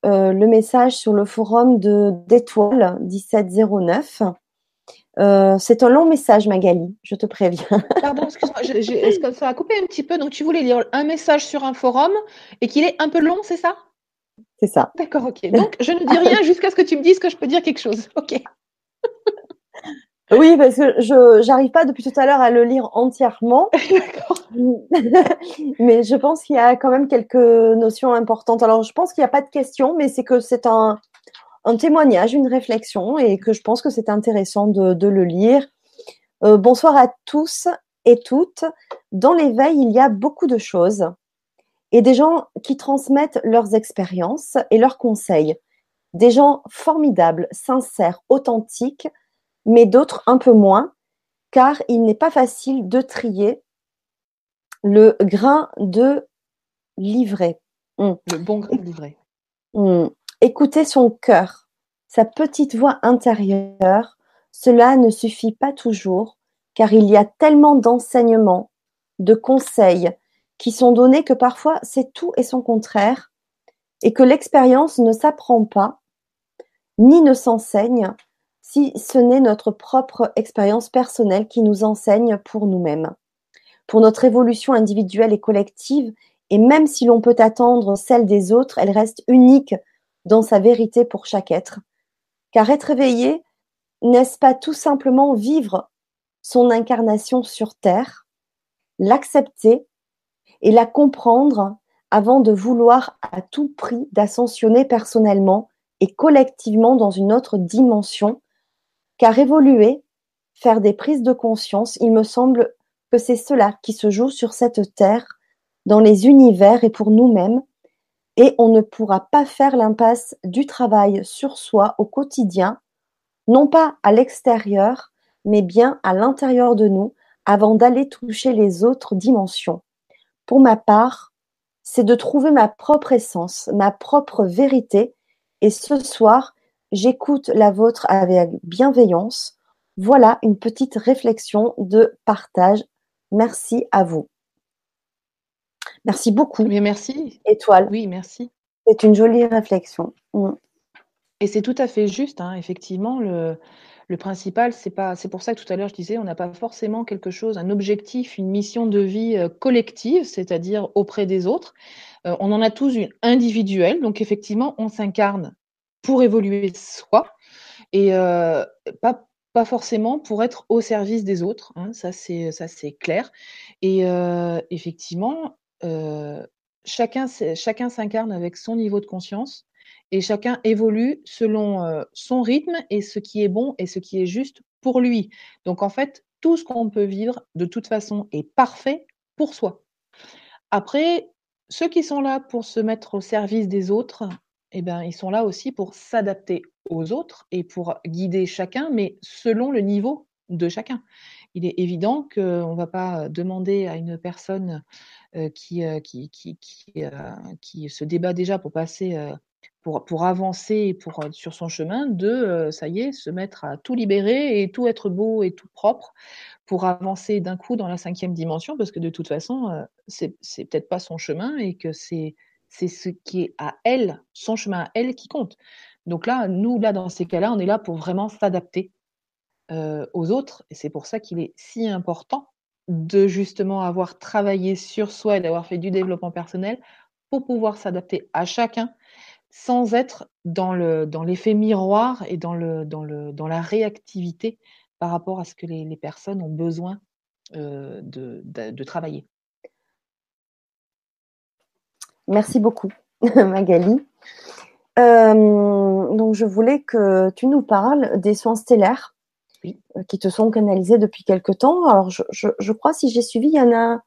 le message sur le forum de d'étoiles 1709. Euh, c'est un long message, Magali, je te préviens. Pardon, excuse-moi, est-ce que ça a coupé un petit peu? Donc, tu voulais lire un message sur un forum et qu'il est un peu long, c'est ça? C'est ça. D'accord, ok. Donc, je ne dis rien jusqu'à ce que tu me dises que je peux dire quelque chose. Ok. Oui, parce que je j'arrive pas depuis tout à l'heure à le lire entièrement. mais je pense qu'il y a quand même quelques notions importantes. Alors, je pense qu'il n'y a pas de questions, mais c'est que c'est un, un témoignage, une réflexion, et que je pense que c'est intéressant de, de, le lire. Euh, bonsoir à tous et toutes. Dans l'éveil, il y a beaucoup de choses et des gens qui transmettent leurs expériences et leurs conseils. Des gens formidables, sincères, authentiques, mais d'autres un peu moins, car il n'est pas facile de trier le grain de livret. Hmm. Le bon grain de livret. Hmm. Écoutez son cœur, sa petite voix intérieure, cela ne suffit pas toujours, car il y a tellement d'enseignements, de conseils qui sont donnés que parfois c'est tout et son contraire, et que l'expérience ne s'apprend pas, ni ne s'enseigne, si ce n'est notre propre expérience personnelle qui nous enseigne pour nous-mêmes. Pour notre évolution individuelle et collective, et même si l'on peut attendre celle des autres, elle reste unique dans sa vérité pour chaque être. Car être éveillé, n'est-ce pas tout simplement vivre son incarnation sur Terre, l'accepter et la comprendre avant de vouloir à tout prix d'ascensionner personnellement et collectivement dans une autre dimension car évoluer, faire des prises de conscience, il me semble que c'est cela qui se joue sur cette terre, dans les univers et pour nous-mêmes, et on ne pourra pas faire l'impasse du travail sur soi au quotidien, non pas à l'extérieur, mais bien à l'intérieur de nous, avant d'aller toucher les autres dimensions. Pour ma part, c'est de trouver ma propre essence, ma propre vérité. Et ce soir, j'écoute la vôtre avec bienveillance. Voilà une petite réflexion de partage. Merci à vous. Merci beaucoup. Mais merci. Étoile. Oui, merci. C'est une jolie réflexion. Mm. Et c'est tout à fait juste, hein, effectivement, le, le principal, c'est pas, c'est pour ça que tout à l'heure je disais, on n'a pas forcément quelque chose, un objectif, une mission de vie euh, collective, c'est-à-dire auprès des autres. Euh, on en a tous une individuelle, donc effectivement, on s'incarne pour évoluer soi et euh, pas pas forcément pour être au service des autres, hein, ça c'est ça c'est clair. Et effectivement, chacun chacun s'incarne avec son niveau de conscience et chacun évolue selon euh, son rythme et ce qui est bon et ce qui est juste pour lui. Donc en fait, tout ce qu'on peut vivre de toute façon est parfait pour soi. Après, ceux qui sont là pour se mettre au service des autres, eh ben, ils sont là aussi pour s'adapter aux autres et pour guider chacun, mais selon le niveau de chacun. Il est évident qu'on ne va pas demander à une personne euh, qui, euh, qui, qui, qui, se débat déjà pour passer pour, pour avancer pour, euh, sur son chemin, de, euh, ça y est, se mettre à tout libérer et tout être beau et tout propre pour avancer d'un coup dans la cinquième dimension, parce que de toute façon, euh, c'est peut-être pas son chemin et que c'est, c'est ce qui est à elle, son chemin à elle qui compte. Donc là, nous, là, dans ces cas-là, on est là pour vraiment s'adapter aux autres, et c'est pour ça qu'il est si important de justement avoir travaillé sur soi et d'avoir fait du développement personnel pour pouvoir s'adapter à chacun sans être dans le dans l'effet miroir et dans la réactivité par rapport à ce que les, personnes ont besoin euh, de, travailler. Merci beaucoup, Magali. Euh, donc, je voulais que tu nous parles des soins stellaires oui. Euh, qui te sont canalisés depuis quelque temps. Alors, je, je, je crois, si j'ai suivi, il y en a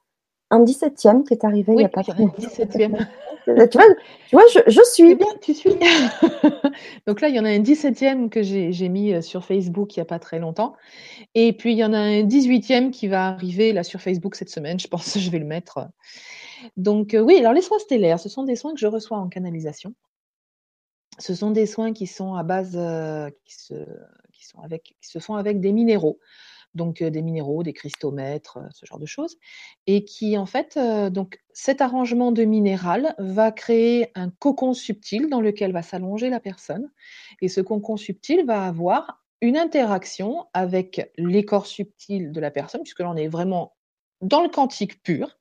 un 17e qui est arrivé oui, il n'y a pas très longtemps. 17e. tu vois, tu vois je, je suis. bien, tu suis. Donc là, il y en a un 17e que j'ai mis euh, sur Facebook il n'y a pas très longtemps. Et puis, il y en a un 18e qui va arriver là sur Facebook cette semaine. Je pense que je vais le mettre. Donc, euh, oui, alors les soins stellaires, ce sont des soins que je reçois en canalisation. Ce sont des soins qui sont à base, euh, qui, se, qui, font avec des minéraux donc des minéraux, des cristomètres, ce genre de choses, et qui en fait, donc cet arrangement de minéral va créer un cocon subtil dans lequel va s'allonger la personne, et ce cocon subtil va avoir une interaction avec les corps subtils de la personne, puisque là on est vraiment dans le quantique pur.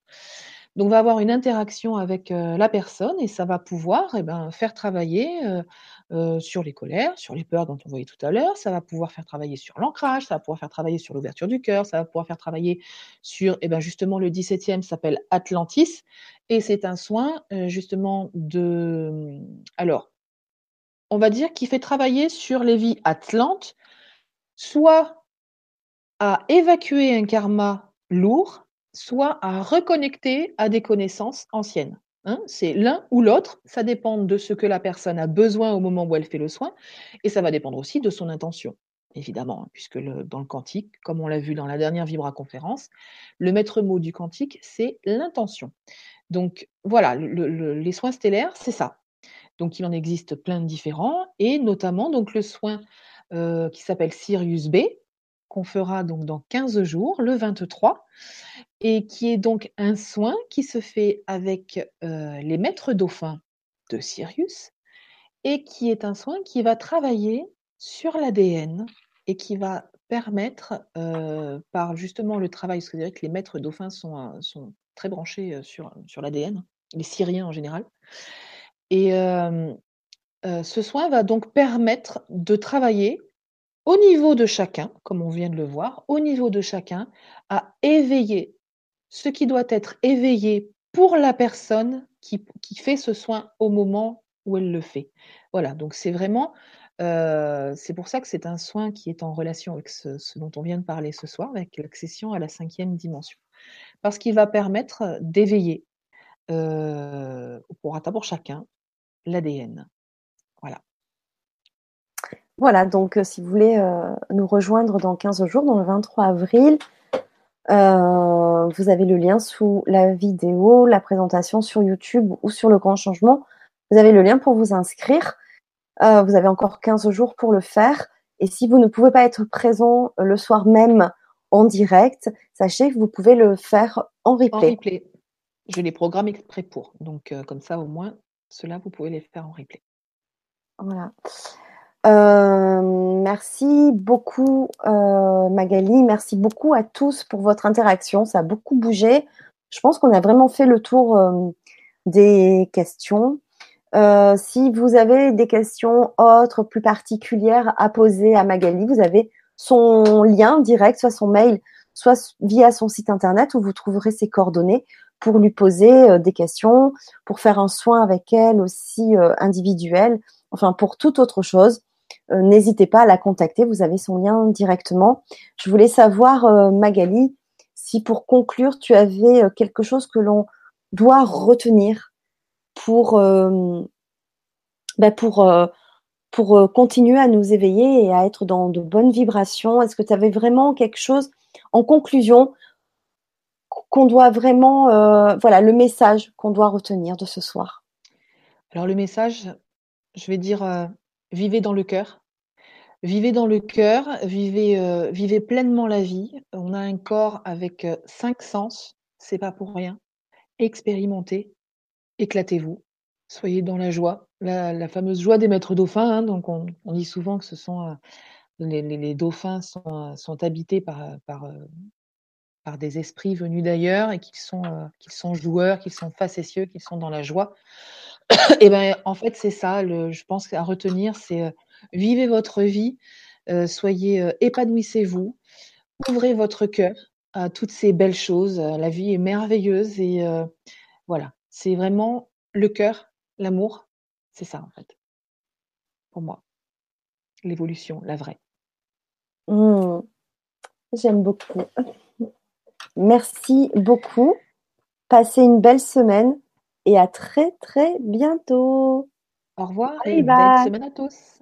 Donc, on va avoir une interaction avec euh, la personne et ça va pouvoir eh ben, faire travailler euh, euh, sur les colères, sur les peurs dont on voyait tout à l'heure. Ça va pouvoir faire travailler sur l'ancrage, ça va pouvoir faire travailler sur l'ouverture du cœur, ça va pouvoir faire travailler sur, eh ben, justement, le 17e s'appelle Atlantis et c'est un soin justement de. Alors, on va dire qu'il fait travailler sur les vies atlantes, soit à évacuer un karma lourd, soit à reconnecter à des connaissances anciennes. Hein. c'est l'un ou l'autre, ça dépend de ce que la personne a besoin au moment où elle fait le soin, et ça va dépendre aussi de son intention, évidemment, hein, puisque dans le quantique, comme on l'a vu dans la dernière Vibra conférence, le maître mot du quantique, c'est l'intention. Donc voilà, le, le, les soins stellaires, c'est ça. Donc il en existe plein de différents, et notamment donc le soin euh, qui s'appelle Sirius B, qu'on fera donc dans 15 jours, le 23, et qui est donc un soin qui se fait avec euh, les maîtres dauphins de Sirius, et qui est un soin qui va travailler sur l'ADN et qui va permettre, euh, par justement le travail, parce que que les maîtres dauphins sont, euh, sont très branchés sur, sur l'ADN, les Syriens en général. Et ce soin va donc permettre de travailler au niveau de chacun, comme on vient de le voir, au niveau de chacun, à éveiller ce qui doit être éveillé pour la personne qui, fait ce soin au moment où elle le fait. Voilà, donc c'est vraiment, euh, c'est pour ça que c'est un soin qui est en relation avec ce, ce, dont on vient de parler ce soir, avec l'accession à la cinquième dimension. Parce qu'il va permettre d'éveiller, euh, pour, pour chacun, l'ADN. Voilà. Voilà, donc euh, si vous voulez euh, nous rejoindre dans 15 jours, dans le 23 avril, Euh, vous avez le lien sous la vidéo, la présentation sur YouTube ou sur le grand changement. Vous avez le lien pour vous inscrire. Euh, vous avez encore 15 jours pour le faire. Et si vous ne pouvez pas être présent le soir même en direct, sachez que vous pouvez le faire en replay. En replay. Je les programme exprès pour. Donc, euh, comme ça, au moins, cela, vous pouvez les faire en replay. Voilà. Euh, merci beaucoup euh, Magali, merci beaucoup à tous pour votre interaction, ça a beaucoup bougé. Je pense qu'on a vraiment fait le tour euh, des questions. si vous avez des questions autres, plus particulières à poser à Magali, vous avez son lien direct, soit son mail, soit via son site internet où vous trouverez ses coordonnées pour lui poser des questions, pour faire un soin avec elle aussi individuel, enfin pour toute autre chose. Euh, n'hésitez pas à la contacter. Vous avez son lien directement. Je voulais savoir, euh, Magali, si pour conclure, tu avais euh, quelque chose que l'on doit retenir pour, bah, pour, pour continuer à nous éveiller et à être dans de bonnes vibrations? Est-ce que tu avais vraiment quelque chose en conclusion qu'on doit vraiment, voilà, le message qu'on doit retenir de ce soir? Alors le message, je vais dire, vivez dans le cœur. Vivez dans le cœur, vivez, euh, vivez pleinement la vie. On a un corps avec euh, cinq sens, c'est pas pour rien. Expérimentez, éclatez-vous, soyez dans la joie, la, fameuse joie des maîtres dauphins. Hein. donc on, dit souvent que ce sont euh, les, dauphins sont, sont habités par, par, des esprits venus d'ailleurs et qu'ils sont, qu'ils sont joueurs, qu'ils sont facétieux, qu'ils sont dans la joie. et ben en fait c'est ça. Je pense à retenir, c'est Vivez votre vie, euh, soyez, euh, épanouissez-vous, ouvrez votre cœur à toutes ces belles choses. La vie est merveilleuse et euh, voilà, c'est vraiment le cœur, l'amour, c'est ça en fait, pour moi. L'évolution, la vraie. Mmh. J'aime beaucoup. Merci beaucoup. Passez une belle semaine et à très très bientôt. Au revoir et belle semaine à tous.